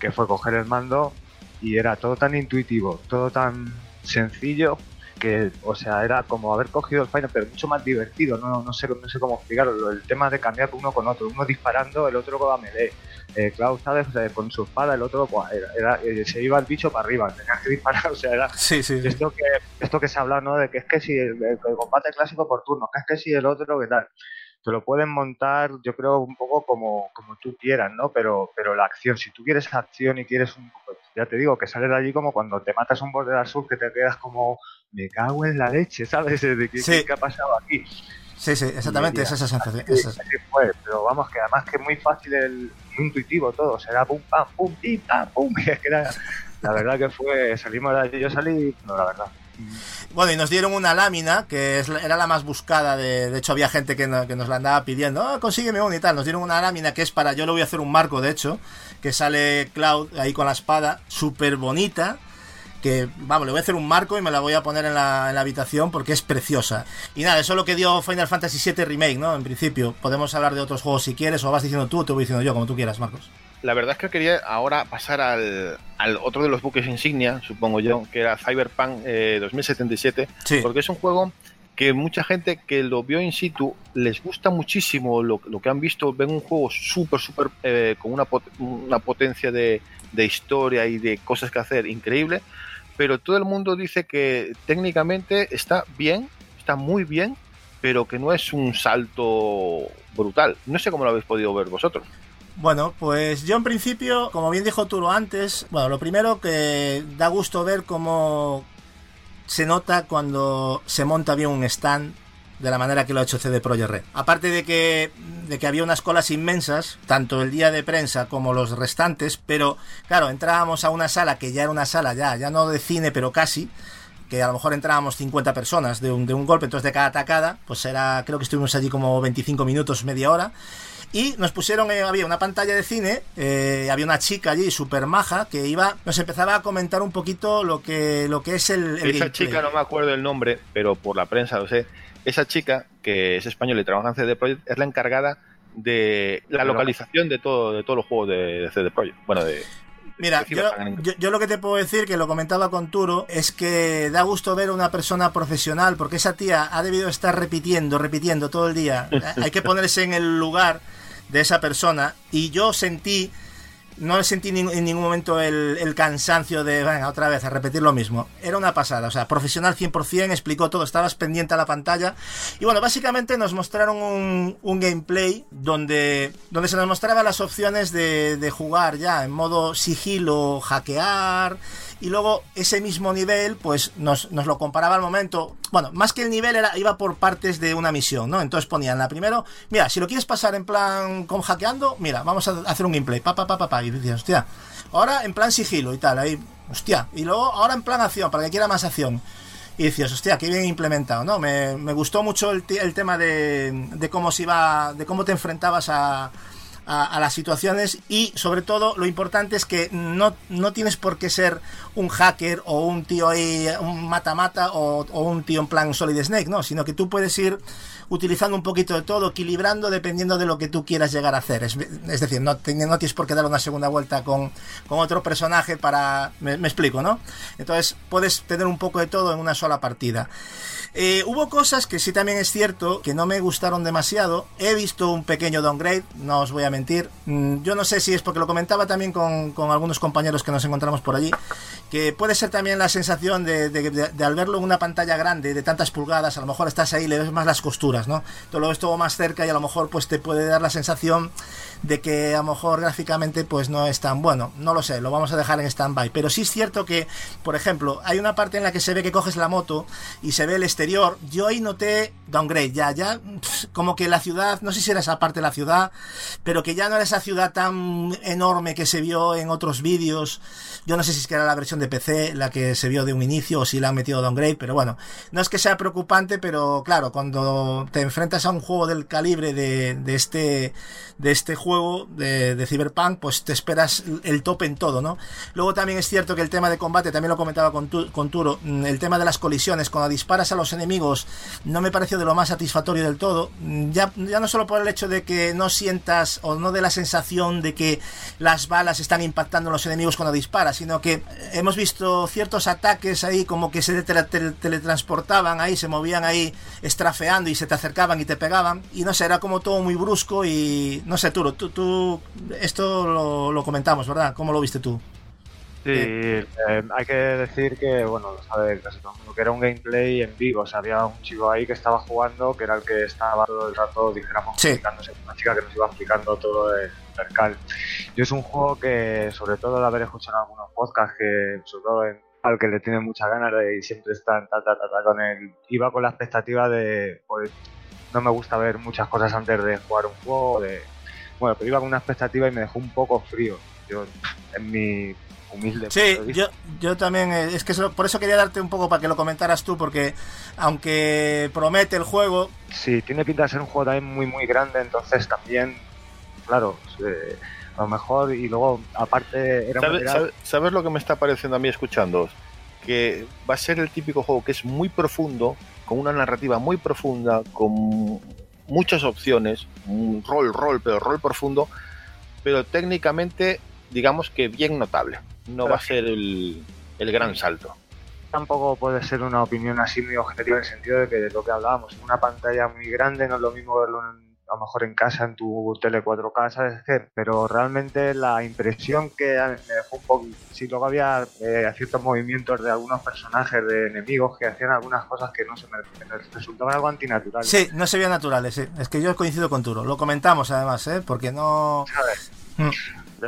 que fue coger el mando y era todo tan intuitivo, todo tan sencillo que, o sea, era como haber cogido el Final, pero mucho más divertido, no, no sé, no sé cómo explicarlo, el tema de cambiar uno con otro, uno disparando, el otro con la melee, eh, Cloud, ¿sabes? O sea, con su espada, el otro pues, era, era- eh, se iba el bicho para arriba, tenía que disparar, o sea, era Sí, sí, sí. esto que, esto que se habla, ¿no? De que es que si el, el- el combate clásico por turnos, que es que si el otro, que tal. Te lo pueden montar, yo creo, un poco como, como tú quieras, ¿no? Pero, pero la acción, si tú quieres acción y quieres un. Pues ya te digo, que sales de allí como cuando te matas un Border Sur que te quedas como. Me cago en la leche, ¿sabes? De qué, Sí. ha pasado aquí. Sí, sí, exactamente, esa sensación. Así fue, pero vamos, que además que es muy fácil, el, muy intuitivo todo, será pum, pam, pum, pim, pam, pum, que era, la verdad que fue, salimos de allí, yo salí, no, la verdad. Bueno, y nos dieron una lámina, que era la más buscada, de, de hecho había gente que nos la andaba pidiendo, ah, consígueme una y tal, nos dieron una lámina que es para, yo le voy a hacer un marco, de hecho, que sale Cloud ahí con la espada, súper bonita, que, vamos, le voy a hacer un marco y me la voy a poner en la, en la habitación porque es preciosa. Y nada, eso es lo que dio Final Fantasy VII Remake, ¿no? En principio, podemos hablar de otros juegos si quieres, o vas diciendo tú, o te voy diciendo yo, como tú quieras, Marcos. La verdad es que quería ahora pasar al, al otro de los buques insignia, supongo yo, que era Cyberpunk eh, 2077, Sí. porque es un juego que mucha gente que lo vio in situ les gusta muchísimo lo, lo que han visto, ven un juego súper, súper, eh, con una, pot- una potencia de, de historia y de cosas que hacer increíble, pero todo el mundo dice que técnicamente está bien, está muy bien, pero que no es un salto brutal. No sé cómo lo habéis podido ver vosotros. Bueno, pues yo en principio, como bien dijo Turo antes, bueno, lo primero que da gusto ver cómo se nota cuando se monta bien un stand de la manera que lo ha hecho CD Projekt Red. Aparte de que, de que había unas colas inmensas, tanto el día de prensa como los restantes, pero claro, entrábamos a una sala que ya era una sala ya, ya no de cine, pero casi, que a lo mejor entrábamos 50 personas de un, de un golpe, entonces de cada atacada, pues era, creo que estuvimos allí como 25 minutos, media hora. Y nos pusieron, eh, había una pantalla de cine, eh, había una chica allí súper maja que iba, nos empezaba a comentar un poquito lo que, lo que es el, el Esa gameplay. chica, no me acuerdo el nombre, pero por la prensa lo sé. Esa chica, que es española y trabaja en CD Projekt, es la encargada de la localización de todo de todos los juegos de, de CD Projekt. Bueno, de. Mira, yo, yo, yo lo que te puedo decir, que lo comentaba con Turo, es que da gusto ver a una persona profesional, porque esa tía ha debido estar repitiendo, repitiendo todo el día. Hay que ponerse en el lugar de esa persona, y yo sentí, no sentí en ningún momento el, cansancio de, venga, otra vez, a repetir lo mismo. Era una pasada, o sea, profesional 100%, explicó todo, estabas pendiente a la pantalla. Y bueno, básicamente nos mostraron un, un gameplay donde, donde se nos mostraba las opciones de, de jugar ya en modo sigilo, hackear. Y luego ese mismo nivel, pues nos, nos lo comparaba al momento. Bueno, más que el nivel era, iba por partes de una misión, ¿no? Entonces ponían la primero, mira, si lo quieres pasar en plan con hackeando, mira, vamos a hacer un gameplay, pa, pa, pa, pa, pa. Y decías, hostia, ahora en plan sigilo y tal, ahí, hostia. Y luego ahora en plan acción, para que quiera más acción. Y decías, hostia, qué bien implementado, ¿no? Me, me gustó mucho el, el tema de, de cómo se iba, de cómo te enfrentabas a, a, las situaciones y sobre todo lo importante es que no, no tienes por qué ser un hacker o un tío ahí, un mata-mata o, o un tío en plan Solid Snake, ¿no? Sino que tú puedes ir utilizando un poquito de todo, equilibrando dependiendo de lo que tú quieras llegar a hacer. Es, decir, no, tienes por qué dar una segunda vuelta con, con otro personaje para... Me, explico, ¿no? Entonces puedes tener un poco de todo en una sola partida. Eh, hubo cosas que sí también es cierto que no me gustaron demasiado. He visto un pequeño downgrade, no os voy a mentir. Mm, Yo no sé si es porque lo comentaba también con, con algunos compañeros que nos encontramos por allí, que puede ser también la sensación de, de- de- de al verlo en una pantalla grande de tantas pulgadas, a lo mejor estás ahí y le ves más las costuras, ¿no? Todo más cerca y a lo mejor pues te puede dar la sensación de que a lo mejor gráficamente pues no es tan bueno. No lo sé, lo vamos a dejar en stand-by. Pero sí es cierto que, por ejemplo, hay una parte en la que se ve que coges la moto y se ve el exterior. Yo ahí noté downgrade, ya, ya, como que la ciudad, no sé si era esa parte de la ciudad, pero que ya no era esa ciudad tan enorme que se vio en otros vídeos. Yo no sé si es que era la versión de PC la que se vio de un inicio o si la han metido downgrade, pero bueno, no es que sea preocupante, pero claro, cuando te enfrentas a un juego del calibre de, de este de este juego de, de Cyberpunk, pues te esperas el tope en todo, ¿no? Luego también es cierto que el tema de combate, también lo comentaba con, tu- con Turo, mm, el tema de las colisiones, cuando disparas a los enemigos, no me pareció de lo más satisfactorio del todo. Mm, Ya, ya no solo por el hecho de que no sientas o no de la sensación de que las balas están impactando en los enemigos cuando disparas, sino que hemos visto ciertos ataques ahí como que se tele- tele- teletransportaban ahí, se movían ahí estrafeando y se te acercaban y te pegaban. Y no sé, era como todo muy brusco y no sé, Turo, tú, tú esto lo, lo comentamos, ¿verdad? ¿Cómo lo viste tú? Sí, eh, hay que decir que, bueno, lo sabe casi todo el mundo, que era un gameplay en vivo. O sea, había un chico ahí que estaba jugando, que era el que estaba todo el rato, dijéramos, Sí. explicándose. Una chica que nos iba explicando todo el percal. Y es un juego que, sobre todo de haber escuchado en algunos podcasts, que sobre todo en al que le tiene muchas ganas de y siempre están ta, ta, ta, ta, con él. Iba con la expectativa de, pues, no me gusta ver muchas cosas antes de jugar un juego, de... Bueno, pero iba con una expectativa y me dejó un poco frío. Yo, en mi humilde Sí, yo, yo también, eh, es que eso- por eso quería darte un poco para que lo comentaras tú, porque aunque promete el juego, Sí, tiene pinta de ser un juego también muy, muy grande, entonces también, claro, eh, a lo mejor, y luego, aparte, era, ¿Sabes, sabes lo que me está pareciendo a mí escuchando? Que va a ser el típico juego que es muy profundo, con una narrativa muy profunda, con muchas opciones, un rol, rol, pero rol profundo, pero técnicamente, digamos que bien notable. No va a ser el, el gran salto. tampoco puede ser una opinión así muy objetiva en el sentido de que de lo que hablábamos, en una pantalla muy grande no es lo mismo verlo en- a lo mejor en casa, en tu tele 4K, ¿sabes qué? Pero realmente la impresión que me dejó un poco, sí, luego había eh, ciertos movimientos de algunos personajes, de enemigos, que hacían algunas cosas que no se me, me resultaban algo antinaturales. sí, no se veían naturales, sí. Es que yo coincido con Turo, lo comentamos además, ¿eh? Porque no... ¿sabes? Mm.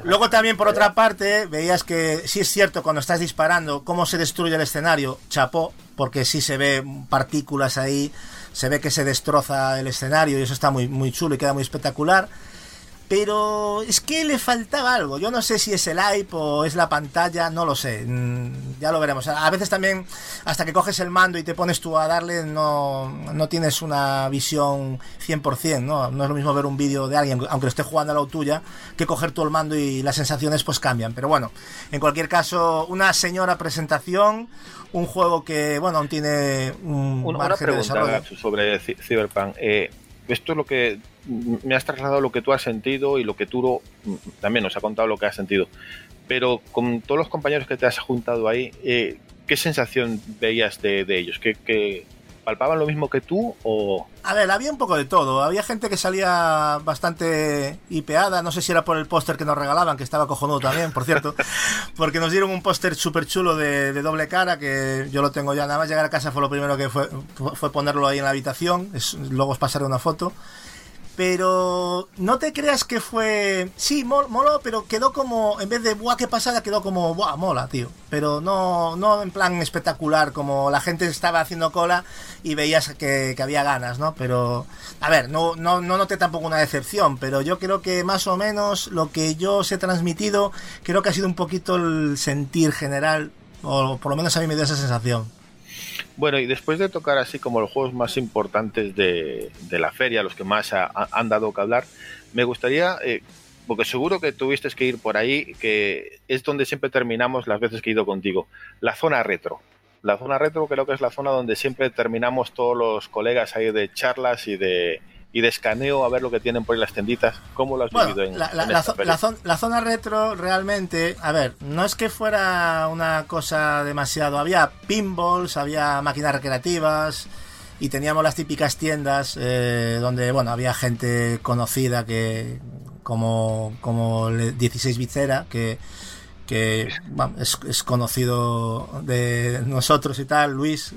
Luego también por otra parte veías que sí es cierto cuando estás disparando cómo se destruye el escenario, chapó, porque sí se ve partículas ahí, se ve que se destroza el escenario y eso está muy, muy chulo y queda muy espectacular. Pero es que le faltaba algo. Yo no sé si es el hype o es la pantalla, no lo sé. Mm, Ya lo veremos. A veces también, hasta que coges el mando y te pones tú a darle, no, no tienes una visión 100%, ¿no? No es lo mismo ver un vídeo de alguien, aunque lo esté jugando a la tuya, que coger tú el mando y las sensaciones pues cambian. Pero bueno, en cualquier caso, una señora presentación, un juego que, bueno, aún tiene un Una, una margen de pregunta desarrollo. Sobre Cyberpunk. Eh, esto es lo que me has trasladado lo que tú has sentido y lo que Turo también nos ha contado lo que has sentido. Pero con todos los compañeros que te has juntado ahí, eh, ¿qué sensación veías de, ellos? ¿Que, que palpaban lo mismo que tú o...? A ver, había un poco de todo. Había gente que salía bastante hipeada. No sé si era por el póster que nos regalaban, que estaba cojonudo también, por cierto. Porque nos dieron un póster súper chulo de, de doble cara, que yo lo tengo ya. Nada más llegar a casa fue lo primero que fue, fue ponerlo ahí en la habitación. Es- luego os pasaré una foto. Pero no te creas que fue. Sí, mol- moló, pero quedó como. En vez de buah, qué pasada, quedó como buah, mola, tío. Pero no, no en plan espectacular, como la gente estaba haciendo cola y veías que, que había ganas, ¿no? Pero. A ver, no, no, no noté tampoco una decepción, pero yo creo que más o menos lo que yo os he transmitido, creo que ha sido un poquito el sentir general, o por lo menos a mí me dio esa sensación. Bueno, y después de tocar así como los juegos más importantes de, la feria, los que más ha- han dado que hablar, me gustaría, eh, porque seguro que tuviste que ir por ahí, que es donde siempre terminamos las veces que he ido contigo, la zona retro. La zona retro creo que es la zona donde siempre terminamos todos los colegas ahí de charlas y de, y de escaneo a ver lo que tienen por ahí las tenditas. ¿Cómo lo has Bueno, vivido en, la, la- en la esta la zon- la zona retro realmente, a ver, no es que fuera una cosa demasiado. Había pinballs, había máquinas recreativas y teníamos las típicas tiendas eh, donde, bueno, había gente conocida que, como, como le- 16 Vicera, que, que bueno, es, es conocido de nosotros y tal, Luis,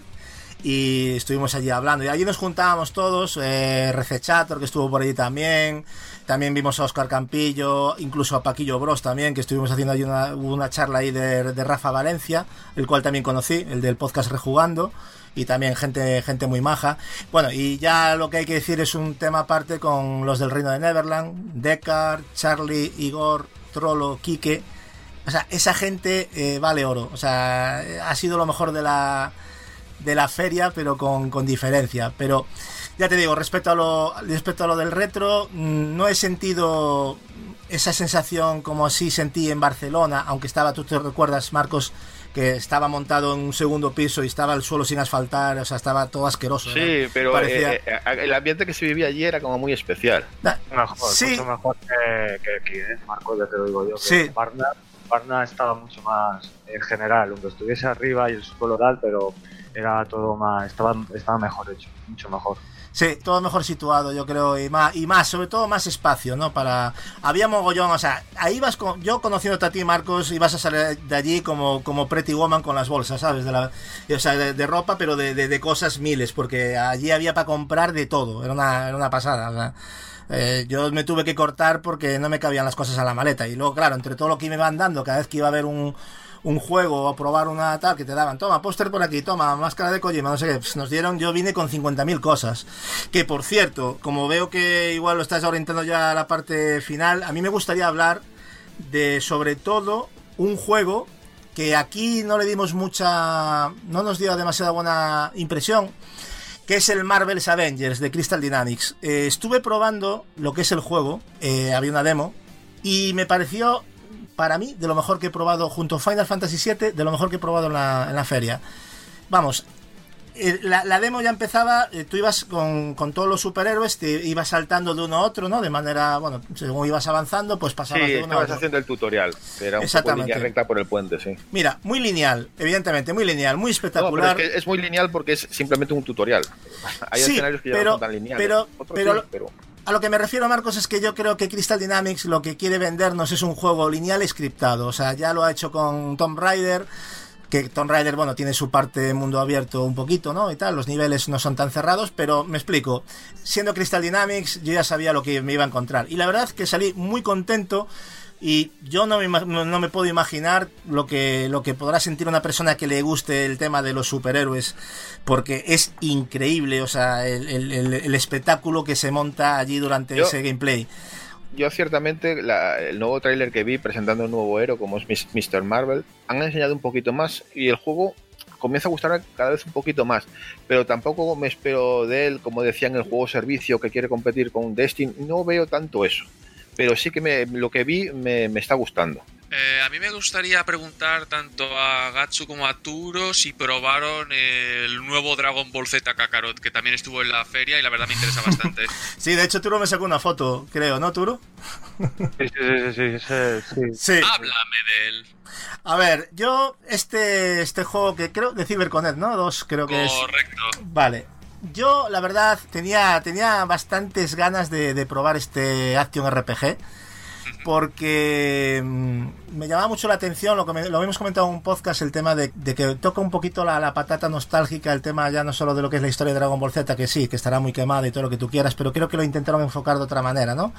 y estuvimos allí hablando. Y allí nos juntábamos todos, eh, Recechator, que estuvo por allí también. También vimos a Oscar Campillo, incluso a Paquillo Bros también, que estuvimos haciendo allí una, charla ahí de, Rafa Valencia, el cual también conocí, el del podcast Rejugando. Y también gente, gente muy maja. Bueno, y ya lo que hay que decir es un tema aparte con los del Reino de Neverland, Deckard, Charlie, Igor, Trollo, Quique. O sea, esa gente eh, vale oro. O sea, ha sido lo mejor de la, de la feria, pero con, con diferencia. Pero ya te digo, respecto a lo, respecto a lo del retro, mm, no he sentido esa sensación como así sentí en Barcelona, aunque estaba, tú te recuerdas, Marcos, que estaba montado en un segundo piso y estaba el suelo sin asfaltar, o sea, estaba todo asqueroso. Sí, pero Parecía- eh, eh, el ambiente que se vivía allí era como muy especial. Da- Mejor, Sí. mucho mejor que, que aquí, ¿eh? Marco, ya te lo digo yo. Que Sí. Barna, Barna estaba mucho más en general, aunque estuviese arriba y el suelo tal, pero era todo más, estaba, estaba mejor hecho, mucho mejor. Sí, todo mejor situado, yo creo, y más, y más, sobre todo más espacio, ¿no? Para había mogollón, o sea, ahí vas con, yo conociéndote a ti, Marcos, ibas a salir de allí como, como Pretty Woman con las bolsas, ¿sabes? De la, o sea, de, ropa, pero de, de- de cosas miles, porque allí había para comprar de todo, era una, era una pasada, o sea. eh, yo me tuve que cortar porque no me cabían las cosas a la maleta. Y luego, claro, entre todo lo que me iban dando, cada vez que iba a haber un, un juego o probar una tal que te daban, toma, póster por aquí, toma, máscara de Kojima, no sé qué, pues nos dieron, yo vine con 50.000 cosas. Que por cierto, como veo que igual lo estás orientando ya a la parte final, a mí me gustaría hablar de sobre todo un juego que aquí no le dimos mucha, no nos dio demasiada buena impresión, que es el Marvel's Avengers de Crystal Dynamics. Eh, estuve probando lo que es el juego, eh, había una demo, y me pareció, para mí, de lo mejor que he probado junto a Final Fantasy VII, de lo mejor que he probado en la, en la feria. Vamos, eh, la, la demo ya empezaba, eh, tú ibas con, con todos los superhéroes, te ibas saltando de uno a otro, ¿no? De manera, bueno, según ibas avanzando, pues Sí, pasabas de uno a otro. haciendo el tutorial, que era un poco línea recta por el puente, sí. Mira, muy lineal, evidentemente, muy lineal, muy No, pero espectacular. es que es muy lineal porque es simplemente un tutorial. Hay Sí, escenarios que ya pero- no son tan lineales. pero- pero- sí, pero A lo que me refiero, Marcos, es que yo creo que Crystal Dynamics lo que quiere vendernos es un juego lineal scriptado. O sea, ya lo ha hecho con Tomb Raider, que Tomb Raider, bueno, tiene su parte mundo abierto un poquito, ¿no? Y tal, los niveles no son tan cerrados, pero me explico. Siendo Crystal Dynamics, yo ya sabía lo que me iba a encontrar. Y la verdad que salí muy contento. Y yo no me, no puedo imaginar lo que, lo que podrá sentir una persona que le guste el tema de los superhéroes, porque es increíble, o sea, el, el- el- el espectáculo que se monta allí durante Yo- ese gameplay. yo ciertamente la- el nuevo tráiler que vi presentando un nuevo héroe como es Mr. Marvel han enseñado un poquito más y el juego comienza a gustar cada vez un poquito más, pero tampoco me espero de él, como decían, el juego servicio que quiere competir con Destiny, no veo tanto eso, pero sí que me, lo que vi me, me está gustando. Eh, a mí me gustaría preguntar tanto a Gatsu como a Turo si probaron el nuevo Dragon Ball Z Kakarot, que también estuvo en la feria y la verdad me interesa bastante. Sí, de hecho Turo me sacó una foto, creo, ¿no, Turo? Sí, sí, sí, sí. Sí. Háblame de él. A ver, yo este este juego que creo de CyberConnect, ¿no? Dos creo que es. Correcto. Vale. Yo, la verdad, tenía, tenía bastantes ganas de, probar este Action RPG. Porque mm, me llamaba mucho la atención, lo que me- lo habíamos comentado en un podcast, el tema de, que toca un poquito la, patata nostálgica, el tema ya no solo de lo que es la historia de Dragon Ball Z, que sí, que estará muy quemada y todo lo que tú quieras, pero creo que lo intentaron enfocar de otra manera, ¿no?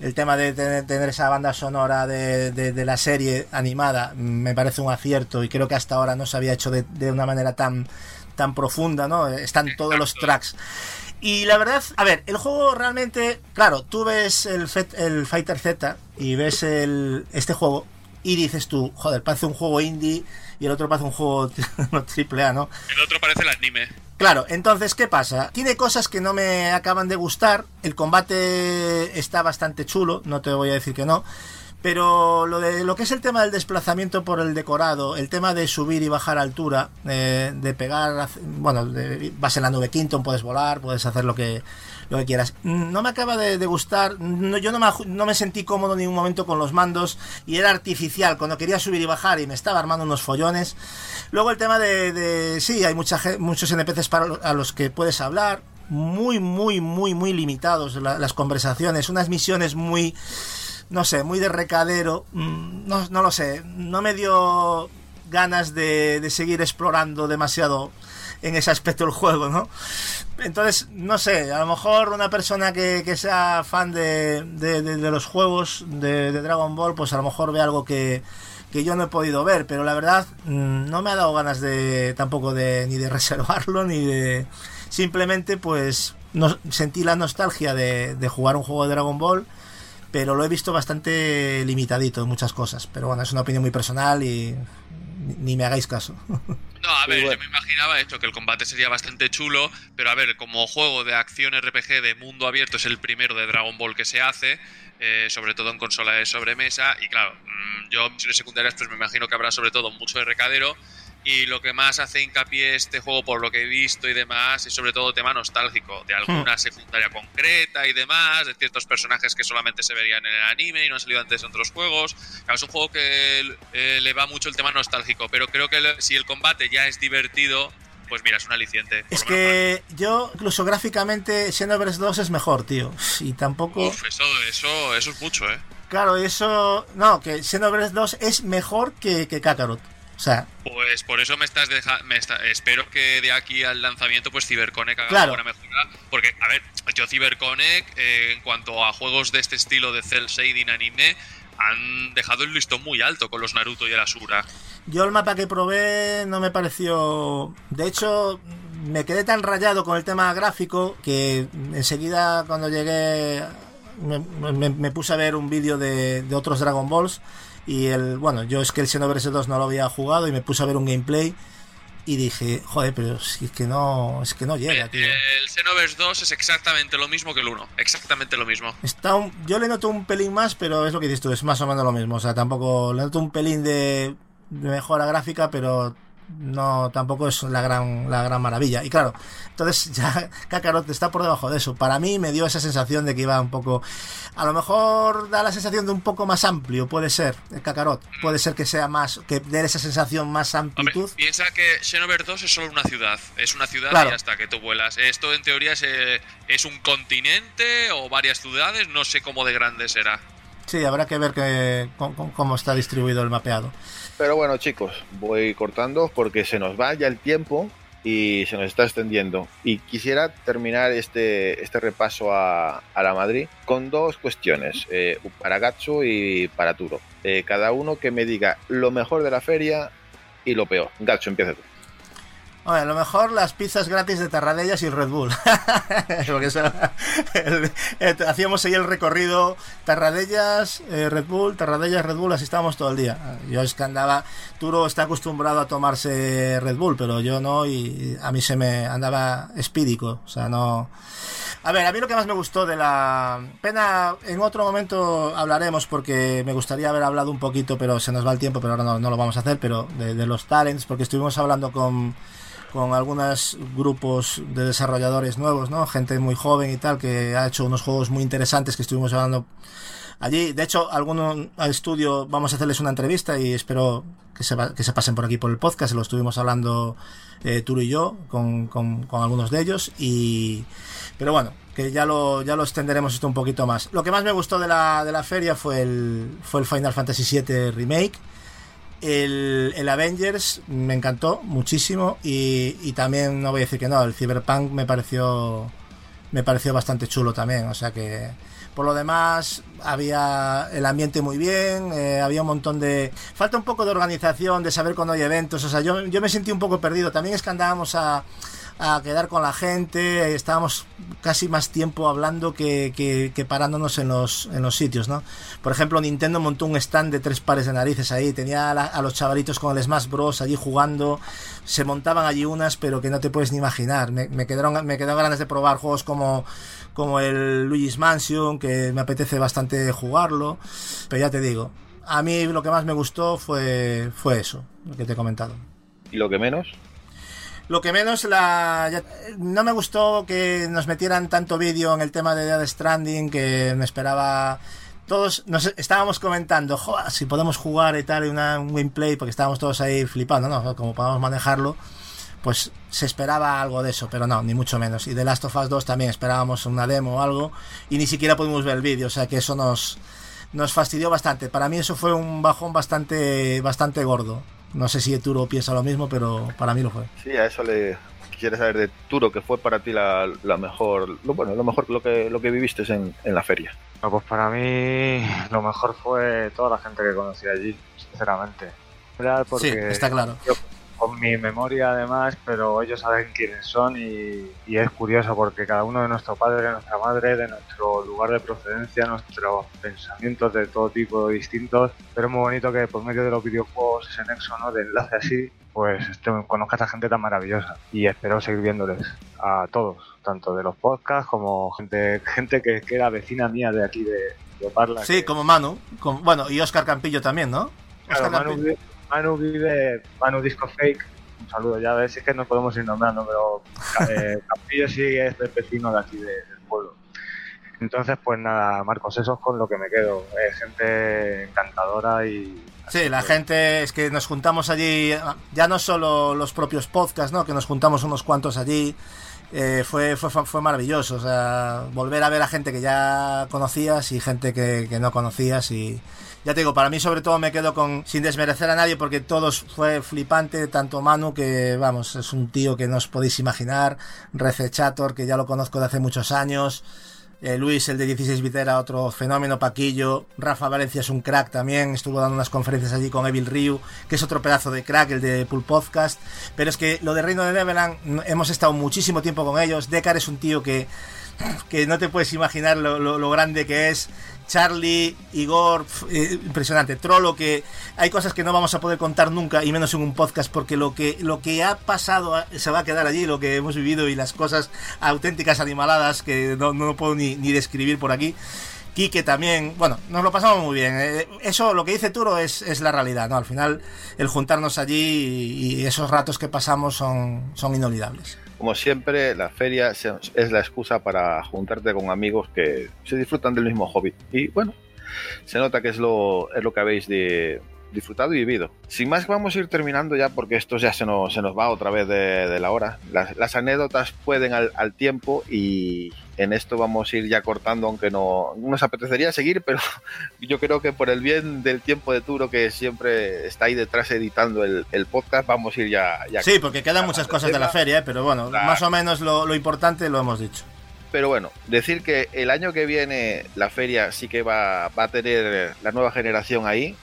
El tema de tener, esa banda sonora de, de- de la serie animada mm, me parece un acierto y creo que hasta ahora no se había hecho de una manera tan, tan profunda, ¿no? Están todos los tracks. Y la verdad, a ver, el juego realmente, claro, tú ves el, Fet- el Fighter Z y ves el, este juego y dices tú, joder, parece un juego indie y el otro parece un juego triple A, ¿no? El otro parece el anime. Claro, entonces, ¿qué pasa? Tiene cosas que no me acaban de gustar. El combate está bastante chulo, no te voy a decir que no. Pero lo de lo que es el tema del desplazamiento por el decorado, el tema de subir y bajar altura, eh, de pegar, bueno, vas en la nube Quinton, puedes volar, puedes hacer lo que lo que quieras. No me acaba de, gustar, no, yo no me, no me sentí cómodo en ningún momento con los mandos y era artificial cuando quería subir y bajar y me estaba armando unos follones. Luego el tema de, sí, hay mucha, muchos NPCs para, a los que puedes hablar, muy, muy, muy, muy limitados la- las conversaciones, unas misiones muy, no sé, muy de recadero, mm, no, no lo sé, no me dio ganas de, de seguir explorando demasiado en ese aspecto del juego, ¿no? Entonces, no sé, a lo mejor una persona que, que sea fan de, de- los juegos de, Dragon Ball, pues a lo mejor ve algo que, que yo no he podido ver, pero la verdad mm, no me ha dado ganas de tampoco de ni de reservarlo ni de simplemente pues sentí la nostalgia de, de jugar un juego de Dragon Ball pero lo he visto bastante limitadito en muchas cosas. Pero bueno es una opinión muy personal y ni, me hagáis caso. No, a ver, yo me imaginaba esto, que el combate sería bastante chulo, pero a ver, como juego de acción RPG de mundo abierto es el primero de Dragon Ball que se hace, eh, sobre todo en consola de sobremesa, y claro, mm, yo misiones secundarias pues me imagino que habrá sobre todo mucho de recadero, y lo que más hace hincapié este juego, por lo que he visto y demás, es sobre todo tema nostálgico, de alguna secundaria concreta y demás, de ciertos personajes que solamente se verían en el anime y no han salido antes en otros juegos. Claro, es un juego que eh, le va mucho el tema nostálgico, pero creo que si el combate ya es divertido, pues mira, es un aliciente. es que yo incluso gráficamente Xenoverse 2 es mejor tío y tampoco Uf, eso, eso, eso es mucho, ¿eh? claro eso no que Xenoverse 2 es mejor que, que Kakarot o sea Pues por eso me estás dejando. espero que de aquí al lanzamiento, pues CyberConnect haga Claro. una mejora. Porque, a ver, yo CyberConnect, eh, en cuanto a juegos de este estilo de Cell Shading anime, han dejado el listón muy alto con los Naruto y el Asura. Yo el mapa que probé no me pareció... De hecho, me quedé tan rayado con el tema gráfico que enseguida cuando llegué me, me- me puse a ver un vídeo de, de otros Dragon Balls y el... Bueno, yo es que el Xenoverse 2 no lo había jugado y me puse a ver un gameplay y dije, joder, pero si es que no, es que no llega, tío. El Xenoverse 2 es exactamente lo mismo que el 1. Exactamente lo mismo. Está un- yo le noto un pelín más, pero es lo que dices tú, es más o menos lo mismo. O sea, tampoco le noto un pelín de, de mejora gráfica, pero no tampoco es la gran la gran maravilla. Y claro, entonces ya Kakarot está por debajo de eso. Para mí me dio esa sensación de que iba un poco a lo mejor da la sensación de un poco más amplio, puede ser, el Kakarot. Puede ser que sea más que dé esa sensación más Hombre, amplitud. piensa que Xenoverse 2 es solo una ciudad. Es una ciudad Claro. y hasta que tú vuelas. Esto en teoría es, eh, es un continente o varias ciudades. No sé cómo de grande será. Sí, habrá que ver que, cómo, cómo está distribuido el mapeado. Pero bueno, chicos, voy cortando porque se nos va ya el tiempo y se nos está extendiendo. Y quisiera terminar este, este repaso a, a la Madrid con dos cuestiones, eh, para Gatsu y para Turo. Eh, cada uno que me diga lo mejor de la feria y lo peor. Gatsu, empieza tú. A lo mejor las pizzas gratis de Tarradellas y Red Bull. Porque eso, el- hacíamos ahí el recorrido Tarradellas, eh, Red Bull, Tarradellas, Red Bull, así estábamos todo el día. Yo es que andaba, Turo está acostumbrado a tomarse Red Bull, pero yo no, y a mí se me andaba espídico. O sea, no. A ver, a mí lo que más me gustó de la pena, en otro momento hablaremos porque me gustaría haber hablado un poquito, pero se nos va el tiempo, pero ahora no, no lo vamos a hacer, pero de, de los talents, porque estuvimos hablando con, con algunos grupos de desarrolladores nuevos, ¿no? Gente muy joven y tal, que ha hecho unos juegos muy interesantes que estuvimos hablando allí. De hecho, alguno al estudio vamos a hacerles una entrevista y espero que se, pasen por aquí por el podcast. Lo estuvimos hablando eh, Turo y yo con, con, con algunos de ellos. Y, pero bueno, que ya lo, ya lo extenderemos esto un poquito más. Lo que más me gustó de la, de la feria fue el, fue el Final Fantasy VII Remake. El, el Avengers me encantó muchísimo y, y también no voy a decir que no, el Cyberpunk me pareció me pareció bastante chulo también, o sea que por lo demás había el ambiente muy bien, eh, había un montón de falta un poco de organización, de saber cuándo hay eventos, o sea, yo, yo me sentí un poco perdido, también es que andábamos a a quedar con la gente, estábamos casi más tiempo hablando que, que, que parándonos en los, en los sitios, ¿no? Por ejemplo, Nintendo montó un stand de tres pares de narices ahí, tenía a, a los chavalitos con el Smash Bros. allí jugando, se montaban allí unas, pero que no te puedes ni imaginar. Me, me quedaron, me quedaron ganas de probar juegos como, como el Luigi's Mansion, que me apetece bastante jugarlo, pero ya te digo, a mí lo que más me gustó fue, fue eso, lo que te he comentado. ¿Y lo que menos? Lo que menos la no me gustó que nos metieran tanto vídeo en el tema de Dead Stranding que me esperaba todos nos estábamos comentando, "Joder, si podemos jugar y tal, y una, un gameplay, porque estábamos todos ahí flipando, ¿no? Como podamos manejarlo, pues se esperaba algo de eso, pero no, ni mucho menos. Y de Last of Us 2 también esperábamos una demo o algo, y ni siquiera pudimos ver el vídeo, o sea que eso nos, nos fastidió bastante. Para mí eso fue un bajón bastante, bastante gordo. No sé si Turo piensa lo mismo, pero para mí lo fue. Sí, a eso le quisiera saber de Turo, que fue para ti la, la mejor, lo, bueno, lo mejor lo que, lo que viviste en, en la feria. No, pues para mí lo mejor fue toda la gente que conocí allí, sinceramente. Porque Sí, está claro. yo con mi memoria además, pero ellos saben quiénes son y, y es curioso porque cada uno de nuestro padre, de nuestra madre, de nuestro lugar de procedencia, nuestros pensamientos de todo tipo distintos, pero es muy bonito que por medio de los videojuegos, ese nexo ¿no? de enlace así, pues este, conozcas a gente tan maravillosa y espero seguir viéndoles a todos, tanto de los podcasts como gente, gente que, que era vecina mía de aquí de, de Parla. Sí, como Manu. bueno, y Oscar Campillo también, ¿no? Claro, Oscar Manu, Campillo. Manu vive, Manu Disco Fake, un saludo, ya ves, es que no podemos ir nombrando, pero eh, Campillo sí es el vecino de aquí de- del pueblo. Entonces, pues nada, Marcos, eso es con lo que me quedo. Es gente encantadora y... Sí, la gente es que nos juntamos allí, ya no solo los propios podcasts, ¿no? Que nos juntamos unos cuantos allí. eh, fue, fue, fue maravilloso, o sea, volver a ver a gente que ya conocías y gente que, que no conocías y ya te digo, para mí sobre todo me quedo con, sin desmerecer a nadie, porque todos fue flipante, tanto Manu, que vamos, es un tío que no os podéis imaginar, Rece Chator, que ya lo conozco de hace muchos años, eh, Luis, el de 16 bit era otro fenómeno, Paquillo. Rafa Valencia es un crack también. Estuvo dando unas conferencias allí con Evil Ryu, que es otro pedazo de crack, el de Pool Podcast. Pero es que lo de Reino de Neverland, hemos estado muchísimo tiempo con ellos. Decar es un tío que, que no te puedes imaginar lo, grande que es. Charlie, Igor, eh, impresionante. Trollo, que hay cosas que no vamos a poder contar nunca, y menos en un podcast, porque lo que, lo que ha pasado ah, se va a quedar allí, lo que hemos vivido y las cosas auténticas animaladas que no, no puedo ni, ni describir por aquí. Quique también, bueno, nos lo pasamos muy bien. Eh, Eso, lo que dice Turo, es, es la realidad, ¿no? Al final, el juntarnos allí y, y esos ratos que pasamos son, son inolvidables. Como siempre, la feria es la excusa para juntarte con amigos que se disfrutan del mismo hobby. Y bueno, se nota que es lo, es lo que habéis disfrutado y vivido. Sin más, vamos a ir terminando ya porque esto ya se nos, se nos va otra vez de, la hora. Las, anécdotas pueden al tiempo y en esto vamos a ir ya cortando, aunque no nos apetecería seguir, pero yo creo que por el bien del tiempo de Turo que siempre está ahí detrás editando el, el podcast, vamos a ir ya... ya Sí, porque quedan muchas cosas de la feria, ¿eh? pero bueno, Claro. más o menos lo, lo importante lo hemos dicho. Pero bueno, decir que el año que viene la feria sí que va, va a tener la nueva generación ahí.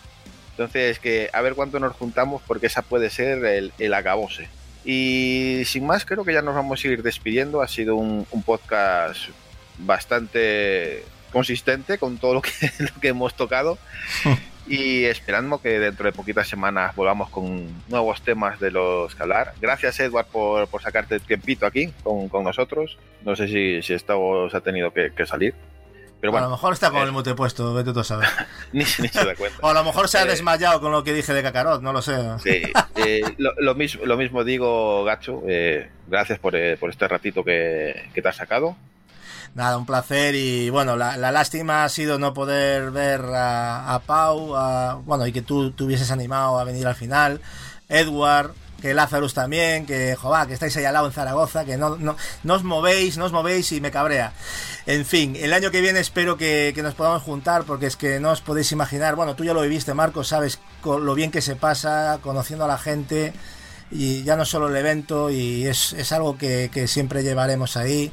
Entonces, que a ver cuánto nos juntamos, porque esa puede ser el, el acabose. Y sin más, creo que ya nos vamos a ir despidiendo. Ha sido un, un podcast bastante consistente con todo lo que, lo que hemos tocado. y esperando que dentro de poquitas semanas volvamos con nuevos temas de los que hablar. Gracias, Edward, por, por sacarte el tiempito aquí con, con nosotros. No sé si, si esto os ha tenido que, que salir. Pero bueno, a lo mejor está con eh, el mute puesto, vete tú a saber. ni, ni se da cuenta. O a lo mejor se ha Eh, desmayado con lo que dije de Kakarot, no lo sé. Sí, eh, lo, lo mismo, lo mismo digo, Gacho. eh, gracias por, por este ratito que, que te has sacado. Nada, un placer y bueno, la, la lástima ha sido no poder ver a, a Pau, a- bueno, y que tú te hubieses animado a venir al final, Edward, que Lazarus también, que joder, que estáis ahí al lado en Zaragoza, que no, no, no os movéis, no os movéis y me cabrea. En fin, el año que viene espero que, que nos podamos juntar porque es que no os podéis imaginar, bueno, tú ya lo viviste, Marcos, sabes lo bien que se pasa, conociendo a la gente y ya no solo el evento y es, es algo que, que siempre llevaremos ahí.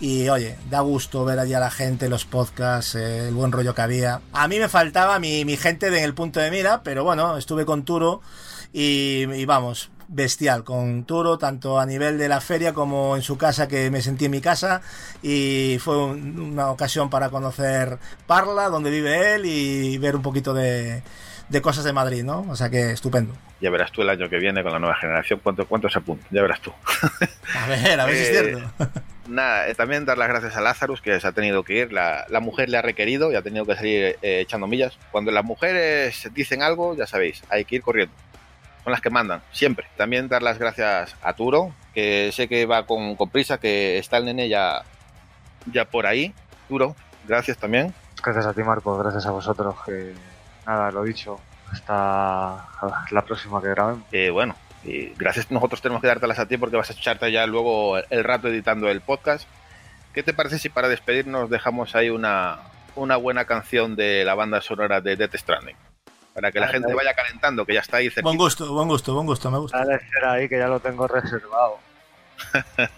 Y oye, da gusto ver allí a la gente, los podcasts, eh, el buen rollo que había. A mí me faltaba mi, mi gente de en el punto de mira, pero bueno, estuve con Turo y vamos, bestial con Turo, tanto a nivel de la feria como en su casa, que me sentí en mi casa. Y fue un- una ocasión para conocer Parla, donde vive él, y ver un poquito de, de cosas de Madrid, ¿no? O sea que estupendo. Ya verás tú el año que viene con la nueva generación cuánto, cuánto se apunta. Ya verás tú. A ver, a ver si es Eh, cierto. Nada, eh, también dar las gracias a Lazarus, que se ha tenido que ir. La, la mujer le ha requerido y ha tenido que salir eh, echando millas. Cuando las mujeres dicen algo, ya sabéis, hay que ir corriendo. Son las que mandan, siempre. También dar las gracias a Turo, que sé que va con, con prisa, que está el nene ya, ya por ahí. Turo, gracias también. Gracias a ti, Marco, gracias a vosotros. Que nada, lo dicho. Hasta la próxima que grabemos. Eh, bueno, y gracias. Nosotros tenemos que dártelas a ti porque vas a echarte ya luego el rato editando el podcast. ¿Qué te parece si para despedirnos dejamos ahí una, una buena canción de la banda sonora de Death Stranding? Para que la gente vaya calentando, que ya está ahí cerquita. Buen gusto, buen gusto, buen gusto, me gusta. Dale, espera ahí que ya lo tengo reservado.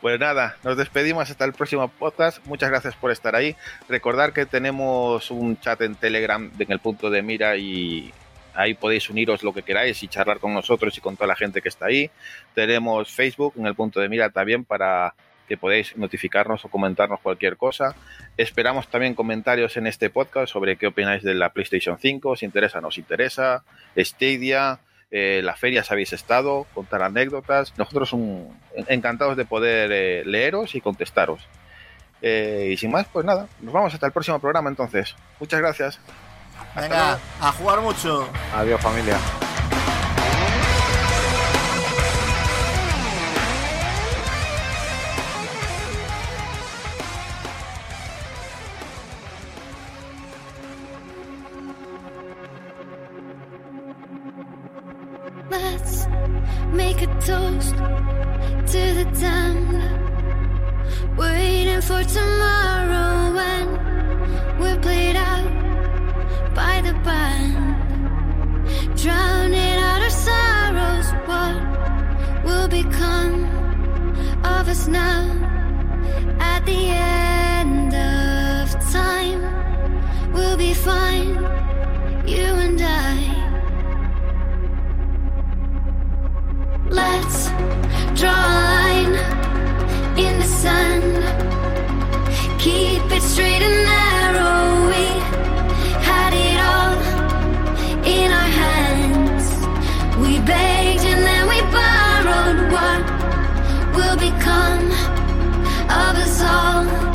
Pues nada, nos despedimos hasta el próximo podcast. Muchas gracias por estar ahí. Recordar que tenemos un chat en Telegram en el punto de mira y ahí podéis uniros lo que queráis y charlar con nosotros y con toda la gente que está ahí. Tenemos Facebook en el punto de mira también para que podáis notificarnos o comentarnos cualquier cosa. Esperamos también comentarios en este podcast sobre qué opináis de la PlayStation 5, si interesa o no os interesa, Stadia, eh, la feria si habéis estado, contar anécdotas. Nosotros un- encantados de poder eh, leeros y contestaros. Eh, y sin más, pues nada, nos vamos hasta el próximo programa entonces. Muchas gracias. Venga, a jugar mucho. Adiós, familia. Waiting for tomorrow when we're played out by the band. Drowning out our sorrows, what will become of us now at the end of time? We'll be fine, you and I. Let's draw a line in the sand. Keep it straight and narrow. We had it all in our hands. We begged and then we borrowed. What will become of us all